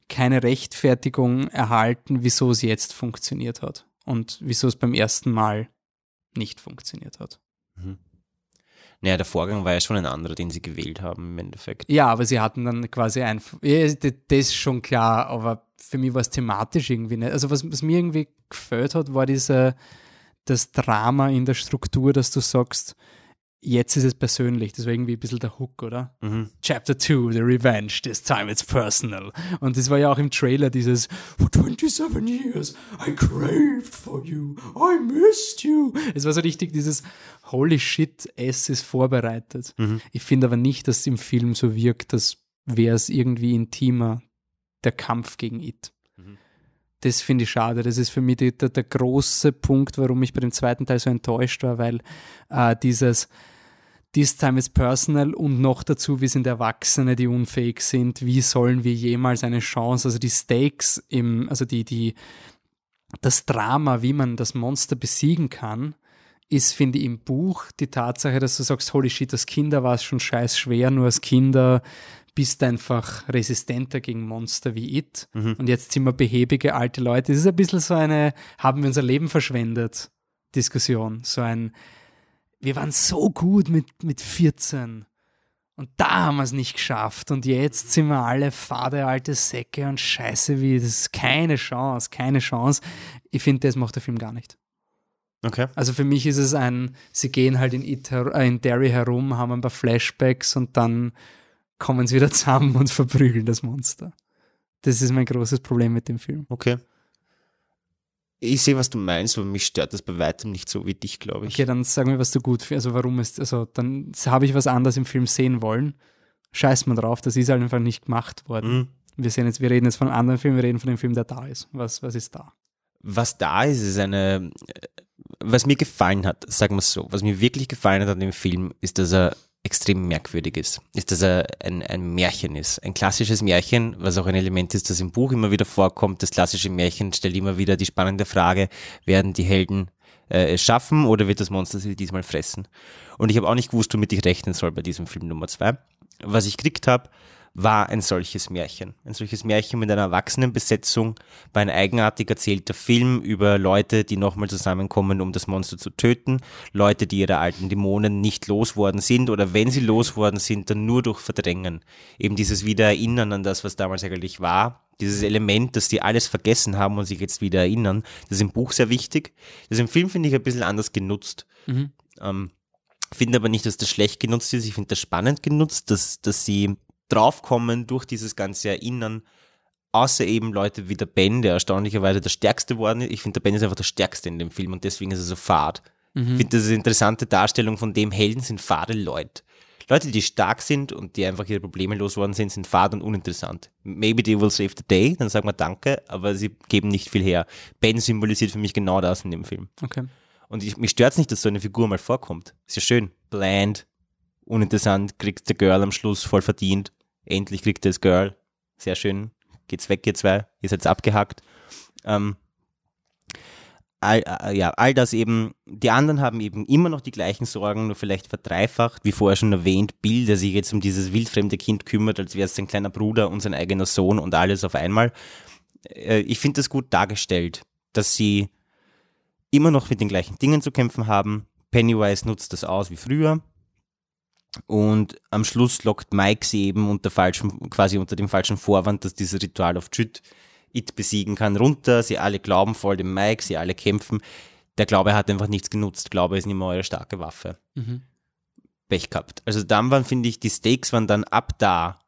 keine Rechtfertigung erhalten, wieso es jetzt funktioniert hat und wieso es beim ersten Mal nicht funktioniert hat. Mhm. Naja, der Vorgang war ja schon ein anderer, den sie gewählt haben im Endeffekt. Ja, aber sie hatten dann quasi ein. Ja, das ist schon klar, aber für mich war es thematisch irgendwie nicht. Also, was, was mir irgendwie gefällt hat, war diese, das Drama in der Struktur, dass du sagst, jetzt ist es persönlich. Das war irgendwie ein bisschen der Hook, oder? Mhm. Chapter 2, The Revenge, this time it's personal. Und das war ja auch im Trailer dieses For 27 years I craved for you, I missed you. Es war so richtig dieses Holy shit, es ist vorbereitet. Mhm. Ich finde aber nicht, dass es im Film so wirkt, dass wäre es irgendwie intimer, der Kampf gegen It. Mhm. Das finde ich schade. Das ist für mich die, der, der, große Punkt, warum ich bei dem zweiten Teil so enttäuscht war, weil äh, dieses This time is personal und noch dazu, wir sind Erwachsene, die unfähig sind. Wie sollen wir jemals eine Chance, also die Stakes im, also die, die, das Drama, wie man das Monster besiegen kann, ist, finde ich, im Buch die Tatsache, dass du sagst, holy shit, als Kinder war es schon scheiß schwer, nur als Kinder bist du einfach resistenter gegen Monster wie It. Mhm. Und jetzt sind wir behäbige alte Leute. Das ist ein bisschen so eine, haben wir unser Leben verschwendet, Diskussion. So ein, wir waren so gut mit, mit 14. Und da haben wir es nicht geschafft. Und jetzt sind wir alle fade alte Säcke und scheiße wie, das ist keine Chance, keine Chance. Ich finde, das macht der Film gar nicht. Okay. Also für mich ist es ein, sie gehen halt in, It, äh, in Derry herum, haben ein paar Flashbacks und dann kommen sie wieder zusammen und verprügeln das Monster. Das ist mein großes Problem mit dem Film. Okay. Ich sehe, was du meinst, aber mich stört das bei weitem nicht so wie dich, glaube ich. Okay, dann sag mir, was du gut findest. Also warum ist, also dann habe ich was anderes im Film sehen wollen. Scheiß mal drauf, das ist halt einfach nicht gemacht worden. Mhm. Wir sehen jetzt, wir reden jetzt von einem anderen Film, wir reden von dem Film, der da ist. Was, was ist da? Was da ist, ist eine, was mir gefallen hat, sagen wir es so, was mir wirklich gefallen hat an dem Film, ist, dass er extrem merkwürdig ist, ist, dass er ein, ein Märchen ist. Ein klassisches Märchen, was auch ein Element ist, das im Buch immer wieder vorkommt. Das klassische Märchen stellt immer wieder die spannende Frage, werden die Helden äh, es schaffen oder wird das Monster sie diesmal fressen? Und ich habe auch nicht gewusst, womit ich rechnen soll bei diesem Film Nummer zwei. Was ich gekriegt habe, war ein solches Märchen. Ein solches Märchen mit einer Erwachsenenbesetzung, war ein eigenartig erzählter Film über Leute, die nochmal zusammenkommen, um das Monster zu töten, Leute, die ihre alten Dämonen nicht losworden sind oder wenn sie losworden sind, dann nur durch Verdrängen. Eben dieses Wiedererinnern an das, was damals eigentlich war, dieses Element, dass die alles vergessen haben und sich jetzt wieder erinnern, das ist im Buch sehr wichtig. Das ist im Film, finde ich, ein bisschen anders genutzt. Mhm. Ähm, finde aber nicht, dass das schlecht genutzt ist. Ich finde das spannend genutzt, dass, dass sie draufkommen durch dieses ganze Erinnern, außer eben Leute wie der Ben, der erstaunlicherweise der Stärkste worden ist. Ich finde, der Ben ist einfach der Stärkste in dem Film und deswegen ist er so fad. Mhm. Ich finde, das ist eine interessante Darstellung von dem Helden sind fade Leute. Leute, die stark sind und die einfach ihre Probleme losgeworden sind, sind fad und uninteressant. Maybe they will save the day, dann sagen wir Danke, aber sie geben nicht viel her. Ben symbolisiert für mich genau das in dem Film. Okay. Und ich, mich stört es nicht, dass so eine Figur mal vorkommt. Ist ja schön. Bland, uninteressant, kriegt der Girl am Schluss voll verdient. Endlich kriegt er das Girl. Sehr schön. Geht's weg, ihr zwei. Ihr seid abgehackt. Ähm, all, äh, ja, all das eben, die anderen haben eben immer noch die gleichen Sorgen, nur vielleicht verdreifacht, wie vorher schon erwähnt, Bill, der sich jetzt um dieses wildfremde Kind kümmert, als wäre es sein kleiner Bruder und sein eigener Sohn und alles auf einmal. Äh, ich finde das gut dargestellt, dass sie immer noch mit den gleichen Dingen zu kämpfen haben. Pennywise nutzt das aus wie früher. Und am Schluss lockt Mike sie eben unter falschem, quasi unter dem falschen Vorwand, dass dieses Ritual of Jüt It besiegen kann, runter. Sie alle glauben voll dem Mike, sie alle kämpfen. Der Glaube hat einfach nichts genutzt. Glaube ist nicht mehr eure starke Waffe. Mhm. Pech gehabt. Also dann waren, finde ich, die Stakes waren dann ab da.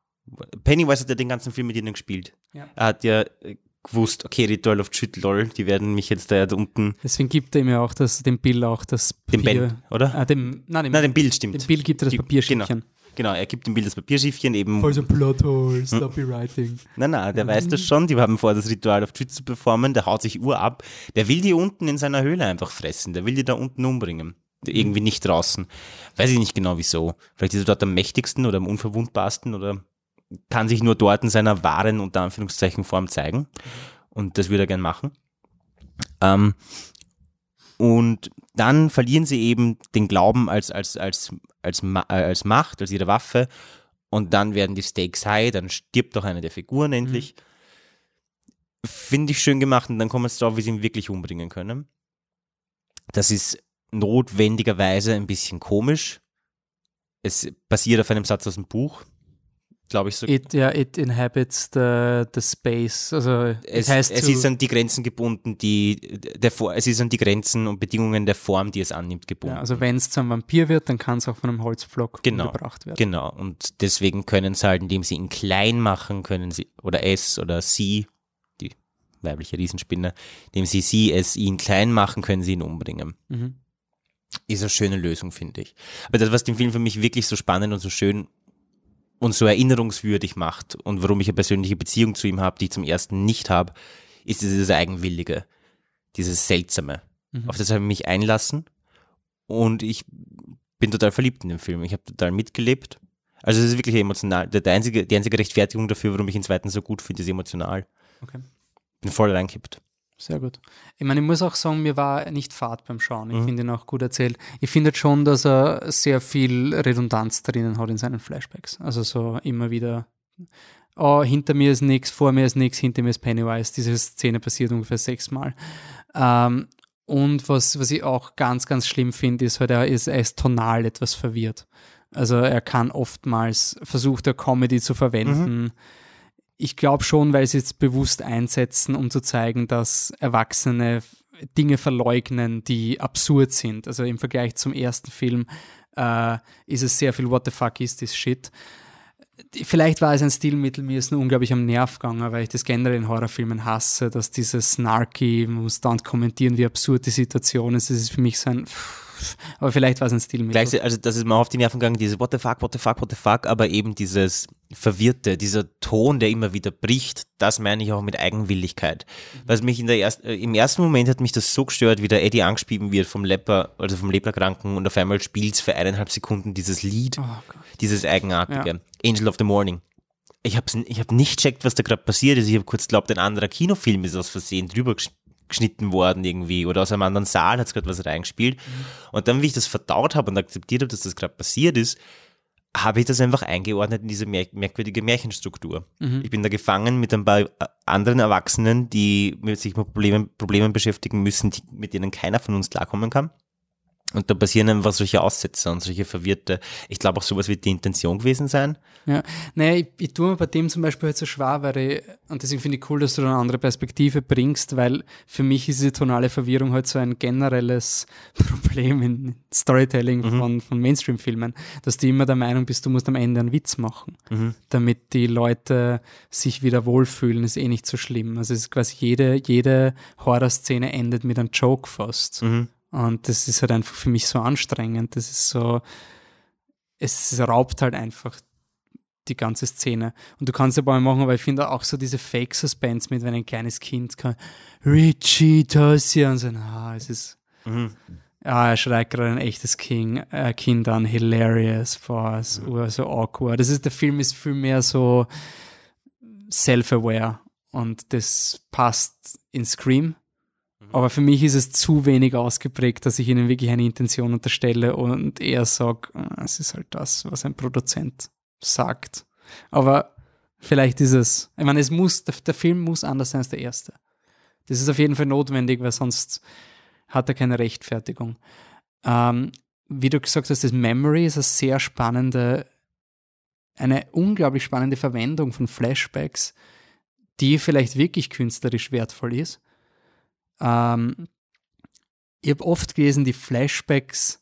Pennywise hat ja den ganzen Film mit ihnen gespielt. Ja. Er hat ja äh, gewusst, okay, Ritual of Shit, lol, die werden mich jetzt da, unten. Deswegen gibt er ihm ja auch das, dem Bill auch das Papier. Dem Ben, oder? Ah, dem, nein, dem, nein, dem Bill stimmt. Dem Bill gibt er das Papierschiffchen. Genau. Genau, er gibt dem Bild das Papierschiffchen eben. Voll so Plothole, sloppy hm. writing. Nein, nein, der mhm. weiß das schon. Die haben vor, das Ritual auf Twitch zu performen. Der haut sich Uhr ab. Der will die unten in seiner Höhle einfach fressen. Der will die da unten umbringen. Irgendwie nicht draußen. Weiß ich nicht genau wieso. Vielleicht ist er dort am mächtigsten oder am unverwundbarsten oder kann sich nur dort in seiner wahren, unter Anführungszeichen, Form zeigen. Und das würde er gern machen. Ähm, und dann verlieren sie eben den Glauben als, als, als, als, äh, als Macht, als ihre Waffe. Und dann werden die Stakes high, dann stirbt doch eine der Figuren endlich. Mhm. Finde ich schön gemacht und dann kommen wir drauf, wie sie ihn wirklich umbringen können. Das ist notwendigerweise ein bisschen komisch. Es basiert auf einem Satz aus dem Buch, glaube ich so. It, ja, it inhabits the, the space. Also es, es ist an die Grenzen gebunden, die der es ist an die Grenzen und Bedingungen der Form, die es annimmt, gebunden. Ja, also wenn es zu einem Vampir wird, dann kann es auch von einem Holzpflock genau, gebracht werden. Genau. Und deswegen können sie halt, indem sie ihn klein machen, können sie oder es oder sie, die weibliche Riesenspinne, indem sie sie es ihn klein machen, können sie ihn umbringen. Mhm. Ist eine schöne Lösung, finde ich. Aber das, was den Film für mich wirklich so spannend und so schön und so erinnerungswürdig macht und warum ich eine persönliche Beziehung zu ihm habe, die ich zum ersten nicht habe, ist dieses Eigenwillige, dieses Seltsame. Mhm. Auf das habe ich mich einlassen und ich bin total verliebt in den Film. Ich habe total mitgelebt. Also es ist wirklich emotional. Der, der einzige, die einzige Rechtfertigung dafür, warum ich den zweiten so gut finde, ist emotional. Okay. Bin voll reinkippt. Sehr gut. Ich meine, ich muss auch sagen, mir war nicht fad beim Schauen. Ich mhm. finde ihn auch gut erzählt. Ich finde schon, dass er sehr viel Redundanz drinnen hat in seinen Flashbacks. Also so immer wieder, oh, hinter mir ist nichts, vor mir ist nichts, hinter mir ist Pennywise. Diese Szene passiert ungefähr sechsmal. Ähm, und was, was ich auch ganz, ganz schlimm finde, ist halt, er ist, er ist tonal etwas verwirrt. Also er kann oftmals versucht, er Comedy zu verwenden. Mhm ich glaube schon, weil sie es bewusst einsetzen, um zu zeigen, dass Erwachsene Dinge verleugnen, die absurd sind. Also im Vergleich zum ersten Film äh, ist es sehr viel What the fuck is this shit. Vielleicht war es ein Stilmittel, mir ist nur unglaublich am Nerv gegangen, weil ich das generell in Horrorfilmen hasse, dass dieses Snarky, man muss dann kommentieren, wie absurd die Situation ist. Das ist für mich so ein. Pff, aber vielleicht war es ein Stilmittel. Gleich, also das ist mir auf die Nerven gegangen, diese What the fuck, what the fuck, what the fuck, aber eben dieses Verwirrte, dieser Ton, der immer wieder bricht, das meine ich auch mit Eigenwilligkeit. Mhm. Was mich in der erst, äh, im ersten Moment hat mich das so gestört, wie der Eddie angespieben wird vom Lepper, also vom Leplerkranken und auf einmal spielt für eineinhalb Sekunden dieses Lied, oh dieses Eigenartige. Ja. Angel of the Morning ich habe ich hab nicht checkt, was da gerade passiert ist. Ich habe kurz glaubt, ein anderer Kinofilm ist aus Versehen drüber geschnitten worden irgendwie oder aus einem anderen Saal hat es gerade was reingespielt. Mhm. Und dann, wie ich das verdaut habe und akzeptiert habe, dass das gerade passiert ist, habe ich das einfach eingeordnet in diese merk merkwürdige Märchenstruktur. Mhm. Ich bin da gefangen mit ein paar äh, anderen Erwachsenen, die sich mit Problemen, Problemen beschäftigen müssen, die, mit denen keiner von uns klarkommen kann. Und da passieren einfach solche Aussätze und solche verwirrte. Ich glaube auch sowas wird die Intention gewesen sein. Ja, naja, ich, ich tue mir bei dem zum Beispiel halt so schwer, weil ich, und deswegen finde ich cool, dass du da eine andere Perspektive bringst, weil für mich ist diese tonale Verwirrung halt so ein generelles Problem in Storytelling mhm. von, von Mainstream-Filmen, dass du immer der Meinung bist, du musst am Ende einen Witz machen, mhm. damit die Leute sich wieder wohlfühlen, ist eh nicht so schlimm. Also es ist quasi jede, jede Horror-Szene endet mit einem Joke fast. Mhm. Und das ist halt einfach für mich so anstrengend. Das ist so, es raubt halt einfach die ganze Szene. Und du kannst ja mal machen, aber ich finde auch so diese Fake-Suspense mit, wenn ein kleines Kind kann, Richie, Tosia, und so, ah, es ist, mhm. ja, er schreit gerade ein echtes King, äh, Kind an, hilarious, boah, mhm. so awkward. Das ist, der Film ist viel mehr so self-aware und das passt in Scream aber für mich ist es zu wenig ausgeprägt, dass ich ihnen wirklich eine Intention unterstelle und eher sage, ah, es ist halt das, was ein Produzent sagt. Aber vielleicht ist es, ich meine, es muss, der, der Film muss anders sein als der erste. Das ist auf jeden Fall notwendig, weil sonst hat er keine Rechtfertigung. Ähm, wie du gesagt hast, das Memory ist eine sehr spannende, eine unglaublich spannende Verwendung von Flashbacks, die vielleicht wirklich künstlerisch wertvoll ist ähm, ich habe oft gelesen, die Flashbacks,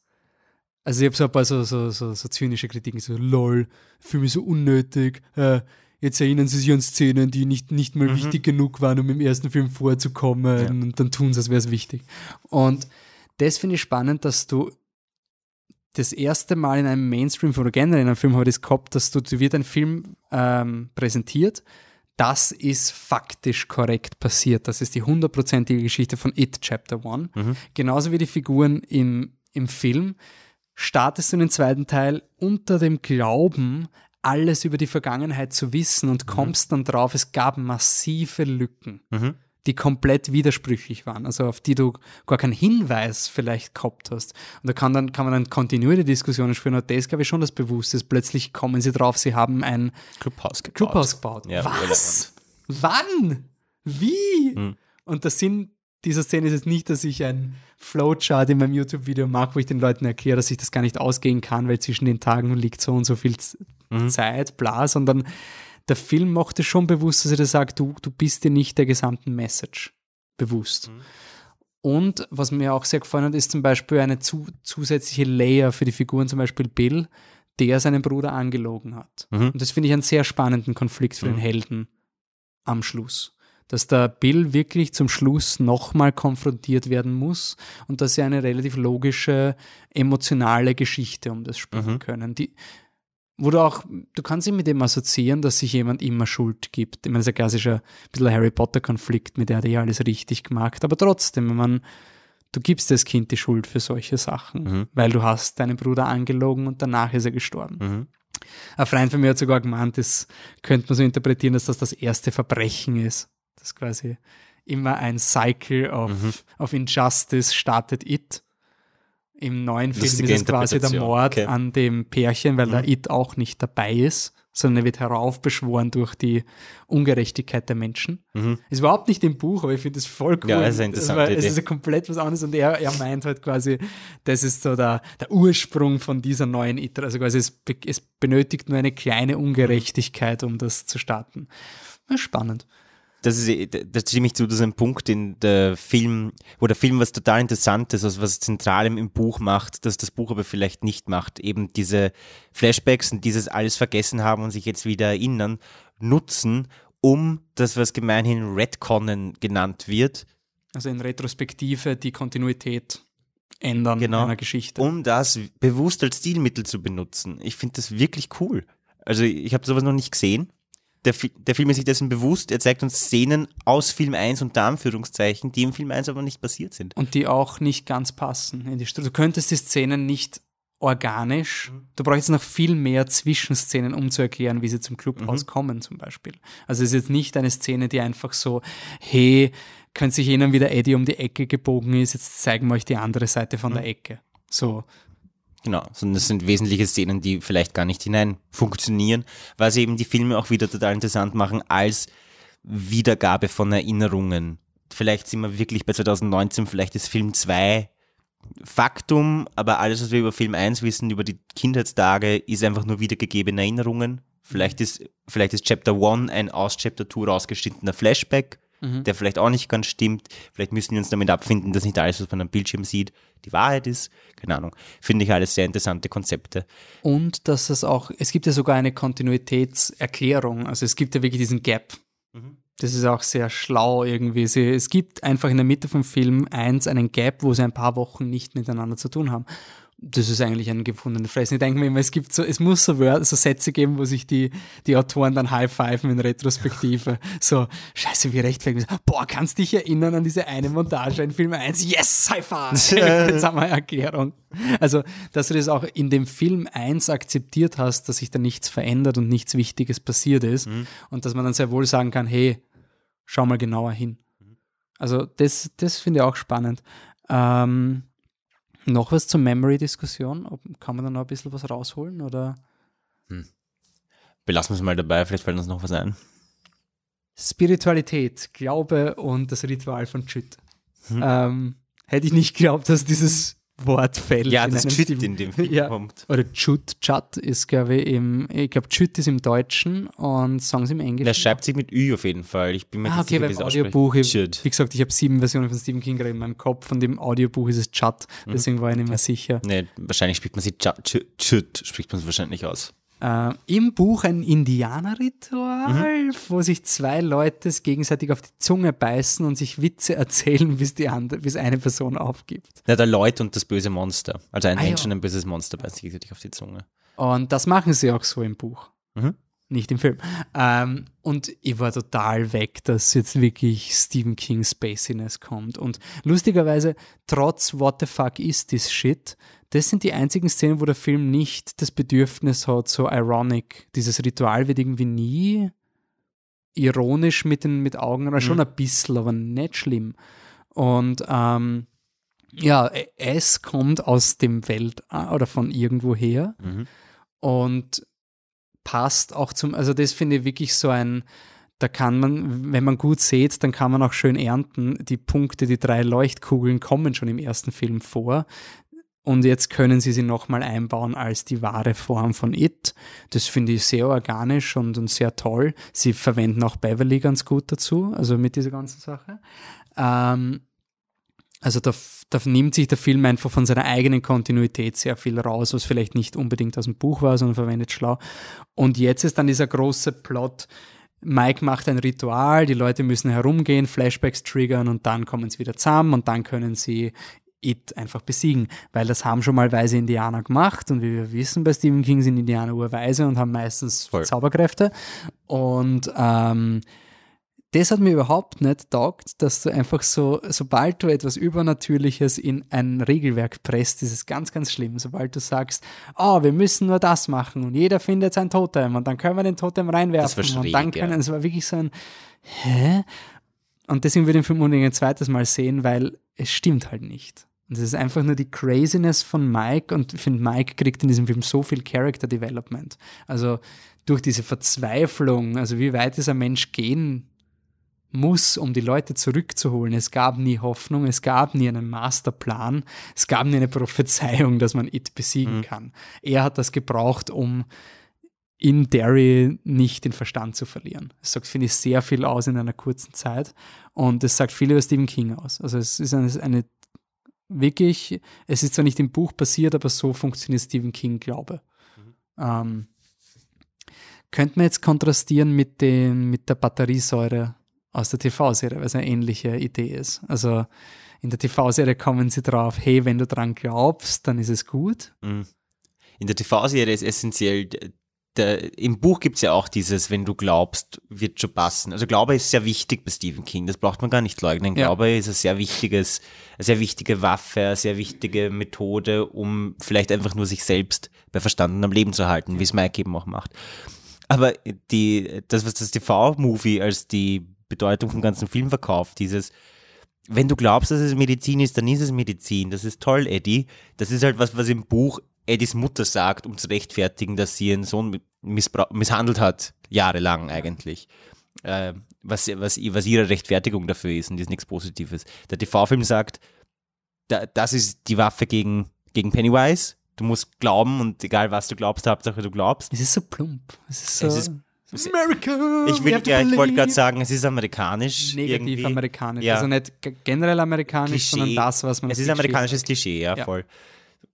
also ich habe so ein paar so, so, so, so, zynische Kritiken, so lol, Film ist so unnötig, äh, jetzt erinnern sie sich an Szenen, die nicht, nicht mal mhm. wichtig genug waren, um im ersten Film vorzukommen ja. und dann tun sie, als wäre es wichtig. Und das finde ich spannend, dass du das erste Mal in einem Mainstream-Film oder generell in einem Film habe ich das gehabt, dass du, dir wird ein Film ähm, präsentiert, das ist faktisch korrekt passiert. Das ist die hundertprozentige Geschichte von It Chapter 1. Mhm. Genauso wie die Figuren im, im Film. Startest du den zweiten Teil unter dem Glauben, alles über die Vergangenheit zu wissen und mhm. kommst dann drauf, es gab massive Lücken. Mhm die komplett widersprüchlich waren, also auf die du gar keinen Hinweis vielleicht gehabt hast. Und da kann, dann, kann man dann kontinuierliche Diskussionen führen. Und das glaube ich schon das Bewusste. Plötzlich kommen sie drauf, sie haben ein Clubhaus gebaut. Clubhaus gebaut. Ja, Was? Wann? Wie? Hm. Und das Sinn dieser Szene ist jetzt nicht, dass ich ein Flowchart in meinem YouTube-Video mache, wo ich den Leuten erkläre, dass ich das gar nicht ausgehen kann, weil zwischen den Tagen liegt so und so viel mhm. Zeit, bla, sondern der Film macht es schon bewusst, dass er sagt, du, du bist dir nicht der gesamten Message bewusst. Mhm. Und was mir auch sehr gefallen hat, ist zum Beispiel eine zu, zusätzliche Layer für die Figuren, zum Beispiel Bill, der seinen Bruder angelogen hat. Mhm. Und das finde ich einen sehr spannenden Konflikt für mhm. den Helden am Schluss. Dass der Bill wirklich zum Schluss nochmal konfrontiert werden muss und dass sie eine relativ logische, emotionale Geschichte um das spielen mhm. können. Die, wo du auch, du kannst dich mit dem assoziieren, dass sich jemand immer Schuld gibt. Ich meine, das ist ein klassischer bisschen Harry Potter-Konflikt, mit der hat eh alles richtig gemacht, aber trotzdem, wenn man, du gibst das Kind die Schuld für solche Sachen, mhm. weil du hast deinen Bruder angelogen und danach ist er gestorben. Mhm. Ein Freund von mir hat sogar gemeint, das könnte man so interpretieren, dass das das erste Verbrechen ist. Das quasi immer ein Cycle of, mhm. of Injustice startet it im neuen Film ist es quasi der Mord okay. an dem Pärchen, weil mhm. der It auch nicht dabei ist, sondern er wird heraufbeschworen durch die Ungerechtigkeit der Menschen. Mhm. Ist überhaupt nicht im Buch, aber ich finde es voll cool. Ja, ist interessant. Es, es ist ja komplett was anderes und er, er meint halt quasi, das ist so der, der Ursprung von dieser neuen It. Also quasi es, es benötigt nur eine kleine Ungerechtigkeit, um das zu starten. Spannend das ist, da stimme ich zu, das ist ein Punkt, in der Film, wo der Film was total Interessantes, also was Zentralem im Buch macht, dass das Buch aber vielleicht nicht macht. Eben diese Flashbacks und dieses alles vergessen haben und sich jetzt wieder erinnern, nutzen, um das, was gemeinhin Redconnen genannt wird. Also in Retrospektive die Kontinuität ändern genau, einer Geschichte. Um das bewusst als Stilmittel zu benutzen. Ich finde das wirklich cool. Also ich habe sowas noch nicht gesehen der, der Film ist sich dessen bewusst, er zeigt uns Szenen aus Film 1 unter Anführungszeichen, die im Film 1 aber nicht passiert sind. Und die auch nicht ganz passen in die Struktur. Du könntest die Szenen nicht organisch, mhm. du brauchst noch viel mehr Zwischenszenen, um zu erklären, wie sie zum Clubhaus mhm. kommen zum Beispiel. Also es ist jetzt nicht eine Szene, die einfach so, hey, könnt sich erinnern, wie der Eddie um die Ecke gebogen ist, jetzt zeigen wir euch die andere Seite von mhm. der Ecke. So, Genau, sondern das sind wesentliche Szenen, die vielleicht gar nicht hinein funktionieren, sie eben die Filme auch wieder total interessant machen als Wiedergabe von Erinnerungen. Vielleicht sind wir wirklich bei 2019, vielleicht ist Film 2 Faktum, aber alles, was wir über Film 1 wissen, über die Kindheitstage, ist einfach nur wiedergegebene Erinnerungen. Vielleicht ist, vielleicht ist Chapter 1 ein aus Chapter 2 rausgeschnittener Flashback, mhm. der vielleicht auch nicht ganz stimmt. Vielleicht müssen wir uns damit abfinden, dass nicht alles, was man am Bildschirm sieht, die Wahrheit ist. Keine Ahnung. Finde ich alles sehr interessante Konzepte. Und dass es auch, es gibt ja sogar eine Kontinuitätserklärung. Also es gibt ja wirklich diesen Gap. Mhm. Das ist auch sehr schlau irgendwie. Es gibt einfach in der Mitte vom Film eins einen Gap, wo sie ein paar Wochen nicht miteinander zu tun haben das ist eigentlich ein gefundener Fressen. Ich denke mir immer, es gibt so, es muss so, Wörter, so Sätze geben, wo sich die, die Autoren dann high-pfeifen in Retrospektive. so, scheiße, wie rechtfertig. Boah, kannst dich erinnern an diese eine Montage in Film 1? Yes, High-Five! Jetzt haben wir Erklärung. Also, dass du das auch in dem Film 1 akzeptiert hast, dass sich da nichts verändert und nichts Wichtiges passiert ist. Mhm. Und dass man dann sehr wohl sagen kann, hey, schau mal genauer hin. Also, das, das finde ich auch spannend. Ähm, noch was zur Memory-Diskussion? Kann man da noch ein bisschen was rausholen? Oder? Hm. Belassen wir es mal dabei, vielleicht fällt uns noch was ein. Spiritualität, Glaube und das Ritual von Chüt. Hm. Ähm, hätte ich nicht geglaubt, dass dieses Wort fällt. Ja, das Chut in dem Film ja. kommt. Oder Chut, Chat ist, glaube ich, im, ich glaube, Chut ist im Deutschen und Songs im Englischen. Der schreibt sich mit Ü auf jeden Fall. Ich bin mir ah, okay, sicher, beim Audiobuch, ich, wie gesagt, ich habe sieben Versionen von Stephen King gerade in meinem Kopf und im Audiobuch ist es Chat, mhm. deswegen mhm. war ich nicht mehr sicher. Nee, wahrscheinlich spricht man sie Chut, Chut spricht man es wahrscheinlich aus äh, im Buch ein Indianerritual, mhm. wo sich zwei Leute gegenseitig auf die Zunge beißen und sich Witze erzählen, bis die andere, bis eine Person aufgibt. Ja, der Leut und das böse Monster. Also ein ah, Mensch ja. und ein böses Monster beißen sich gegenseitig auf die Zunge. Und das machen sie auch so im Buch. Mhm nicht im Film. Ähm, und ich war total weg, dass jetzt wirklich Stephen King Spaciness kommt. Und lustigerweise, trotz What the fuck is this shit, das sind die einzigen Szenen, wo der Film nicht das Bedürfnis hat, so ironic. Dieses Ritual wird irgendwie nie ironisch mit den mit Augen, mhm. schon ein bisschen, aber nicht schlimm. Und ähm, ja, es kommt aus dem Welt oder von irgendwoher. Mhm. Und passt auch zum, also das finde ich wirklich so ein, da kann man, wenn man gut sieht, dann kann man auch schön ernten. Die Punkte, die drei Leuchtkugeln kommen schon im ersten Film vor. Und jetzt können sie sie nochmal einbauen als die wahre Form von It. Das finde ich sehr organisch und, und sehr toll. Sie verwenden auch Beverly ganz gut dazu, also mit dieser ganzen Sache. Ähm, also da, da nimmt sich der Film einfach von seiner eigenen Kontinuität sehr viel raus, was vielleicht nicht unbedingt aus dem Buch war, sondern verwendet schlau. Und jetzt ist dann dieser große Plot, Mike macht ein Ritual, die Leute müssen herumgehen, Flashbacks triggern und dann kommen sie wieder zusammen und dann können sie It einfach besiegen, weil das haben schon mal weise Indianer gemacht und wie wir wissen, bei Stephen King sind Indianer urweise und haben meistens Voll. Zauberkräfte und ähm, das hat mir überhaupt nicht taugt, dass du einfach so, sobald du etwas Übernatürliches in ein Regelwerk presst, ist es ganz, ganz schlimm. Sobald du sagst, oh, wir müssen nur das machen und jeder findet sein Totem und dann können wir den Totem reinwerfen das war und dann können, ja. es war wirklich so ein, hä? Und deswegen würde ich den Film unbedingt ein zweites Mal sehen, weil es stimmt halt nicht. Und es ist einfach nur die Craziness von Mike und ich finde, Mike kriegt in diesem Film so viel Character Development. Also durch diese Verzweiflung, also wie weit dieser Mensch gehen muss, um die Leute zurückzuholen. Es gab nie Hoffnung, es gab nie einen Masterplan, es gab nie eine Prophezeiung, dass man It besiegen mhm. kann. Er hat das gebraucht, um in Derry nicht den Verstand zu verlieren. Das sagt, finde ich, sehr viel aus in einer kurzen Zeit und es sagt viel über Stephen King aus. Also es ist eine, eine wirklich, es ist zwar nicht im Buch passiert, aber so funktioniert Stephen King, glaube. Mhm. Ähm, könnte man jetzt kontrastieren mit, den, mit der Batteriesäure aus der TV-Serie, weil es eine ähnliche Idee ist. Also in der TV-Serie kommen sie drauf, hey, wenn du dran glaubst, dann ist es gut. Mhm. In der TV-Serie ist essentiell, der, im Buch gibt es ja auch dieses, wenn du glaubst, wird schon passen. Also Glaube ist sehr wichtig bei Stephen King, das braucht man gar nicht leugnen. Ja. Glaube ist ein sehr wichtiges, eine sehr wichtige Waffe, eine sehr wichtige Methode, um vielleicht einfach nur sich selbst bei Verstanden am Leben zu halten, wie es Mike eben auch macht. Aber die, das, was das TV-Movie als die Bedeutung vom ganzen Film verkauft. Dieses, wenn du glaubst, dass es Medizin ist, dann ist es Medizin. Das ist toll, Eddie. Das ist halt was, was im Buch Eddies Mutter sagt, um zu rechtfertigen, dass sie ihren Sohn misshandelt hat, jahrelang eigentlich. Äh, was, was, was ihre Rechtfertigung dafür ist und das ist nichts Positives. Der TV-Film sagt, da, das ist die Waffe gegen, gegen Pennywise. Du musst glauben und egal was du glaubst, Hauptsache du glaubst. Es ist so plump. Es ist so. Es ist- America! Ich, will, ja, ich wollte gerade sagen, es ist amerikanisch. Negativ irgendwie. amerikanisch. Ja. Also nicht generell amerikanisch, Klischee. sondern das, was man Es ist Klischees amerikanisches sagt. Klischee, ja, Ja. voll.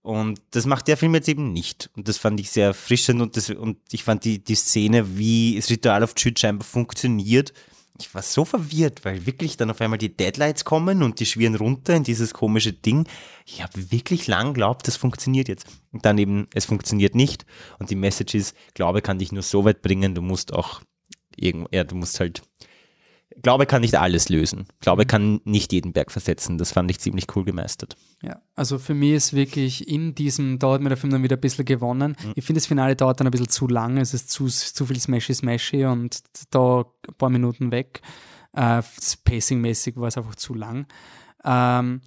Und das macht der Film jetzt eben nicht. Und das fand ich sehr erfrischend und, das, und ich fand die, die Szene, wie das Ritual auf Chute scheinbar funktioniert. Ich war so verwirrt, weil wirklich dann auf einmal die Deadlights kommen und die schwirren runter in dieses komische Ding. Ich habe wirklich lang glaubt, das funktioniert jetzt. Und dann eben, es funktioniert nicht. Und die Message ist, Glaube kann dich nur so weit bringen, du musst auch irgend, ja, du musst halt, Glaube kann nicht alles lösen. Glaube kann nicht jeden Berg versetzen. Das fand ich ziemlich cool gemeistert. Ja, also für mich ist wirklich in diesem, dauert mir der Film dann wieder ein bisschen gewonnen. Mhm. Ich finde, das Finale dauert dann ein bisschen zu lang, es ist zu, zu viel Smashy-Smashy und da ein paar Minuten weg. Äh, Pacing-mäßig war es einfach zu lang. Ähm,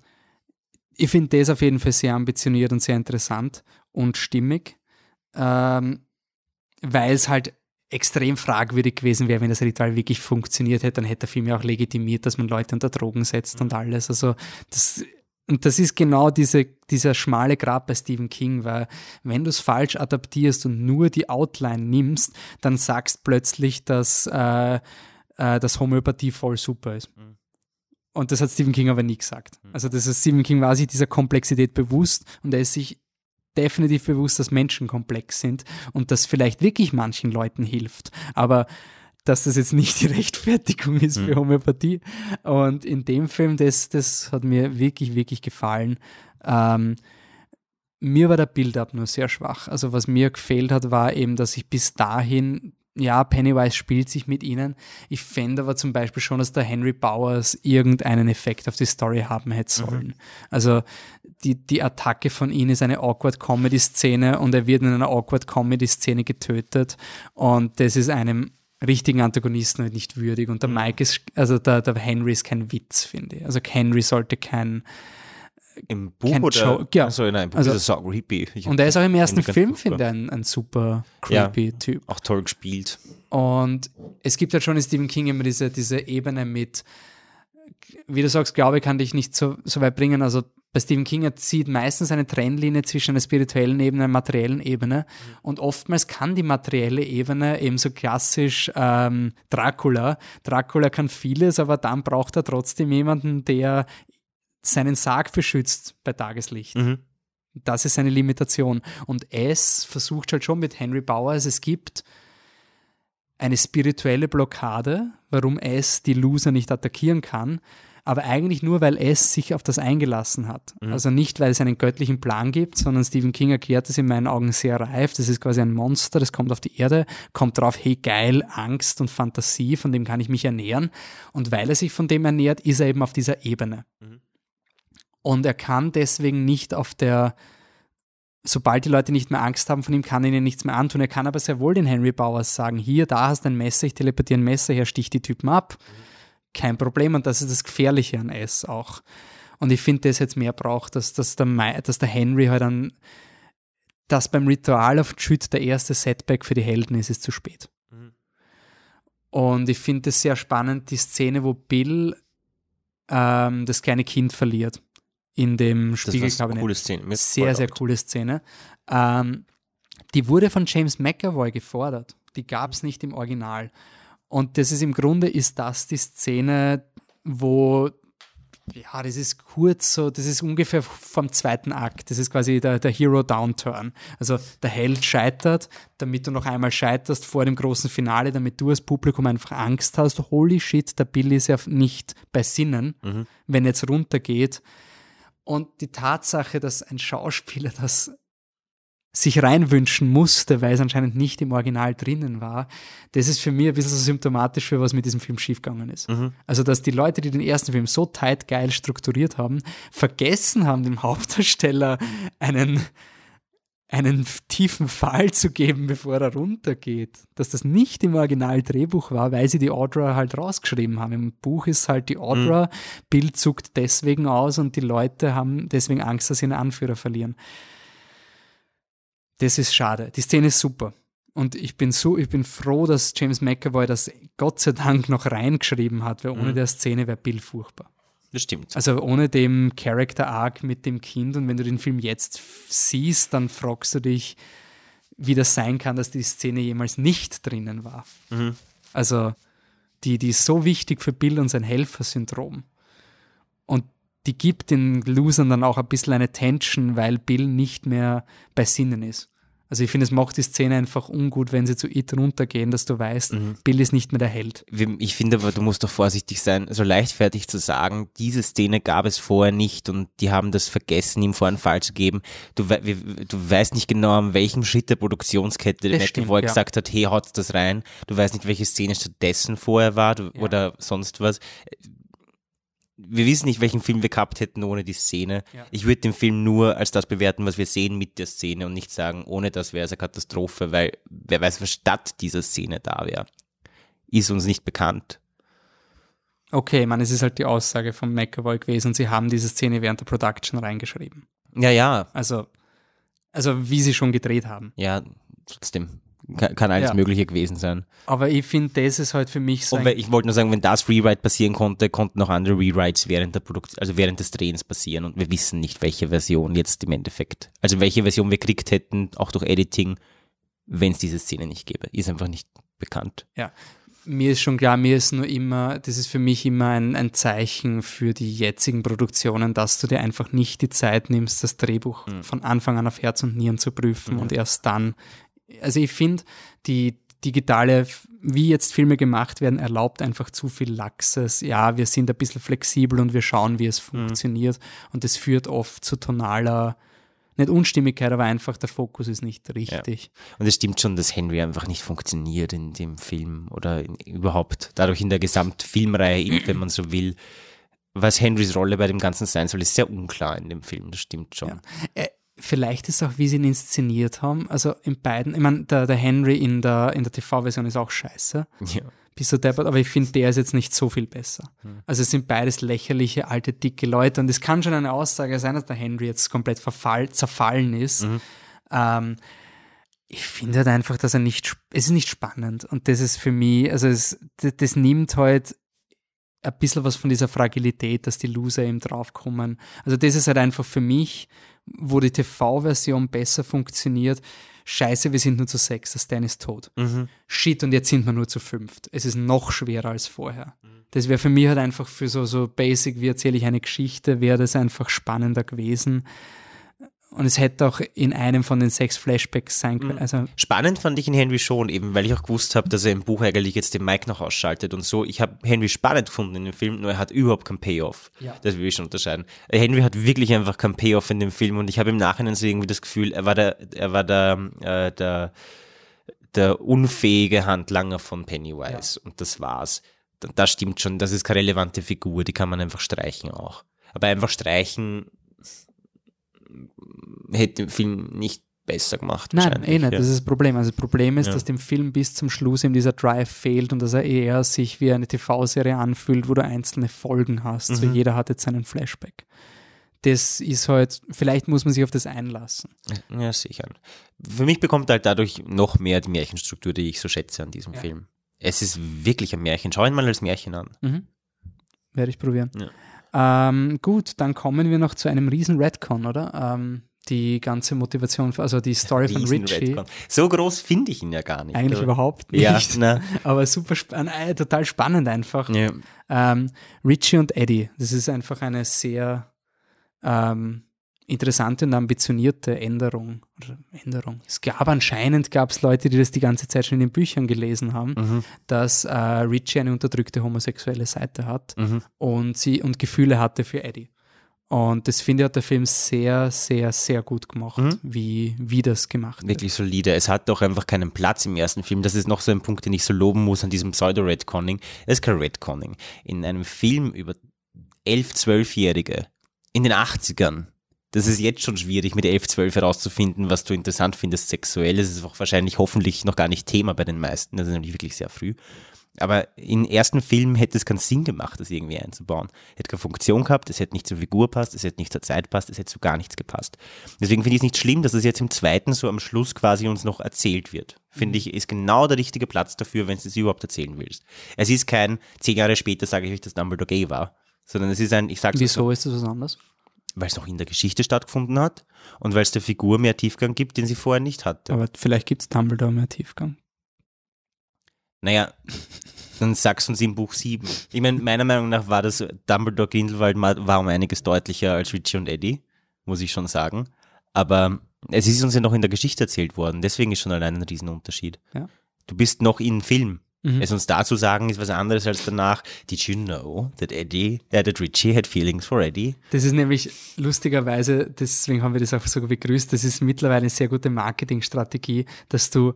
ich finde das auf jeden Fall sehr ambitioniert und sehr interessant und stimmig, ähm, weil es halt extrem fragwürdig gewesen wäre, wenn das Ritual wirklich funktioniert hätte, dann hätte der Film ja auch legitimiert, dass man Leute unter Drogen setzt und alles. Also das und das ist genau diese, dieser schmale Grab bei Stephen King, weil wenn du es falsch adaptierst und nur die Outline nimmst, dann sagst plötzlich, dass, äh, äh, dass Homöopathie voll super ist. Und das hat Stephen King aber nie gesagt. Also das ist, Stephen King war sich dieser Komplexität bewusst und er ist sich definitiv bewusst, dass Menschen komplex sind und das vielleicht wirklich manchen Leuten hilft. Aber dass das jetzt nicht die Rechtfertigung ist für Homöopathie. Und in dem Film, das, das hat mir wirklich, wirklich gefallen. Ähm, mir war der Build-up nur sehr schwach. Also was mir gefehlt hat, war eben, dass ich bis dahin, ja, Pennywise spielt sich mit ihnen. Ich fände aber zum Beispiel schon, dass der Henry Bowers irgendeinen Effekt auf die Story haben hätte sollen. Also die, die Attacke von ihm ist eine awkward Comedy-Szene und er wird in einer awkward Comedy-Szene getötet und das ist einem richtigen Antagonisten halt nicht würdig und der Mike ist, also der, der Henry ist kein Witz, finde ich. Also Henry sollte kein, Im Buch Kein oder? Ja. Achso, nein, im Buch Also- ist er so creepy. Ich und er ist auch im ersten Film, finde ich, ein, ein super Ja. creepy Typ. Auch toll gespielt. Und es gibt halt schon in Stephen King immer diese, diese Ebene mit, wie du sagst, Glaube kann dich nicht so, so weit bringen. Also bei Stephen King zieht meistens eine Trennlinie zwischen einer spirituellen Ebene und einer materiellen Ebene. Und oftmals kann die materielle Ebene eben so klassisch ähm, Dracula. Dracula kann vieles, aber dann braucht er trotzdem jemanden, der seinen Sarg beschützt bei Tageslicht. Mhm. Das ist seine Limitation. Und es versucht halt schon mit Henry Bowers, es gibt eine spirituelle Blockade, warum es die Loser nicht attackieren kann, aber eigentlich nur, weil es sich auf das eingelassen hat. Also nicht, weil es einen göttlichen Plan gibt, sondern Stephen King erklärt es in meinen Augen sehr reif. Das ist quasi ein Monster, das kommt auf die Erde, kommt drauf, hey geil, Angst und Fantasie, von dem kann ich mich ernähren. Und weil er sich von dem ernährt, ist er eben auf dieser Ebene. Und er kann deswegen nicht auf der, sobald die Leute nicht mehr Angst haben von ihm, kann er ihnen nichts mehr antun. Er kann aber sehr wohl den Henry Bowers sagen, hier, da hast du ein Messer, ich teleportiere ein Messer her, stich die Typen ab. Kein Problem. Und das ist das Gefährliche an S auch. Und ich finde, das jetzt mehr braucht, dass, dass, der, dass der Henry halt dann, dass beim Ritual of Jüt der erste Setback für die Helden ist, ist zu spät. Und ich finde es sehr spannend, die Szene, wo Bill ähm, das kleine Kind verliert in dem Das war eine Spiegelkabinett. coole Szene. Sehr, sehr coole Szene. Ähm, die wurde von James McAvoy gefordert. Die gab es nicht im Original. Und das ist im Grunde, ist das die Szene, wo, ja, das ist kurz so, das ist ungefähr vom zweiten Akt. Das ist quasi der, der Hero Downturn. Also der Held scheitert, damit du noch einmal scheiterst vor dem großen Finale, damit du als Publikum einfach Angst hast. Holy shit, der Bill ist ja nicht bei Sinnen, wenn er jetzt runtergeht. Und die Tatsache, dass ein Schauspieler das sich reinwünschen musste, weil es anscheinend nicht im Original drinnen war, das ist für mich ein bisschen so symptomatisch für was mit diesem Film schiefgegangen ist. Also, dass die Leute, die den ersten Film so tight geil strukturiert haben, vergessen haben, dem Hauptdarsteller einen, einen tiefen Fall zu geben, bevor er runtergeht. Dass das nicht im Original-Drehbuch war, weil sie die Audra halt rausgeschrieben haben. Im Buch ist halt die Audra, Bill zuckt deswegen aus und die Leute haben deswegen Angst, dass sie einen Anführer verlieren. Das ist schade. Die Szene ist super. Und ich bin so, ich bin froh, dass James McAvoy das Gott sei Dank noch reingeschrieben hat, weil ohne der Szene wäre Bill furchtbar. Das stimmt. Also ohne dem Character Arc mit dem Kind und wenn du den Film jetzt siehst, dann fragst du dich, wie das sein kann, dass die Szene jemals nicht drinnen war. Mhm. Also die, die ist so wichtig für Bill und sein Helfersyndrom. Und die gibt den Losern dann auch ein bisschen eine Tension, weil Bill nicht mehr bei Sinnen ist. Also ich finde, es macht die Szene einfach ungut, wenn sie zu It runtergehen, dass du weißt, mhm. Bill ist nicht mehr der Held. Ich finde aber, du musst doch vorsichtig sein, so leichtfertig zu sagen, diese Szene gab es vorher nicht und die haben das vergessen, ihm vor einen Fall zu geben. Du, du weißt nicht genau, an welchem Schritt der Produktionskette der McAvoy ja. gesagt hat, hey, haut das rein. Du weißt nicht, welche Szene stattdessen vorher war du, ja. oder sonst was wir wissen nicht, welchen Film wir gehabt hätten ohne die Szene. Ja. Ich würde den Film nur als das bewerten, was wir sehen mit der Szene und nicht sagen, ohne das wäre es eine Katastrophe, weil wer weiß, was statt dieser Szene da wäre. Ist uns nicht bekannt. Okay, man, es ist halt die Aussage von McAvoy gewesen sie haben diese Szene während der Production reingeschrieben. Ja, ja. Also, also wie sie schon gedreht haben. Ja, trotzdem. Kann, kann alles ja. Mögliche gewesen sein. Aber ich finde, das ist halt für mich so. ich wollte nur sagen, wenn das Rewrite passieren konnte, konnten auch andere Rewrites während der Produktion, also während des Drehens passieren und wir wissen nicht, welche Version jetzt im Endeffekt, also welche Version wir gekriegt hätten, auch durch Editing, wenn es diese Szene nicht gäbe. Ist einfach nicht bekannt. Ja. Mir ist schon klar, mir ist nur immer, das ist für mich immer ein, ein Zeichen für die jetzigen Produktionen, dass du dir einfach nicht die Zeit nimmst, das Drehbuch mhm. von Anfang an auf Herz und Nieren zu prüfen mhm. und erst dann also ich finde, die digitale, wie jetzt Filme gemacht werden, erlaubt einfach zu viel Laxes. Ja, wir sind ein bisschen flexibel und wir schauen, wie es mhm. funktioniert. Mhm. Und es führt oft zu tonaler, nicht Unstimmigkeit, aber einfach der Fokus ist nicht richtig. Ja. Und es stimmt schon, dass Henry einfach nicht funktioniert in dem Film oder in, überhaupt dadurch in der Gesamtfilmreihe, wenn man so will. Was Henrys Rolle bei dem Ganzen sein soll, ist sehr unklar in dem Film, das stimmt schon. Ja vielleicht ist auch, wie sie ihn inszeniert haben. Also in beiden, ich meine, der, der Henry in der, in der TV-Version ist auch scheiße. Ja. Bis so deppert, aber ich finde, der ist jetzt nicht so viel besser. Hm. Also es sind beides lächerliche, alte, dicke Leute und es kann schon eine Aussage sein, dass der Henry jetzt komplett verfall, zerfallen ist. Mhm. Ähm, ich finde halt einfach, dass er nicht, es ist nicht spannend und das ist für mich, also es, das, das nimmt halt ein bisschen was von dieser Fragilität, dass die Loser eben draufkommen. Also das ist halt einfach für mich wo die TV-Version besser funktioniert. Scheiße, wir sind nur zu sechs, der Stan ist tot. Mhm. Shit, und jetzt sind wir nur zu fünft. Es ist noch schwerer als vorher. Mhm. Das wäre für mich halt einfach für so, so basic, wie erzähle ich eine Geschichte, wäre das einfach spannender gewesen. Und es hätte auch in einem von den sechs Flashbacks sein können. Mhm. Also Spannend fand ich in Henry schon, eben weil ich auch gewusst habe, dass er im Buch eigentlich jetzt den Mike noch ausschaltet und so. Ich habe Henry spannend gefunden in dem Film, nur er hat überhaupt keinen Payoff. Ja. Das will ich schon unterscheiden. Henry hat wirklich einfach keinen Payoff in dem Film und ich habe im Nachhinein so irgendwie das Gefühl, er war der, er war der, äh, der, der unfähige Handlanger von Pennywise ja. und das war's. Das stimmt schon, das ist keine relevante Figur, die kann man einfach streichen auch. Aber einfach streichen hätte den Film nicht besser gemacht. Nein, eh nicht. Ja. Das ist das Problem. Also das Problem ist, ja. dass dem Film bis zum Schluss eben dieser Drive fehlt und dass er eher sich wie eine TV-Serie anfühlt, wo du einzelne Folgen hast. Mhm. So jeder hat jetzt seinen Flashback. Das ist halt, vielleicht muss man sich auf das einlassen. Ja, sicher. Für mich bekommt halt dadurch noch mehr die Märchenstruktur, die ich so schätze an diesem ja. Film. Es ist wirklich ein Märchen. Schau ihn mal als Märchen an. Mhm. Werde ich probieren. Ähm, gut, dann kommen wir noch zu einem riesen Redcon, oder? Ähm, die ganze Motivation, also die Story von Richie. Redcon. So groß finde ich ihn ja gar nicht. Eigentlich oder? überhaupt nicht. Ja. Aber super äh, total spannend einfach. Ja. Ähm, Richie und Eddie, das ist einfach eine sehr ähm, interessante und ambitionierte Änderung. Änderung. Es gab anscheinend gab es Leute, die das die ganze Zeit schon in den Büchern gelesen haben, mhm. dass äh, Richie eine unterdrückte homosexuelle Seite hat mhm. und sie und Gefühle hatte für Eddie. Und das finde ich hat der Film sehr, sehr, sehr gut gemacht, mhm. wie, wie das gemacht wird. Wirklich solide. Es hat doch einfach keinen Platz im ersten Film. Das ist noch so ein Punkt, den ich so loben muss an diesem Pseudo-Redconning. Es ist kein Redconning. In einem Film über elf, zwölfjährige in den 80ern das ist jetzt schon schwierig, mit 11, 12 herauszufinden, was du interessant findest sexuell. Das ist auch wahrscheinlich hoffentlich noch gar nicht Thema bei den meisten. Das ist nämlich wirklich sehr früh. Aber im ersten Film hätte es keinen Sinn gemacht, das irgendwie einzubauen. Hätte keine Funktion gehabt, es hätte nicht zur Figur passt, es hätte nicht zur Zeit passt, es hätte zu gar nichts gepasst. Deswegen finde ich es nicht schlimm, dass es jetzt im zweiten so am Schluss quasi uns noch erzählt wird. Finde ich, ist genau der richtige Platz dafür, wenn du es überhaupt erzählen willst. Es ist kein, zehn Jahre später sage ich euch, dass Dumbledore gay war. Sondern es ist ein, ich sag's Wieso ist das was anderes? weil es noch in der Geschichte stattgefunden hat und weil es der Figur mehr Tiefgang gibt, den sie vorher nicht hatte. Aber vielleicht gibt es Dumbledore mehr Tiefgang. Naja, dann sagst du uns im Buch 7. Ich meine, meiner Meinung nach war das Dumbledore Grindelwald war um einiges deutlicher als Richie und Eddie, muss ich schon sagen. Aber es ist uns ja noch in der Geschichte erzählt worden, deswegen ist schon allein ein Riesenunterschied. Ja. Du bist noch in Film. Mhm. Es uns da zu sagen, ist was anderes als danach. Did you know that Eddie, äh, that Richie had feelings for Eddie? Das ist nämlich lustigerweise, deswegen haben wir das auch so begrüßt, das ist mittlerweile eine sehr gute Marketingstrategie, dass du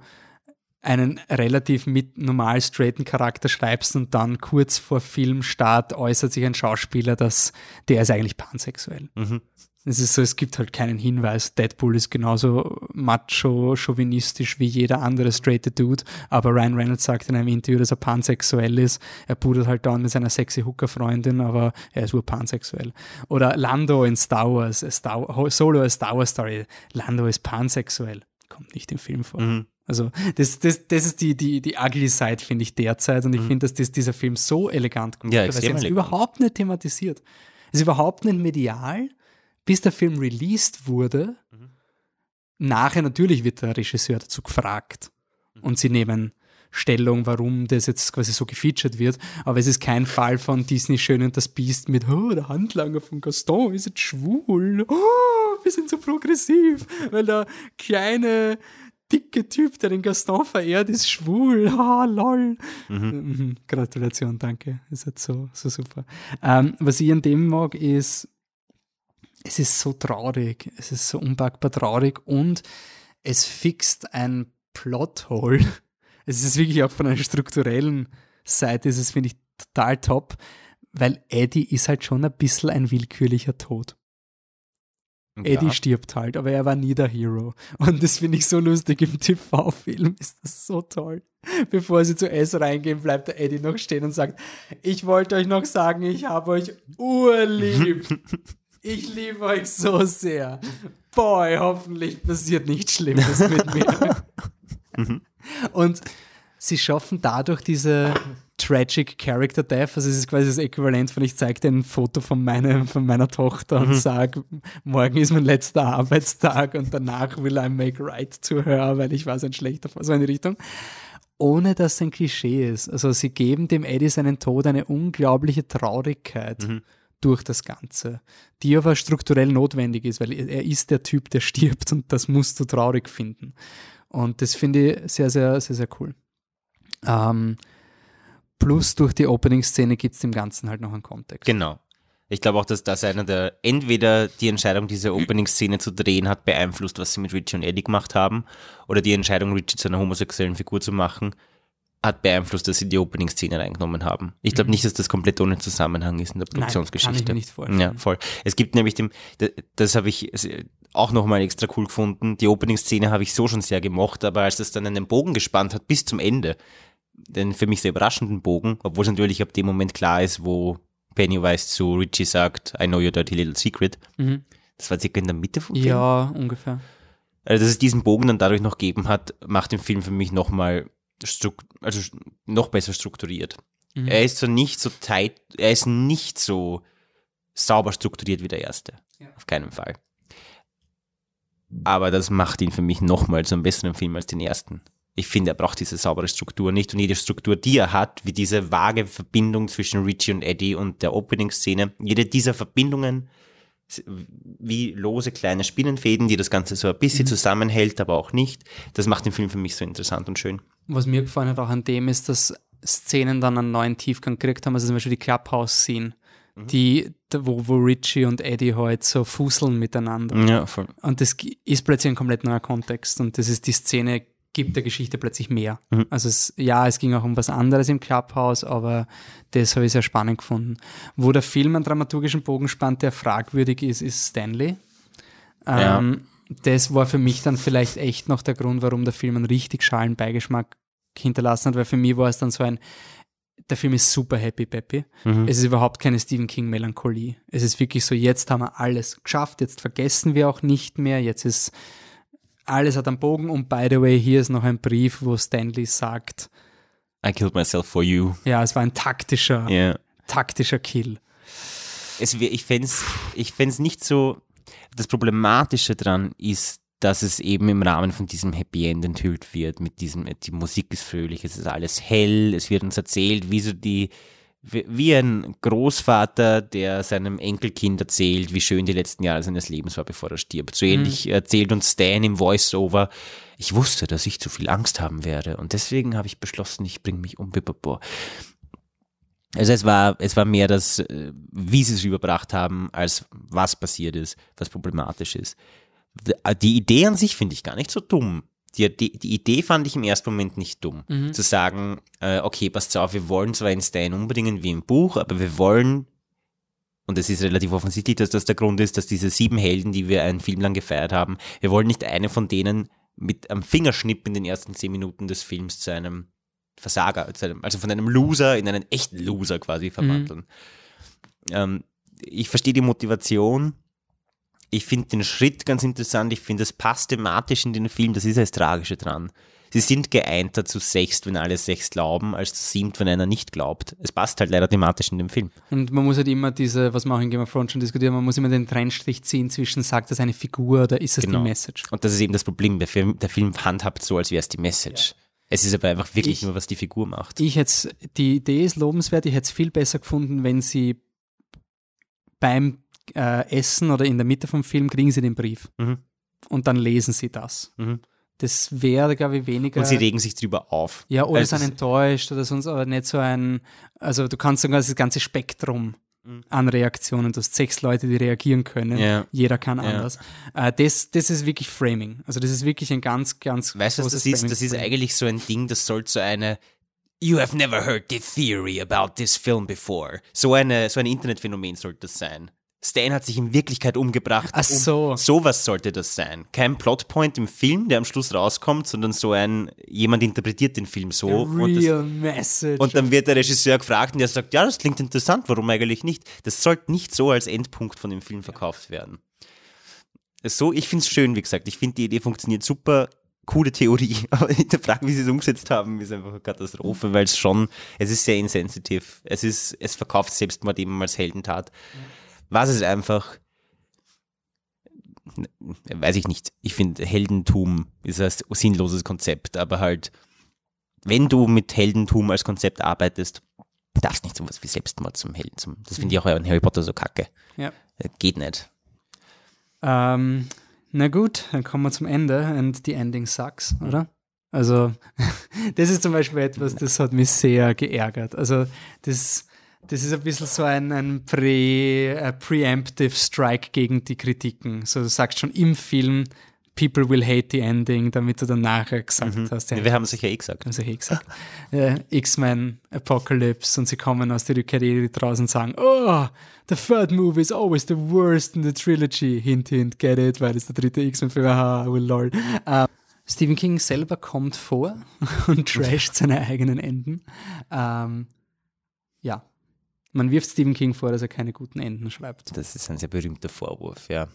einen relativ mit normal straighten Charakter schreibst und dann kurz vor Filmstart äußert sich ein Schauspieler, dass der ist eigentlich pansexuell. Mhm. Es ist so, es gibt halt keinen Hinweis. Deadpool ist genauso macho, chauvinistisch wie jeder andere straighte Dude, aber Ryan Reynolds sagt in einem Interview, dass er pansexuell ist. Er pudert halt dann mit seiner sexy Hooker-Freundin, aber er ist nur pansexuell. Oder Lando in Star Wars, Star, Solo a Star Wars Story. Lando ist pansexuell. Kommt nicht im Film vor. Mhm. Also das, das, das ist die, die, die ugly Side, finde ich, derzeit. Und ich finde, dass das, dieser Film so elegant gemacht Ja, hat, weil sie es überhaupt nicht thematisiert. Es ist überhaupt nicht medial, bis der Film released wurde. Nachher natürlich wird der Regisseur dazu gefragt. Und sie nehmen Stellung, warum das jetzt quasi so gefeatured wird. Aber es ist kein Fall von Disney Schön und das Biest mit, oh, der Handlanger von Gaston ist jetzt schwul. Oh, wir sind so progressiv, weil der kleine, dicke Typ, der den Gaston verehrt, ist schwul. Ah, lol. Mhm. Gratulation, danke. Ist jetzt so, so super. Ähm, was ich an dem mag, ist, es ist so traurig. Es ist so unpackbar traurig und es fixt ein Plothole. Es ist wirklich auch von einer strukturellen Seite, ist es, finde ich, total top, weil Eddie ist halt schon ein bisschen ein willkürlicher Tod. Eddie Ja. stirbt halt, aber er war nie der Hero. Und das finde ich so lustig im TV-Film, ist das so toll. Bevor sie zu S reingehen, bleibt der Eddie noch stehen und sagt, ich wollte euch noch sagen, ich habe euch urlieb. Ich liebe euch so sehr. Boy, hoffentlich passiert nichts Schlimmes mit mir. Und sie schaffen dadurch diese tragic Character Death, also es ist quasi das Äquivalent von ich zeige dir ein Foto von, meine, von meiner Tochter und sage, morgen ist mein letzter Arbeitstag und danach will I make right to her, weil ich war so ein schlechter, so in die Richtung. Ohne dass es ein Klischee ist. Also sie geben dem Eddie seinen Tod eine unglaubliche Traurigkeit durch das Ganze, die aber strukturell notwendig ist, weil er ist der Typ, der stirbt und das musst du traurig finden. Und das finde ich sehr, sehr, sehr, sehr cool. Ähm, plus durch die Opening-Szene gibt es dem Ganzen halt noch einen Kontext. Genau. Ich glaube auch, dass das einer der, entweder die Entscheidung, diese Opening-Szene zu drehen, hat beeinflusst, was sie mit Richie und Eddie gemacht haben, oder die Entscheidung, Richie zu einer homosexuellen Figur zu machen, hat beeinflusst, dass sie die Opening-Szene reingenommen haben. Ich glaube nicht, dass das komplett ohne Zusammenhang ist in der Mhm. kann ich Produktionsgeschichte. mir nicht vorstellen. Ja, voll. Es gibt nämlich dem, das, das habe ich auch nochmal extra cool gefunden. Die Opening-Szene habe ich so schon sehr gemocht, aber als das dann einen Bogen gespannt hat bis zum Ende, den für mich sehr überraschenden Bogen, obwohl es natürlich ab dem Moment klar ist, wo Pennywise zu Richie sagt, I know your dirty little secret. Mhm. Das war circa in der Mitte vom Film. Ja, ungefähr. Also, dass es diesen Bogen dann dadurch noch gegeben hat, macht den Film für mich nochmal also noch besser strukturiert. Mhm. Er ist so nicht so tight, er ist nicht so sauber strukturiert wie der erste. Ja. Auf keinen Fall. Aber das macht ihn für mich nochmal zu einem besseren Film als den ersten. Ich finde, er braucht diese saubere Struktur nicht und jede Struktur, die er hat, wie diese vage Verbindung zwischen Richie und Eddie und der Opening-Szene, jede dieser Verbindungen, wie lose kleine Spinnenfäden, die das Ganze so ein bisschen zusammenhält, aber auch nicht, das macht den Film für mich so interessant und schön. Was mir gefallen hat auch an dem ist, dass Szenen dann einen neuen Tiefgang gekriegt haben, also zum Beispiel die Clubhouse-Scene, die, da- wo, wo Richie und Eddie halt so fuseln miteinander. Ja, voll. Und das ist plötzlich ein komplett neuer Kontext und das ist die Szene, gibt der Geschichte plötzlich mehr. Also es, ja, es ging auch um was anderes im Clubhouse, aber das habe ich sehr spannend gefunden. Wo der Film einen dramaturgischen Bogen spannt, der fragwürdig ist, ist Stanley. Ja. Ähm, Das war für mich dann vielleicht echt noch der Grund, warum der Film einen richtig schalen Beigeschmack hinterlassen hat, weil für mich war es dann so ein, der Film ist super happy peppy. Es ist überhaupt keine Stephen King Melancholie. Es ist wirklich so, jetzt haben wir alles geschafft, jetzt vergessen wir auch nicht mehr, jetzt ist alles hat einen Bogen und by the way, hier ist noch ein Brief, wo Stanley sagt, I killed myself for you. ja, es war ein taktischer, Ja. taktischer Kill. es, wär- ich fände es ich fänd's nicht so, das Problematische dran ist, dass es eben im Rahmen von diesem Happy End enthüllt wird, mit diesem, die Musik ist fröhlich, es ist alles hell, es wird uns erzählt, wie so die, wie ein Großvater, der seinem Enkelkind erzählt, wie schön die letzten Jahre seines Lebens war, bevor er stirbt. So ähnlich erzählt uns Stan im Voice-Over, ich wusste, dass ich zu viel Angst haben werde und deswegen habe ich beschlossen, ich bringe mich um. Also es war, es war mehr das, äh, wie sie es rüberbracht haben, als was passiert ist, was problematisch ist. Äh, Die Idee an sich finde ich gar nicht so dumm. Die, die, Idee fand ich im ersten Moment nicht dumm. Zu sagen, äh, okay, passt auf, wir wollen zwar in Stan umbringen wie im Buch, aber wir wollen, und es ist relativ offensichtlich, dass das der Grund ist, dass diese sieben Helden, die wir einen Film lang gefeiert haben, wir wollen nicht eine von denen mit einem Fingerschnipp in den ersten zehn Minuten des Films zu einem Versager, zu einem, also von einem Loser in einen echten Loser quasi verwandeln. Ähm, ich verstehe die Motivation. Ich finde den Schritt ganz interessant. Ich finde, es passt thematisch in den Film. Das ist ja das Tragische dran. Sie sind geeinter zu sechst, wenn alle sechs glauben, als zu siebt, wenn einer nicht glaubt. Es passt halt leider thematisch in den Film. Und man muss halt immer diese, was wir auch in Game of Thrones schon diskutieren, man muss immer den Trennstrich ziehen zwischen, sagt das eine Figur oder ist es Genau. die Message? Und das ist eben das Problem. Der Film, der Film handhabt so, als wäre es die Message. Es ist aber einfach wirklich Ich- nur, was die Figur macht. Ich hätte die Idee ist lobenswert, ich hätte es viel besser gefunden, wenn sie beim äh, Essen oder in der Mitte vom Film kriegen sie den Brief Mhm. und dann lesen sie das. Mhm. Das wäre, glaube ich, weniger. Und sie regen sich drüber auf. ja, oder Also sind enttäuscht oder sonst, aber nicht so ein, also du kannst sogar das ganze Spektrum an Reaktionen. Du hast sechs Leute, die reagieren können. Mhm. Ja. Jeder kann Ja. anders. Äh, das, das ist wirklich Framing. Also das ist wirklich ein ganz, ganz Weißt du, was das ist? Framing- Das ist eigentlich so ein Ding, das soll so eine You have never heard the theory about this film before. So, eine, so ein Internetphänomen sollte das sein. Stan hat sich in Wirklichkeit umgebracht. Ach so. Um, sowas sollte das sein. Kein Plotpoint im Film, der am Schluss rauskommt, sondern so ein, jemand interpretiert den Film so. Und, das, Real Message. und dann wird der Regisseur gefragt und der sagt, ja, das klingt interessant, warum eigentlich nicht? Das sollte nicht so als Endpunkt von dem Film verkauft werden. So, ich finde es schön, wie gesagt. Ich finde, die Idee funktioniert super. Coole Theorie, aber in der Frage, wie sie es umgesetzt haben, ist einfach eine Katastrophe, weil es schon, es ist sehr insensitiv. Es ist, es verkauft Selbstmord eben als Heldentat. Was ist einfach, weiß ich nicht. Ich finde, Heldentum ist ein sinnloses Konzept, aber halt, wenn du mit Heldentum als Konzept arbeitest, darfst nicht so was wie Selbstmord zum Helden. Zum, das finde ich auch in Harry Potter so kacke. ja. Äh, Geht nicht. Ähm, na gut, dann kommen wir zum Ende and the ending sucks, oder? Also, das ist zum Beispiel etwas, das hat mich sehr geärgert. Also, das, das ist ein bisschen so ein, ein Pre, Preemptive Strike gegen die Kritiken. So, du sagst schon im Film, people will hate the ending, damit du dann nachher gesagt hast, ja, Wir haben es sicher eh gesagt. also ich gesagt. Äh, X-Men Apocalypse und sie kommen aus der Rückkehr raus und sagen, oh, the third movie is always the worst in the trilogy. Hint, hint, get it, weil es der dritte X-Men-Film Haha, oh lol. Ähm, Stephen King selber kommt vor und trasht seine eigenen Enden. Ähm, ja, man wirft Stephen King vor, dass er keine guten Enden schreibt. Das ist ein sehr berühmter Vorwurf, ja.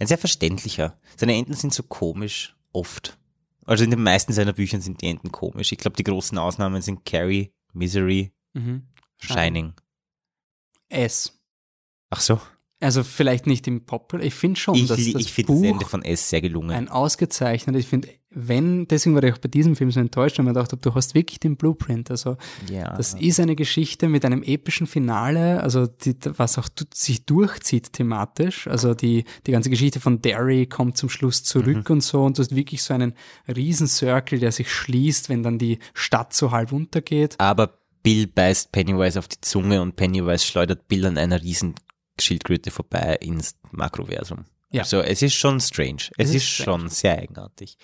Ein sehr verständlicher. Seine Enden sind so komisch, oft. Also in den meisten seiner Büchern sind die Enden komisch. Ich glaube, die großen Ausnahmen sind Carrie, Misery, Mhm. Shining. S. Ach so. Also vielleicht nicht im Popular, ich finde schon, Ich, dass das ich finde das Buch Ende von S sehr gelungen. ein ausgezeichnet. Ich finde, wenn, deswegen war ich auch bei diesem Film so enttäuscht, weil man dachte, du hast wirklich den Blueprint. Also, ja. das ist eine Geschichte mit einem epischen Finale, also die, was auch sich durchzieht thematisch. Also die, die ganze Geschichte von Derry kommt zum Schluss zurück und so. Und du hast wirklich so einen riesen Circle, der sich schließt, wenn dann die Stadt so halb untergeht. Aber Bill beißt Pennywise auf die Zunge und Pennywise schleudert Bill an einer riesen Schildkröte vorbei ins Makroversum. Ja. Also es ist schon strange. Es, Es ist ist, strange. schon sehr eigenartig.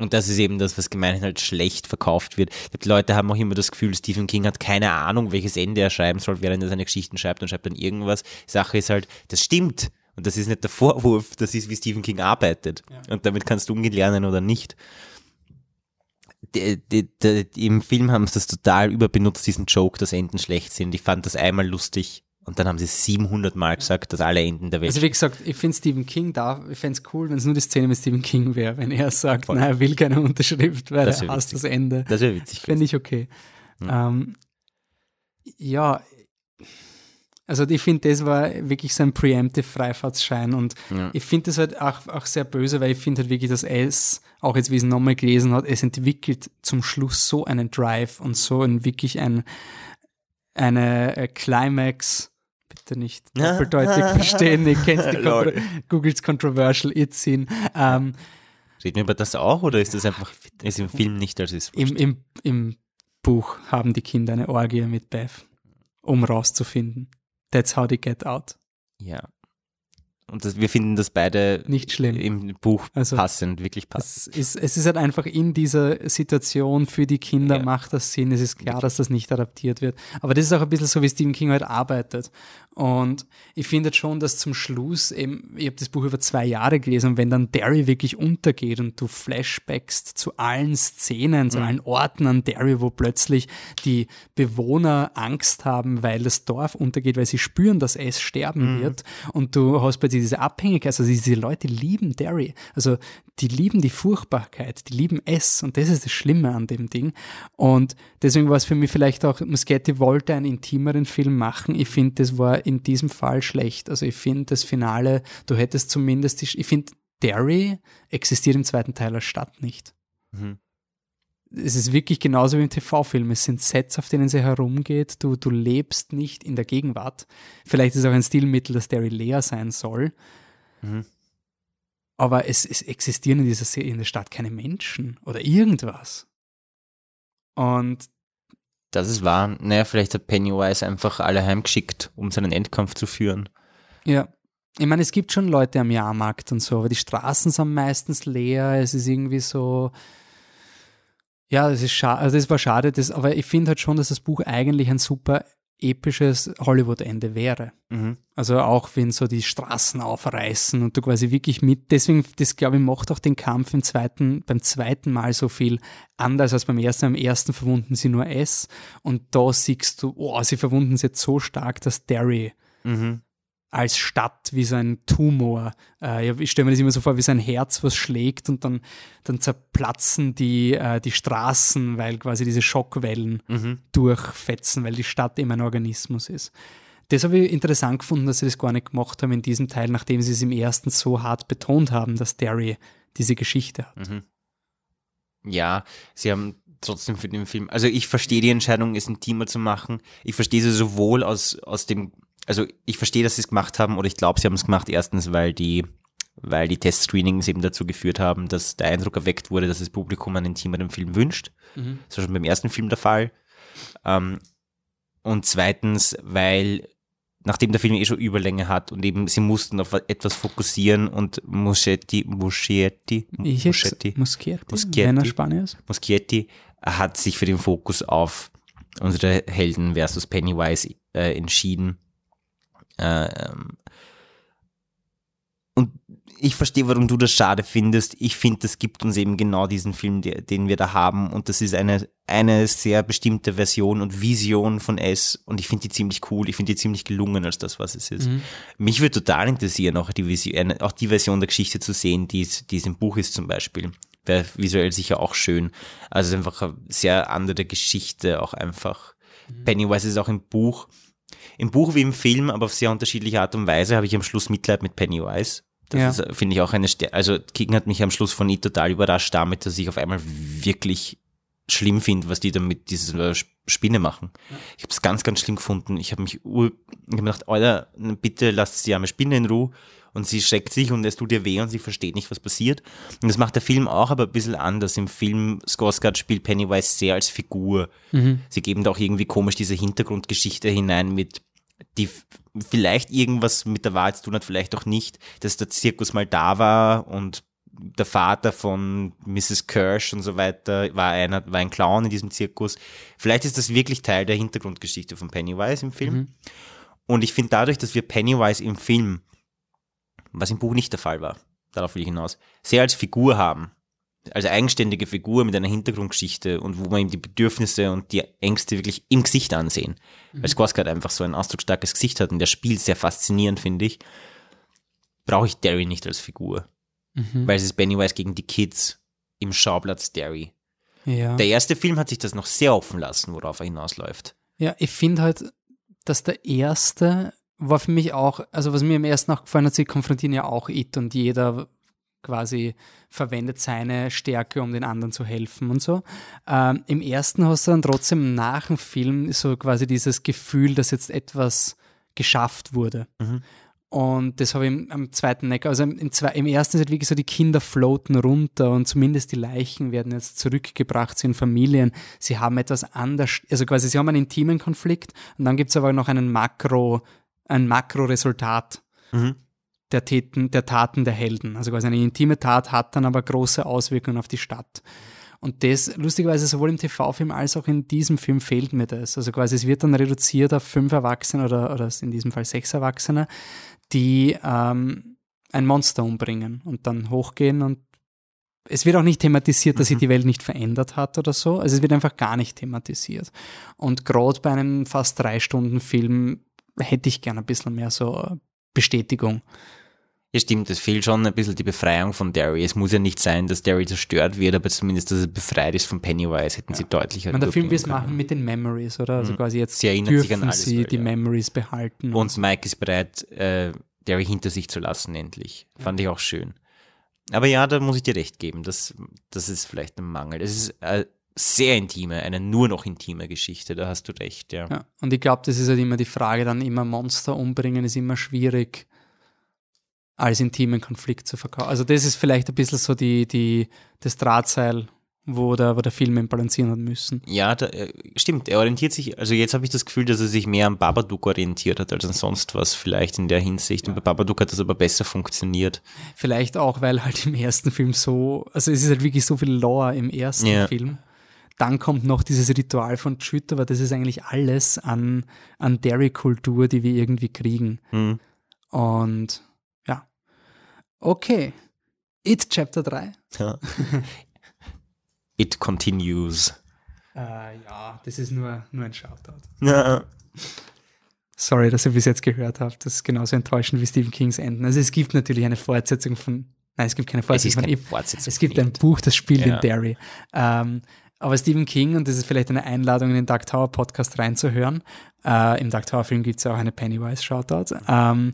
Und das ist eben das, was gemeinhin halt schlecht verkauft wird. Die Leute haben auch immer das Gefühl, Stephen King hat keine Ahnung, welches Ende er schreiben soll, während er seine Geschichten schreibt und schreibt dann irgendwas. Die Sache ist halt, das stimmt. Und das ist nicht der Vorwurf, das ist, wie Stephen King arbeitet. Und damit kannst du umgehen lernen oder nicht. Die, die, die, Im Film haben sie das total überbenutzt, diesen Joke, dass Enden schlecht sind. Ich fand das einmal lustig und dann haben sie 700 Mal gesagt, dass alle Enden der Welt Also wie gesagt, ich finde Stephen King da, ich fände es cool, wenn es nur die Szene mit Stephen King wäre, wenn er sagt, nein, er will keine Unterschrift, weil Das er hasst das Ende. Das wäre witzig. Fände ich okay. Ähm, ja, Also ich finde, das war wirklich so ein preemptive Freifahrtsschein und Ja. ich finde das halt auch, auch sehr böse, weil ich finde halt wirklich, dass es, auch jetzt wie es nochmal gelesen hat, es entwickelt zum Schluss so einen Drive und so ein wirklich ein, eine äh, Climax, bitte nicht doppeldeutig verstehen, ihr kennt die. Contro Googles Controversial It-Scene, ähm, Reden wir über das auch oder ist das einfach ist im Film nicht als ist? im, im, im Buch haben die Kinder eine Orgie mit Beth, um rauszufinden. That's how they get out. Ja. Und das, wir finden das beide Nicht schlimm. im Buch Also- passend, wirklich passend. Es ist, es ist halt einfach in dieser Situation für die Kinder Ja. macht das Sinn. Es ist klar, dass das nicht adaptiert wird. Aber das ist auch ein bisschen so, wie Stephen King halt arbeitet. Und ich finde schon, dass zum Schluss eben, ich habe das Buch über zwei Jahre gelesen und wenn dann Derry wirklich untergeht und du flashbackst zu allen Szenen, zu allen Orten an Derry, wo plötzlich die Bewohner Angst haben, weil das Dorf untergeht, weil sie spüren, dass es sterben wird und du hast plötzlich diese Abhängigkeit, also diese Leute lieben Derry, also die lieben die Furchtbarkeit, die lieben es. Und das ist das Schlimme an dem Ding. Und deswegen war es für mich vielleicht auch, Muschetti wollte einen intimeren Film machen, ich finde, das war in diesem Fall schlecht, also ich finde das Finale, du hättest zumindest, die, ich finde, Derry existiert im zweiten Teil als Stadt nicht. Mhm. Es ist wirklich genauso wie im TV-Film. Es sind Sets, auf denen sie herumgeht. Du, du lebst nicht in der Gegenwart. Vielleicht ist es auch ein Stilmittel, dass Derry leer sein soll. Mhm. Aber es, es existieren in dieser Se- in der Stadt keine Menschen oder irgendwas. Und Das ist wahr. Naja, vielleicht hat Pennywise einfach alle heimgeschickt, um seinen Endkampf zu führen. ja, ich meine, es gibt schon Leute am Jahrmarkt und so, aber die Straßen sind meistens leer. Es ist irgendwie so. Ja, das ist schade, also das war schade, das, aber ich finde halt schon, dass das Buch eigentlich ein super episches Hollywood-Ende wäre. Mhm. Also auch wenn so die Straßen aufreißen und du quasi wirklich mit, deswegen, das glaube ich, macht auch den Kampf im zweiten, beim zweiten Mal so viel anders als beim ersten. Am ersten verwunden sie nur S und da siehst du, oh, sie verwunden es jetzt so stark, dass Derry Mhm. Als Stadt wie so ein Tumor. Äh, ich stelle mir das immer so vor, wie so ein Herz, was schlägt und dann, dann zerplatzen die, äh, die Straßen, weil quasi diese Schockwellen Mhm. durchfetzen, weil die Stadt eben ein Organismus ist. Das habe ich interessant gefunden, dass sie das gar nicht gemacht haben in diesem Teil, nachdem sie es im ersten so hart betont haben, dass Derry diese Geschichte hat. Mhm. Ja, sie haben trotzdem für den Film, also ich verstehe die Entscheidung, es intimer zu machen. Ich verstehe sie sowohl aus, aus dem, also ich verstehe, dass sie es gemacht haben, oder ich glaube, sie haben es gemacht, erstens, weil die, weil die Testscreenings eben dazu geführt haben, dass der Eindruck erweckt wurde, dass das Publikum einen intimeren Film wünscht. Das war schon beim ersten Film der Fall. Ähm, und zweitens, weil nachdem der Film eh schon Überlänge hat und eben sie mussten auf etwas fokussieren und Muschetti, Muschetti, Muschetti, Spanier ist. Muschietti hat sich für den Fokus auf unsere Helden versus Pennywise äh, entschieden. Ähm, und ich verstehe, warum du das schade findest. Ich finde, das gibt uns eben genau diesen Film, den wir da haben. Und das ist eine, eine sehr bestimmte Version und Vision von S. Und ich finde die ziemlich cool. Ich finde die ziemlich gelungen als das, was es ist. Mich würde total interessieren, auch die, Vision, auch die Version der Geschichte zu sehen, die es, die es im Buch ist zum Beispiel. Wäre visuell sicher auch schön. Also es ist einfach eine sehr andere Geschichte, auch einfach. Pennywise ist auch im Buch, im Buch wie im Film, aber auf sehr unterschiedliche Art und Weise habe ich am Schluss Mitleid mit Pennywise. Das Ja. äh, finde ich, auch eine Stärke. Also King hat mich am Schluss von It total überrascht damit, dass ich auf einmal wirklich schlimm finde, was die da mit dieser Sp- Spinne machen. Ich habe es ganz, ganz schlimm gefunden. Ich habe mich ur, ich hab gedacht, Alter, bitte lasst die arme Spinne in Ruhe. Und sie schreckt sich und es tut ihr weh und sie versteht nicht, was passiert. Und das macht der Film auch aber ein bisschen anders. Im Film Skarsgård spielt Pennywise sehr als Figur. Sie geben da auch irgendwie komisch diese Hintergrundgeschichte hinein mit, die vielleicht irgendwas mit der Wahrheit zu tun hat, vielleicht auch nicht, dass der Zirkus mal da war und der Vater von Mrs. Kirsch und so weiter war einer, war ein Clown in diesem Zirkus. Vielleicht ist das wirklich Teil der Hintergrundgeschichte von Pennywise im Film. Und ich finde dadurch, dass wir Pennywise im Film, was im Buch nicht der Fall war, darauf will ich hinaus, sehr als Figur haben, als eigenständige Figur mit einer Hintergrundgeschichte und wo man ihm die Bedürfnisse und die Ängste wirklich im Gesicht ansehen. Weil Skarsgård einfach so ein ausdrucksstarkes Gesicht hat und der spielt sehr faszinierend, finde ich, brauche ich Derry nicht als Figur. Weil es ist Pennywise gegen die Kids im Schauplatz Derry. Ja. Der erste Film hat sich das noch sehr offen lassen, worauf er hinausläuft. Ja, ich finde halt, dass der erste war für mich auch, also was mir im ersten auch gefallen hat, sie konfrontieren ja auch It und jeder quasi verwendet seine Stärke, um den anderen zu helfen und so. Ähm, Im ersten hast du dann trotzdem nach dem Film so quasi dieses Gefühl, dass jetzt etwas geschafft wurde. Mhm. Und das habe ich im, am zweiten Neck, also im, im, im ersten ist halt wirklich so, die Kinder floaten runter und zumindest die Leichen werden jetzt zurückgebracht zu ihren Familien. Sie haben etwas anders, also quasi sie haben einen intimen Konflikt und dann gibt es aber noch einen Makro, ein Makroresultat. Mhm der, Täten, der Taten der Helden. Also quasi eine intime Tat hat dann aber große Auswirkungen auf die Stadt. Und das, lustigerweise, sowohl im TV-Film als auch in diesem Film fehlt mir das. Also quasi, es wird dann reduziert auf fünf Erwachsene oder, oder in diesem Fall sechs Erwachsene, die ähm, ein Monster umbringen und dann hochgehen und es wird auch nicht thematisiert, dass sich mhm. die Welt nicht verändert hat oder so. Also es wird einfach gar nicht thematisiert. Und gerade bei einem fast drei Stunden Film hätte ich gerne ein bisschen mehr so Bestätigung. Ja, stimmt, es fehlt schon ein bisschen die Befreiung von Derry. Es muss ja nicht sein, dass Derry zerstört wird, aber zumindest, dass er befreit ist von Pennywise, hätten ja. sie deutlicher. Man, der Film will es machen mit den Memories, oder? Also mhm. quasi jetzt sie dürfen alles, sie die ja. Memories behalten. Und Mike ist bereit, äh, Derry hinter sich zu lassen, endlich. Ja. Fand ich auch schön. Aber ja, da muss ich dir recht geben, das, das ist vielleicht ein Mangel. Es ist eine sehr intime, eine nur noch intime Geschichte, da hast du recht, ja. ja und ich glaube, das ist halt immer die Frage, dann immer Monster umbringen ist immer schwierig als intimen Konflikt zu verkaufen. Also das ist vielleicht ein bisschen so die, die, das Drahtseil, wo der, wo der Film balancieren hat müssen. Ja, da, äh, stimmt. Er orientiert sich, also jetzt habe ich das Gefühl, dass er sich mehr am Babadook orientiert hat als an sonst was vielleicht in der Hinsicht. Und bei Babadook hat das aber besser funktioniert. Vielleicht auch, weil halt im ersten Film so, also es ist halt wirklich so viel Lore im ersten ja. Film. Dann kommt noch dieses Ritual von Chüt, aber das ist eigentlich alles an, an Derry-Kultur, die wir irgendwie kriegen. Mhm. Und Okay. It Chapter 3. Ja. It continues. Äh, ja, das ist nur, nur ein Shoutout. Ja. Sorry, dass ihr bis jetzt gehört habt. Das ist genauso enttäuschend wie Stephen Kings Enden. Also es gibt natürlich eine Fortsetzung von. Nein, es gibt keine Fortsetzung es von Fortsetzung Es gibt ein Buch, das spielt ja. in Derry. Ähm, aber Stephen King, und das ist vielleicht eine Einladung, in den Dark Tower Podcast reinzuhören. Äh, Im Dark Tower Film gibt es ja auch eine Pennywise Shoutout. Ähm,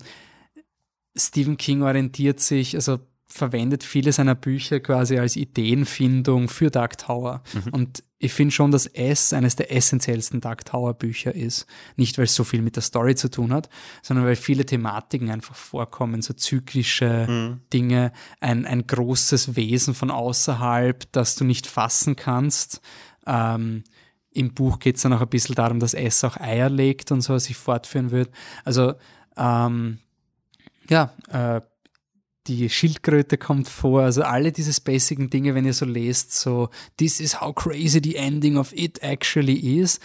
Stephen King orientiert sich, also verwendet viele seiner Bücher quasi als Ideenfindung für Dark Tower. Mhm. Und ich finde schon, dass S eines der essentiellsten Dark Tower Bücher ist. Nicht, weil es so viel mit der Story zu tun hat, sondern weil viele Thematiken einfach vorkommen, so zyklische mhm. Dinge, ein, ein großes Wesen von außerhalb, das du nicht fassen kannst. Ähm, Im Buch geht es dann auch ein bisschen darum, dass S auch Eier legt und so, sich fortführen wird. Also ähm, ja, äh, die Schildkröte kommt vor, also alle diese basigen Dinge, wenn ihr so lest, so this is how crazy the ending of it actually is,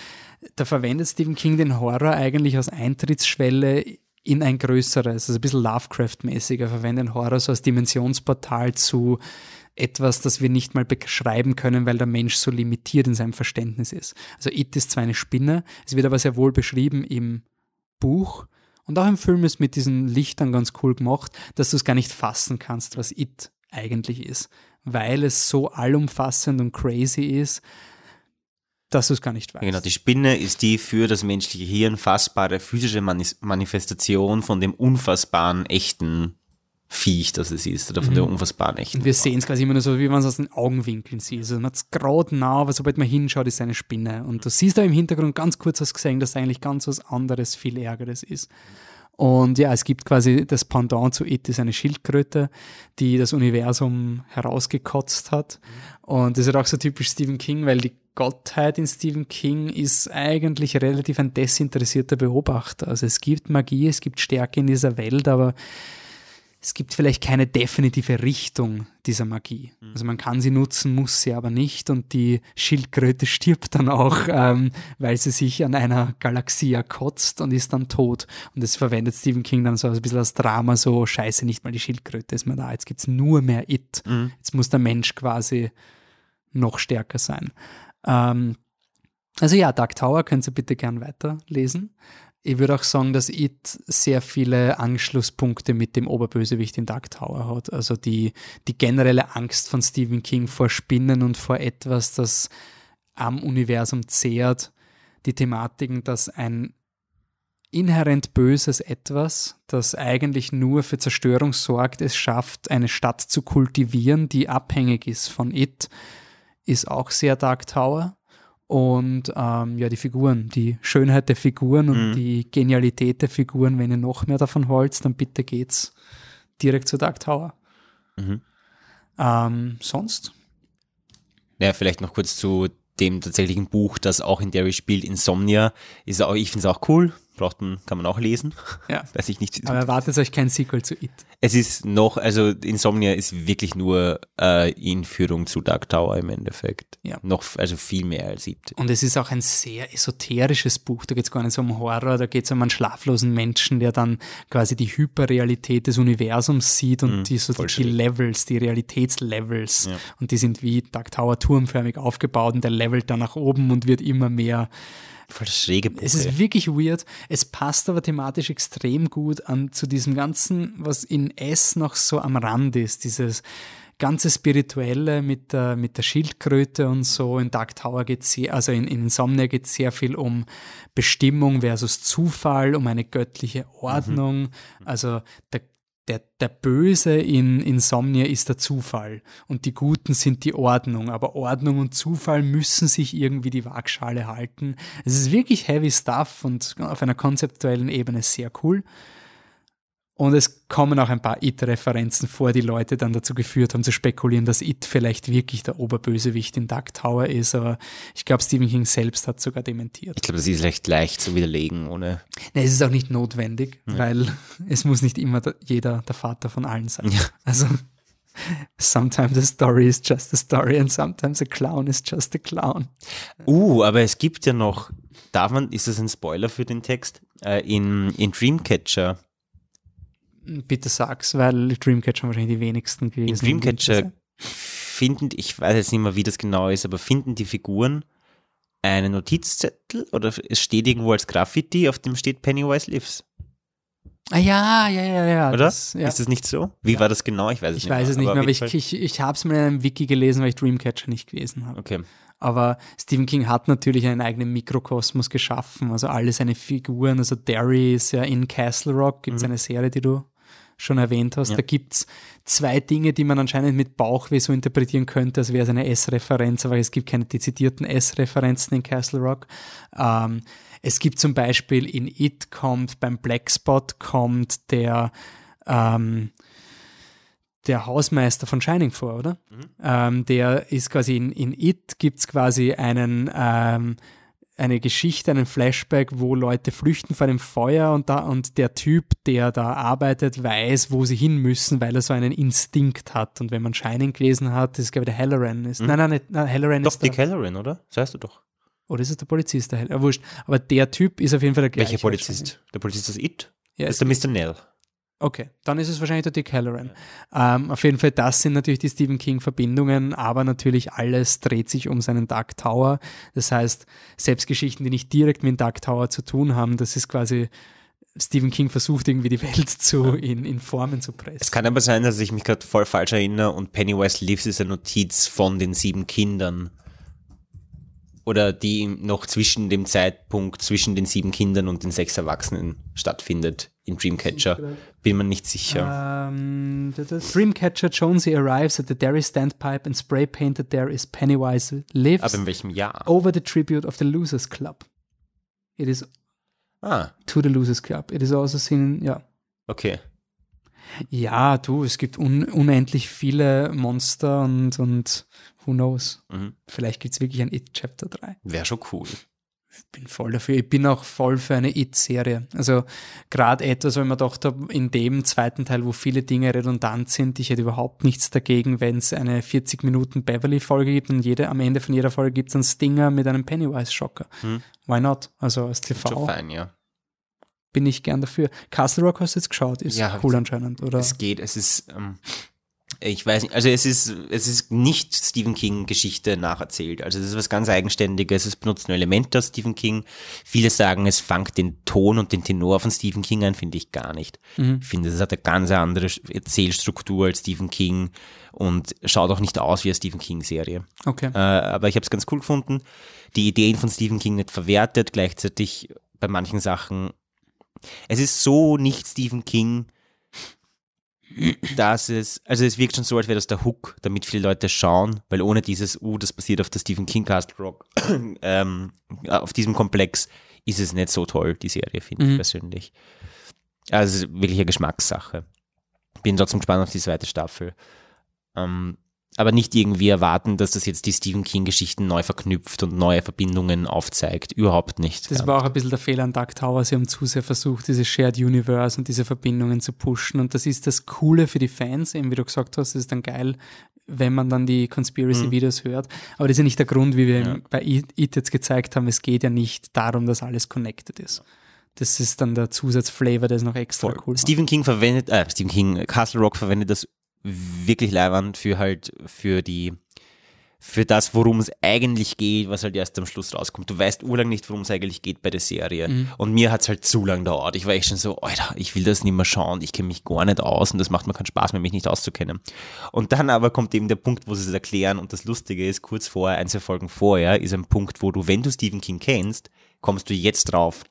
da verwendet Stephen King den Horror eigentlich als Eintrittsschwelle in ein größeres, also ein bisschen Lovecraft-mäßig. Er verwendet Horror so als Dimensionsportal zu etwas, das wir nicht mal beschreiben können, weil der Mensch so limitiert in seinem Verständnis ist. Also It ist zwar eine Spinne, es wird aber sehr wohl beschrieben im Buch, und auch im Film ist mit diesen Lichtern ganz cool gemacht, dass du es gar nicht fassen kannst, was It eigentlich ist, weil es so allumfassend und crazy ist, dass du es gar nicht weißt. Genau, die Spinne ist die für das menschliche Hirn fassbare physische Manifestation von dem unfassbaren, echten Viech, das es ist, oder von mhm. der unfassbaren echten. Und wir sehen es quasi immer nur so, wie man es aus den Augenwinkeln sieht. Also man hat es gerade nah, aber sobald man hinschaut, ist eine Spinne. Und du siehst da im Hintergrund ganz kurz was gesehen, dass eigentlich ganz was anderes, viel Ärgeres ist. Und ja, es gibt quasi das Pendant zu It, ist eine Schildkröte, die das Universum herausgekotzt hat. Und das ist auch so typisch Stephen King, weil die Gottheit in Stephen King ist eigentlich relativ ein desinteressierter Beobachter. Also es gibt Magie, es gibt Stärke in dieser Welt, aber es gibt vielleicht keine definitive Richtung dieser Magie. Mhm. Also man kann sie nutzen, muss sie aber nicht und die Schildkröte stirbt dann auch, ähm, weil sie sich an einer Galaxie erkotzt und ist dann tot. Und das verwendet Stephen King dann so ein bisschen als Drama, so scheiße, nicht mal die Schildkröte ist mehr da, jetzt gibt es nur mehr It. Mhm. Jetzt muss der Mensch quasi noch stärker sein. Ähm, also ja, Dark Tower können Sie bitte gern weiterlesen ich würde auch sagen, dass It sehr viele Anschlusspunkte mit dem Oberbösewicht in Dark Tower hat. Also die, die generelle Angst von Stephen King vor Spinnen und vor etwas, das am Universum zehrt. Die Thematiken, dass ein inhärent böses Etwas, das eigentlich nur für Zerstörung sorgt, es schafft, eine Stadt zu kultivieren, die abhängig ist von It, ist auch sehr Dark Tower. Und ähm, ja, die Figuren, die Schönheit der Figuren und Mhm. die Genialität der Figuren, wenn ihr noch mehr davon wollt, dann bitte geht's direkt zu Dark Tower. Mhm. Ähm, sonst? Ja, vielleicht noch kurz zu dem tatsächlichen Buch, das auch in Derry spielt, Insomnia. Ist auch, ich finde es auch cool. Braucht man, kann man auch lesen. Ja. Weiß ich nicht. Aber erwartet euch kein Sequel zu It. Es ist noch, also Insomnia ist wirklich nur äh, Inführung zu Dark Tower im Endeffekt. Ja. Noch, also viel mehr als It. Und es ist auch ein sehr esoterisches Buch. Da geht es gar nicht so um Horror, da geht es um einen schlaflosen Menschen, der dann quasi die Hyperrealität des Universums sieht und die, so die. Levels, die Realitätslevels. Ja. Und die sind wie Dark Tower turmförmig aufgebaut und der levelt dann nach oben und wird immer mehr. Voll das schräge Buch. Es ist wirklich weird. Es passt aber thematisch extrem gut an zu diesem Ganzen, was in S noch so am Rand ist. Dieses ganze Spirituelle mit der, mit der Schildkröte und so. In Dark Tower geht sehr, also in, in Insomnia geht es sehr viel um Bestimmung versus Zufall, um eine göttliche Ordnung. Also der der, der Böse in Insomnia ist der Zufall und die Guten sind die Ordnung. Aber Ordnung und Zufall müssen sich irgendwie die Waagschale halten. Es ist wirklich heavy stuff und auf einer konzeptuellen Ebene sehr cool. Und es kommen auch ein paar It-Referenzen vor, die Leute dann dazu geführt haben zu spekulieren, dass It vielleicht wirklich der Oberbösewicht in Dark Tower ist. Aber ich glaube, Stephen King selbst hat sogar dementiert. ich glaube, das ist recht leicht zu widerlegen, ohne. Nee, es ist auch nicht notwendig, weil es muss nicht immer der, jeder der Vater von allen sein. Ja. Also sometimes a story is just a story and sometimes a clown is just a clown. Uh, aber es gibt ja noch, darf man, ist das ein Spoiler für den Text? Äh, in, in Dreamcatcher. Bitte sag's, weil Dreamcatcher wahrscheinlich die wenigsten gewesen. In Dreamcatcher finden, ich weiß jetzt nicht mehr, wie das genau ist, aber finden die Figuren einen Notizzettel oder es steht irgendwo als Graffiti, auf dem steht Pennywise lives. Ah ja, ja, ja, ja. Oder? Das, ja. Ist das nicht so? Wie war das genau? Ich weiß es ich nicht weiß mehr. es nicht mehr, aber ich, jeden Fall- ich, ich habe es mal in einem Wiki gelesen, weil ich Dreamcatcher nicht gelesen habe. Okay. Aber Stephen King hat natürlich einen eigenen Mikrokosmos geschaffen, also alle seine Figuren, also Derry ist ja in Castle Rock, gibt es eine Serie, die du schon erwähnt hast. Mhm. Ja. Da gibt es zwei Dinge, die man anscheinend mit Bauchweh so interpretieren könnte, als wäre es eine S-Referenz, aber es gibt keine dezidierten S-Referenzen in Castle Rock. Ähm, es gibt zum Beispiel in It kommt, beim Blackspot kommt der ähm, der Hausmeister von Shining vor, oder? Ähm, der ist quasi in, in It gibt es quasi einen, ähm, eine Geschichte, einen Flashback, wo Leute flüchten vor dem Feuer und, da, und der Typ, der da arbeitet, weiß, wo sie hin müssen, weil er so einen Instinkt hat. Und wenn man Shining gelesen hat, das ist glaube ich der Halloran. Ist, Nein, nein, nicht, nein, Halloran Doch, ist der, Dick Halloran, oder? Das heißt du doch. oder ist es der Polizist? Der Hall- ja, wurscht. Aber der Typ ist auf jeden Fall der gleiche. Welcher Polizist? Der Polizist aus It? Ja, das ist der Mr. Nell. Okay, dann ist es wahrscheinlich der Dick Halloran. Ähm, auf jeden Fall, das sind natürlich die Stephen King-Verbindungen, aber natürlich alles dreht sich um seinen Dark Tower. Das heißt, selbst Geschichten, die nicht direkt mit dem Dark Tower zu tun haben, das ist quasi, Stephen King versucht irgendwie die Welt zu, in, in Formen zu pressen. Es kann aber sein, dass ich mich gerade voll falsch erinnere und Pennywise Lives ist eine Notiz von den sieben Kindern. Oder die noch zwischen dem Zeitpunkt zwischen den sieben Kindern und den sechs Erwachsenen stattfindet in Dreamcatcher. Bin mir nicht sicher. Um, the, the Dreamcatcher Jonesy arrives at the Derry standpipe and spray painted there is Pennywise lives Aber in welchem Jahr? over the tribute of the Losers Club. It is Ah, to the Losers Club. It is also seen, ja. okay. Ja, du, es gibt un unendlich viele Monster und, und who knows. Mhm. Vielleicht gibt es wirklich ein It Chapter 3. Wäre schon cool. Ich bin voll dafür. Ich bin auch voll für eine It-Serie. Also gerade etwas, ich mir gedacht habe, in dem zweiten Teil, wo viele Dinge redundant sind, ich hätte überhaupt nichts dagegen, wenn es eine 40 Minuten Beverly-Folge gibt und jede, am Ende von jeder Folge gibt es einen Stinger mit einem Pennywise-Schocker. Hm. Why not? Also als Schon TV fein, ja. Bin ich gern dafür. Castle Rock hast du jetzt geschaut, ist Ja, cool anscheinend, oder? Es geht, es ist, ähm, ich weiß nicht, also es ist, es ist nicht Stephen King Geschichte nacherzählt. Also es ist was ganz Eigenständiges. Es benutzt nur Elemente aus Stephen King. Viele sagen, es fangt den Ton und den Tenor von Stephen King ein, finde ich gar nicht. Mhm. Ich finde, es hat eine ganz andere Erzählstruktur als Stephen King und schaut auch nicht aus wie eine Stephen King Serie. Okay. Äh, aber ich habe es ganz cool gefunden. Die Ideen von Stephen King nicht verwertet, gleichzeitig bei manchen Sachen es ist so nicht Stephen King, dass es, also es wirkt schon so, als wäre das der Hook, damit viele Leute schauen, weil ohne dieses, uh, das basiert auf der Stephen King Castle Rock, ähm, auf diesem Komplex ist es nicht so toll, die Serie, finde Mhm. ich persönlich. Also wirklich eine Geschmackssache. Bin trotzdem gespannt auf die zweite Staffel. Ähm, aber nicht irgendwie erwarten, dass das jetzt die Stephen King-Geschichten neu verknüpft und neue Verbindungen aufzeigt. Überhaupt nicht. Das Ja. war auch ein bisschen der Fehler an Dark Tower. Sie haben zu sehr versucht, diese Shared Universe und diese Verbindungen zu pushen. Und das ist das Coole für die Fans, eben wie du gesagt hast, das ist dann geil, wenn man dann die Conspiracy-Videos hört. Aber das ist ja nicht der Grund, wie wir Mhm. Ja. bei It jetzt gezeigt haben. Es geht ja nicht darum, dass alles connected ist. Das ist dann der Zusatzflavor, der ist noch extra Voll. cool. Stephen King verwendet, äh, Stephen King, Castle Rock verwendet das wirklich leibend für halt, für die, für das, worum es eigentlich geht, was halt erst am Schluss rauskommt. Du weißt urlang nicht, worum es eigentlich geht bei der Serie. Mhm. Und mir hat's halt zu lang dauert. Ich war echt schon so, Alter, ich will das nicht mehr schauen, ich kenne mich gar nicht aus und das macht mir keinen Spaß mehr, mich nicht auszukennen. Und dann aber kommt eben der Punkt, wo sie es erklären und das Lustige ist, kurz vorher, ein, zwei Folgen vorher, ist ein Punkt, wo du, wenn du Stephen King kennst, kommst du jetzt drauf,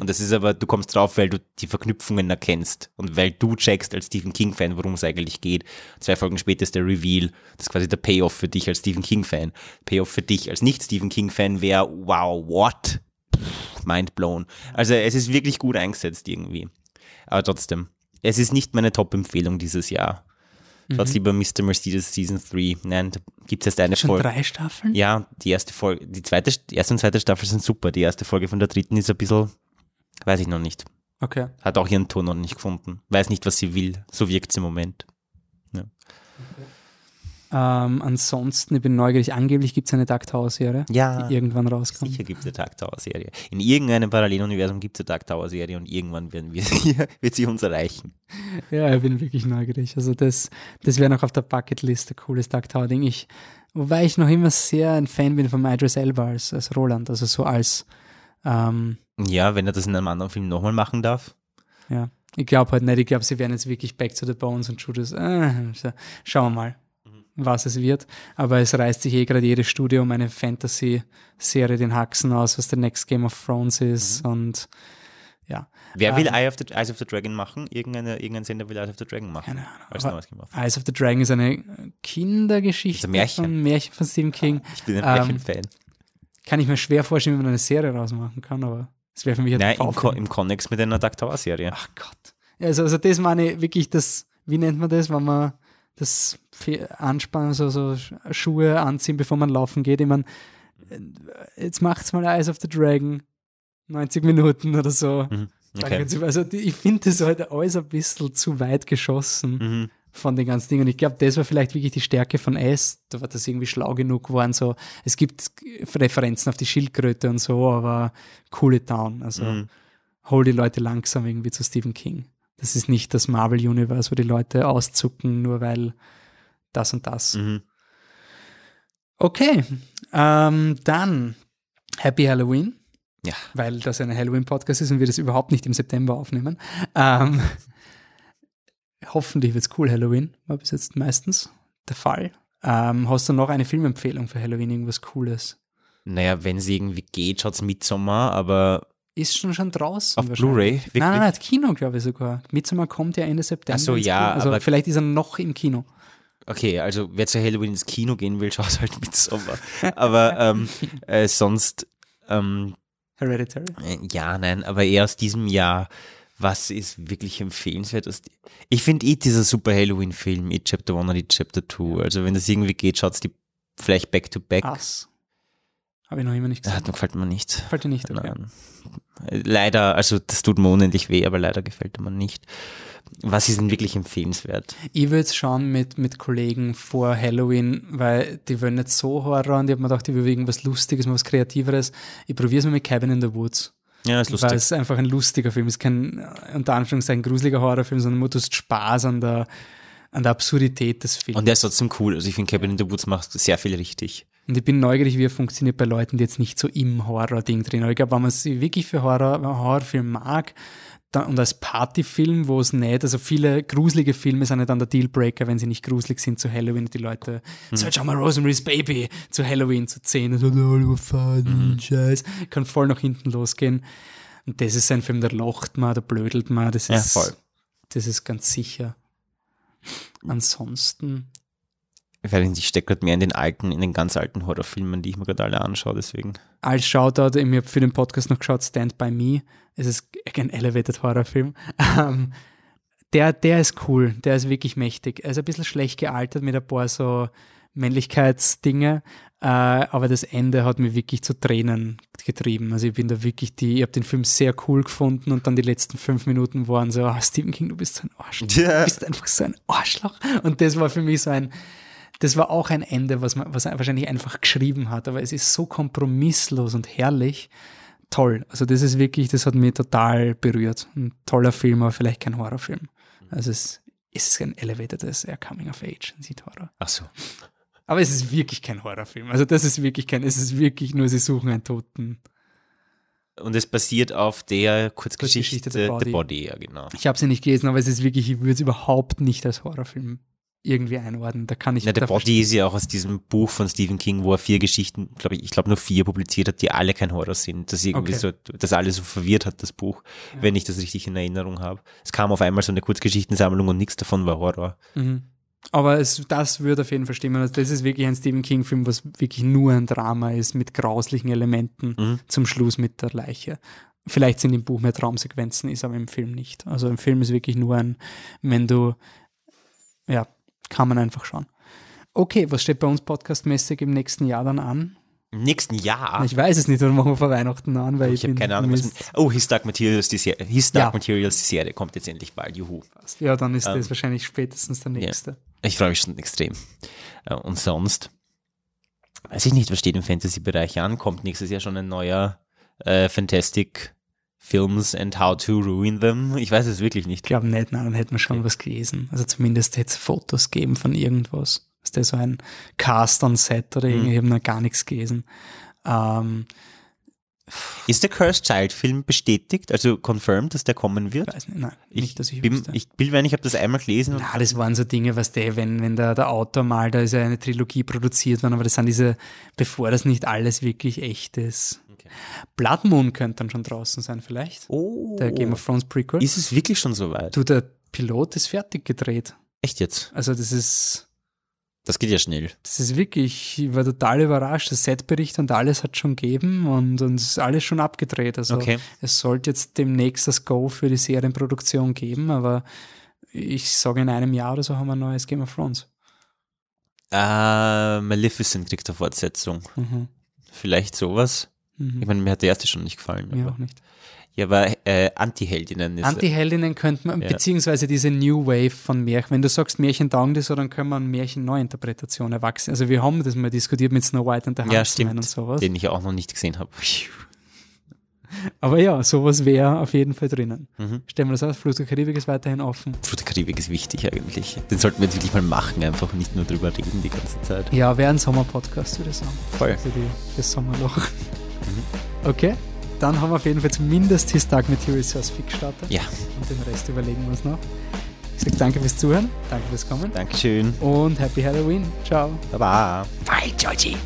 und das ist aber, du kommst drauf, weil du die Verknüpfungen erkennst und weil du checkst als Stephen King-Fan, worum es eigentlich geht. Zwei Folgen später ist der Reveal, das ist quasi der Payoff für dich als Stephen King-Fan. Payoff für dich als Nicht-Stephen King-Fan wäre, wow, what? Mind blown. Also es ist wirklich gut eingesetzt irgendwie. Aber trotzdem, es ist nicht meine Top-Empfehlung dieses Jahr. Schaut lieber Mr. Mercedes Season 3. Nein, da gibt es erst eine Schon Folge. drei Staffeln? Ja, die erste Folge, die zweite, die erste und zweite Staffel sind super. Die erste Folge von der dritten ist ein bisschen, weiß ich noch nicht. Okay. Hat auch ihren Ton noch nicht gefunden. Weiß nicht, was sie will. So wirkt es im Moment. Ähm, ansonsten, ich bin neugierig, angeblich gibt es eine Dark Tower-Serie, Ja, die irgendwann rauskommt. sicher gibt es eine Dark Tower Serie. In irgendeinem Paralleluniversum gibt es eine Dark Tower Serie und irgendwann werden wir sie, wird sie uns erreichen. Ja, ich bin wirklich neugierig. Also das, das wäre noch auf der Bucketlist ein cooles Dark Tower Ding. Ich, wobei ich noch immer sehr ein Fan bin von Idris Elba als, als Roland, also so als, ähm, Ja, wenn er das in einem anderen Film nochmal machen darf. ja. Ich glaube halt nicht, ich glaube, sie werden jetzt wirklich Back to the Bones und Judas, äh, schauen wir mal, was es wird. Aber es reißt sich eh gerade jedes Studio um eine Fantasy-Serie den Haxen aus, was der Next Game of Thrones ist und ja. Wer will Ähm, Eye of the, Eyes of the Dragon machen? Irgendeine, irgendein Sender will Eyes of the Dragon machen. Keine Ahnung. Eyes of the Dragon ist eine Kindergeschichte. Das ist ein Märchen. Von, Märchen von Stephen King. Ich bin ein Ähm, Märchenfan. Kann ich mir schwer vorstellen, wie man eine Serie rausmachen kann, aber es wäre für mich ein Nein, im, Ko Traumfilm. im Konnex mit einer Dark Tower Serie. Ach Gott. Also, also das meine ich wirklich das, wie nennt man das, wenn man das anspannen, so, so Sch- Schuhe anziehen, bevor man laufen geht. Ich meine, äh, jetzt macht's mal Eyes of the Dragon. 90 Minuten oder so. Mhm. Okay. Also ich finde das halt alles ein bisschen zu weit geschossen Mhm. Von den ganzen Dingen. Ich glaube, das war vielleicht wirklich die Stärke von S, da war das irgendwie schlau genug geworden. So, es gibt Referenzen auf die Schildkröte und so, aber coole Town. Also Mhm. hol die Leute langsam irgendwie zu Stephen King. Das ist nicht das Marvel-Universe, wo die Leute auszucken, nur weil das und das. Mhm. Okay, ähm, dann Happy Halloween, Ja. weil das ein Halloween-Podcast ist und wir das überhaupt nicht im September aufnehmen. Ähm, hoffentlich wird's cool Halloween, war bis jetzt meistens der Fall. Ähm, hast du noch eine Filmempfehlung für Halloween, irgendwas Cooles? Naja, wenn es irgendwie geht, schaut's Midsommar, aber Ist schon schon draußen. auf. Blu-ray? Nein, nein, nein, Kino, glaube ich sogar. Midsommar kommt ja Ende September. Ach so, ins ja. Also aber- vielleicht ist er noch im Kino. Okay, also wer zu Halloween ins Kino gehen will, schaut halt Midsommar. aber ähm, äh, sonst, ähm, Hereditary. äh, ja, nein, aber eher aus diesem Jahr, was ist wirklich empfehlenswert? Die- Ich finde eh dieser super Halloween-Film, It Chapter 1 und It Chapter 2, also wenn das irgendwie geht, schaut's die vielleicht back-to-back. Ass. Habe ich noch immer nicht Ja, gesehen. dann gefällt mir nicht. Gefällt dir nicht, okay. Leider, also das tut mir unendlich weh, aber leider gefällt mir nicht. Was ist denn wirklich empfehlenswert? Ich würde es schauen mit, mit Kollegen vor Halloween, weil die wollen nicht so Horror und ich habe mir gedacht, ich will irgendwas Lustiges, mal was Kreativeres. Ich probiere es mal mit Cabin in the Woods. Ja, ist Weil lustig. es einfach ein lustiger Film ist. Kein, unter Anführungszeichen, gruseliger Horrorfilm, sondern du hast Spaß an der, an der Absurdität des Films. Und der ist trotzdem cool. Also ich finde, Cabin in the Woods macht sehr viel richtig. Und ich bin neugierig, wie er funktioniert bei Leuten, die jetzt nicht so im Horror-Ding drin sind. Ich glaube, wenn man sich wirklich für Horror, Horrorfilm mag, und als Partyfilm, wo es nicht, also viele gruselige Filme sind ja dann der Dealbreaker, wenn sie nicht gruselig sind zu Halloween und die Leute, so schau mal Rosemary's Baby zu Halloween zu 10 und so, oh, Faden, Scheiß, kann voll nach hinten losgehen. Und das ist ein Film, da lacht man, da blödelt man, das Ja, ist, voll. das ist ganz sicher. Ansonsten, Ich weiß nicht, ich stecke gerade mehr in den alten, in den ganz alten Horrorfilmen, die ich mir gerade alle anschaue, deswegen. als Shoutout, ich habe für den Podcast noch geschaut, Stand By Me. Es ist ein Elevated Horrorfilm. Ähm, der, der ist cool, der ist wirklich mächtig. Er ist ein bisschen schlecht gealtert mit ein paar so Männlichkeitsdinge, äh, aber das Ende hat mich wirklich zu Tränen getrieben. Also ich bin da wirklich die, ich habe den Film sehr cool gefunden und dann die letzten fünf Minuten waren so, ah, Stephen King, du bist so ein Arschloch. Ja. Du bist einfach so ein Arschloch. Und das war für mich so ein, das war auch ein Ende, was man, was er wahrscheinlich einfach geschrieben hat, aber es ist so kompromisslos und herrlich. Toll. Also das ist wirklich, das hat mich total berührt. Ein toller Film, aber vielleicht kein Horrorfilm. Also es, ist ein Elevated, das ist eher Coming of Age, sieht Horror. Ach so. Aber es ist wirklich kein Horrorfilm. Also das ist wirklich kein, es ist wirklich nur, sie suchen einen Toten. Und es basiert auf der Kurzgeschichte, Kurzgeschichte The Body. The Body, ja, genau. Ich habe sie nicht gelesen, aber es ist wirklich, ich würde es überhaupt nicht als Horrorfilm irgendwie einordnen. Da kann ich Ja, The da Body ist ja auch aus diesem Buch von Stephen King, wo er vier Geschichten, glaube ich, ich glaube nur vier publiziert hat, die alle kein Horror sind. Das irgendwie Okay. so, das alles so verwirrt hat, das Buch, wenn ich das richtig in Erinnerung habe. Es kam auf einmal so eine Kurzgeschichtensammlung und nichts davon war Horror. Mhm. Aber es, das würde auf jeden Fall stimmen. Also das ist wirklich ein Stephen King-Film, was wirklich nur ein Drama ist mit grauslichen Elementen Mhm. zum Schluss mit der Leiche. Vielleicht sind im Buch mehr Traumsequenzen, ist aber im Film nicht. Also im Film ist wirklich nur ein, wenn du, ja, kann man einfach schauen. Okay, was steht bei uns podcastmäßig im nächsten Jahr dann an? Im nächsten Jahr. Ich weiß es nicht, oder machen wir vor Weihnachten an, weil Ah. ich habe bin keine Ahnung. Was, oh, His Dark Materials, die Serie, His Dark Ja. Materials, die Serie kommt jetzt endlich bald. Juhu. Ja, dann ist das Ähm, wahrscheinlich spätestens der nächste. Ich freue mich schon extrem. Äh, Und sonst, weiß ich nicht, was steht im Fantasy-Bereich an? Kommt nächstes Jahr schon ein neuer äh, Fantastic Films and How to Ruin Them? Ich weiß es wirklich Ich nicht. glaube nicht, nein, dann hätten wir schon was gelesen. Also zumindest hätte es Fotos geben von irgendwas. Ist das so ein Cast on Set oder Mhm. irgendwie? Ich habe noch gar nichts gelesen. Ähm, Ist der Cursed Child Film bestätigt, also confirmed, dass der kommen wird? weiß nicht, nein, Ich, nicht, dass ich bin, wüsste. ich bin, wenn ich habe das einmal gelesen Na, das waren so Dinge, was der, wenn, wenn der, der Autor mal, da ist ja eine Trilogie produziert worden, aber das sind diese, bevor das nicht alles wirklich echt ist. Okay. Blood Moon könnte dann schon draußen sein, vielleicht. oh, Der Game of Thrones Prequel. ist es wirklich schon so weit? du, der Pilot ist fertig gedreht. Echt jetzt? Also das ist, Das geht ja schnell. Das ist wirklich, ich war total überrascht. Das Setbericht und alles hat schon gegeben und, und es ist alles schon abgedreht. Also Okay. es sollte jetzt demnächst das Go für die Serienproduktion geben, aber ich sage in einem Jahr oder so haben wir ein neues Game of Thrones. Äh, Maleficent kriegt eine Fortsetzung. Mhm. Vielleicht sowas. Mhm. Ich meine, mir hat der erste schon nicht gefallen. Mir aber- auch nicht. Ja, aber äh, Anti-Heldinnen ist. Anti-Heldinnen könnte man, Ja. beziehungsweise diese New Wave von Märchen. Wenn du sagst, Märchen taugen das, so, dann können wir an Märchen-Neuinterpretation erwachsen. Also wir haben das mal diskutiert mit Snow White und der ja, stimmt. und sowas. Den ich auch noch nicht gesehen habe. Aber ja, sowas wäre auf jeden Fall drinnen. Mhm. Stellen wir das aus, Fluch der Karibik ist weiterhin offen. Fluch der Karibik ist wichtig eigentlich. Den sollten wir jetzt wirklich mal machen, einfach nicht nur drüber reden die ganze Zeit. Ja, wäre ein Sommerpodcast, würde ich sagen. Voll. Für, die, fürs Sommerloch. Okay, dann haben wir auf jeden Fall zumindest His Dark Materials als Fix gestartet. Ja, Und den Rest überlegen wir uns noch. Ich sage danke fürs Zuhören, danke fürs Kommen Dankeschön. und Happy Halloween. Ciao. Baba. Bye, Georgie.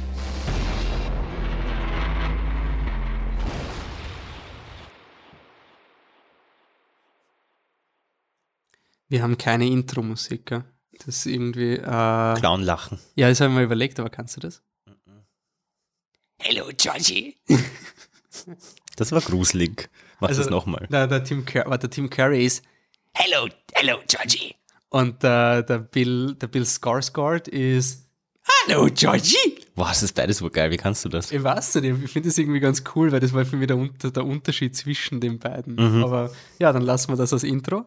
Wir haben keine Intro-Musik? Das ist irgendwie. Äh, Clown lachen. ja, das habe ich mir überlegt, aber kannst du das? Hello, Georgie. Das war gruselig. Mach Also, das nochmal. Der, der, Tim Cur warte, der Tim Curry ist Hello, hello, Georgie. Und der, der Bill, der Bill Skarsgård ist Hallo, Georgie. Boah, das ist beides wohl geil. Wie kannst du das? Ich weiß nicht, ich finde das irgendwie ganz cool, weil das war für mich der, Unter- der Unterschied zwischen den beiden. Mhm. Aber ja, dann lassen wir das als Intro.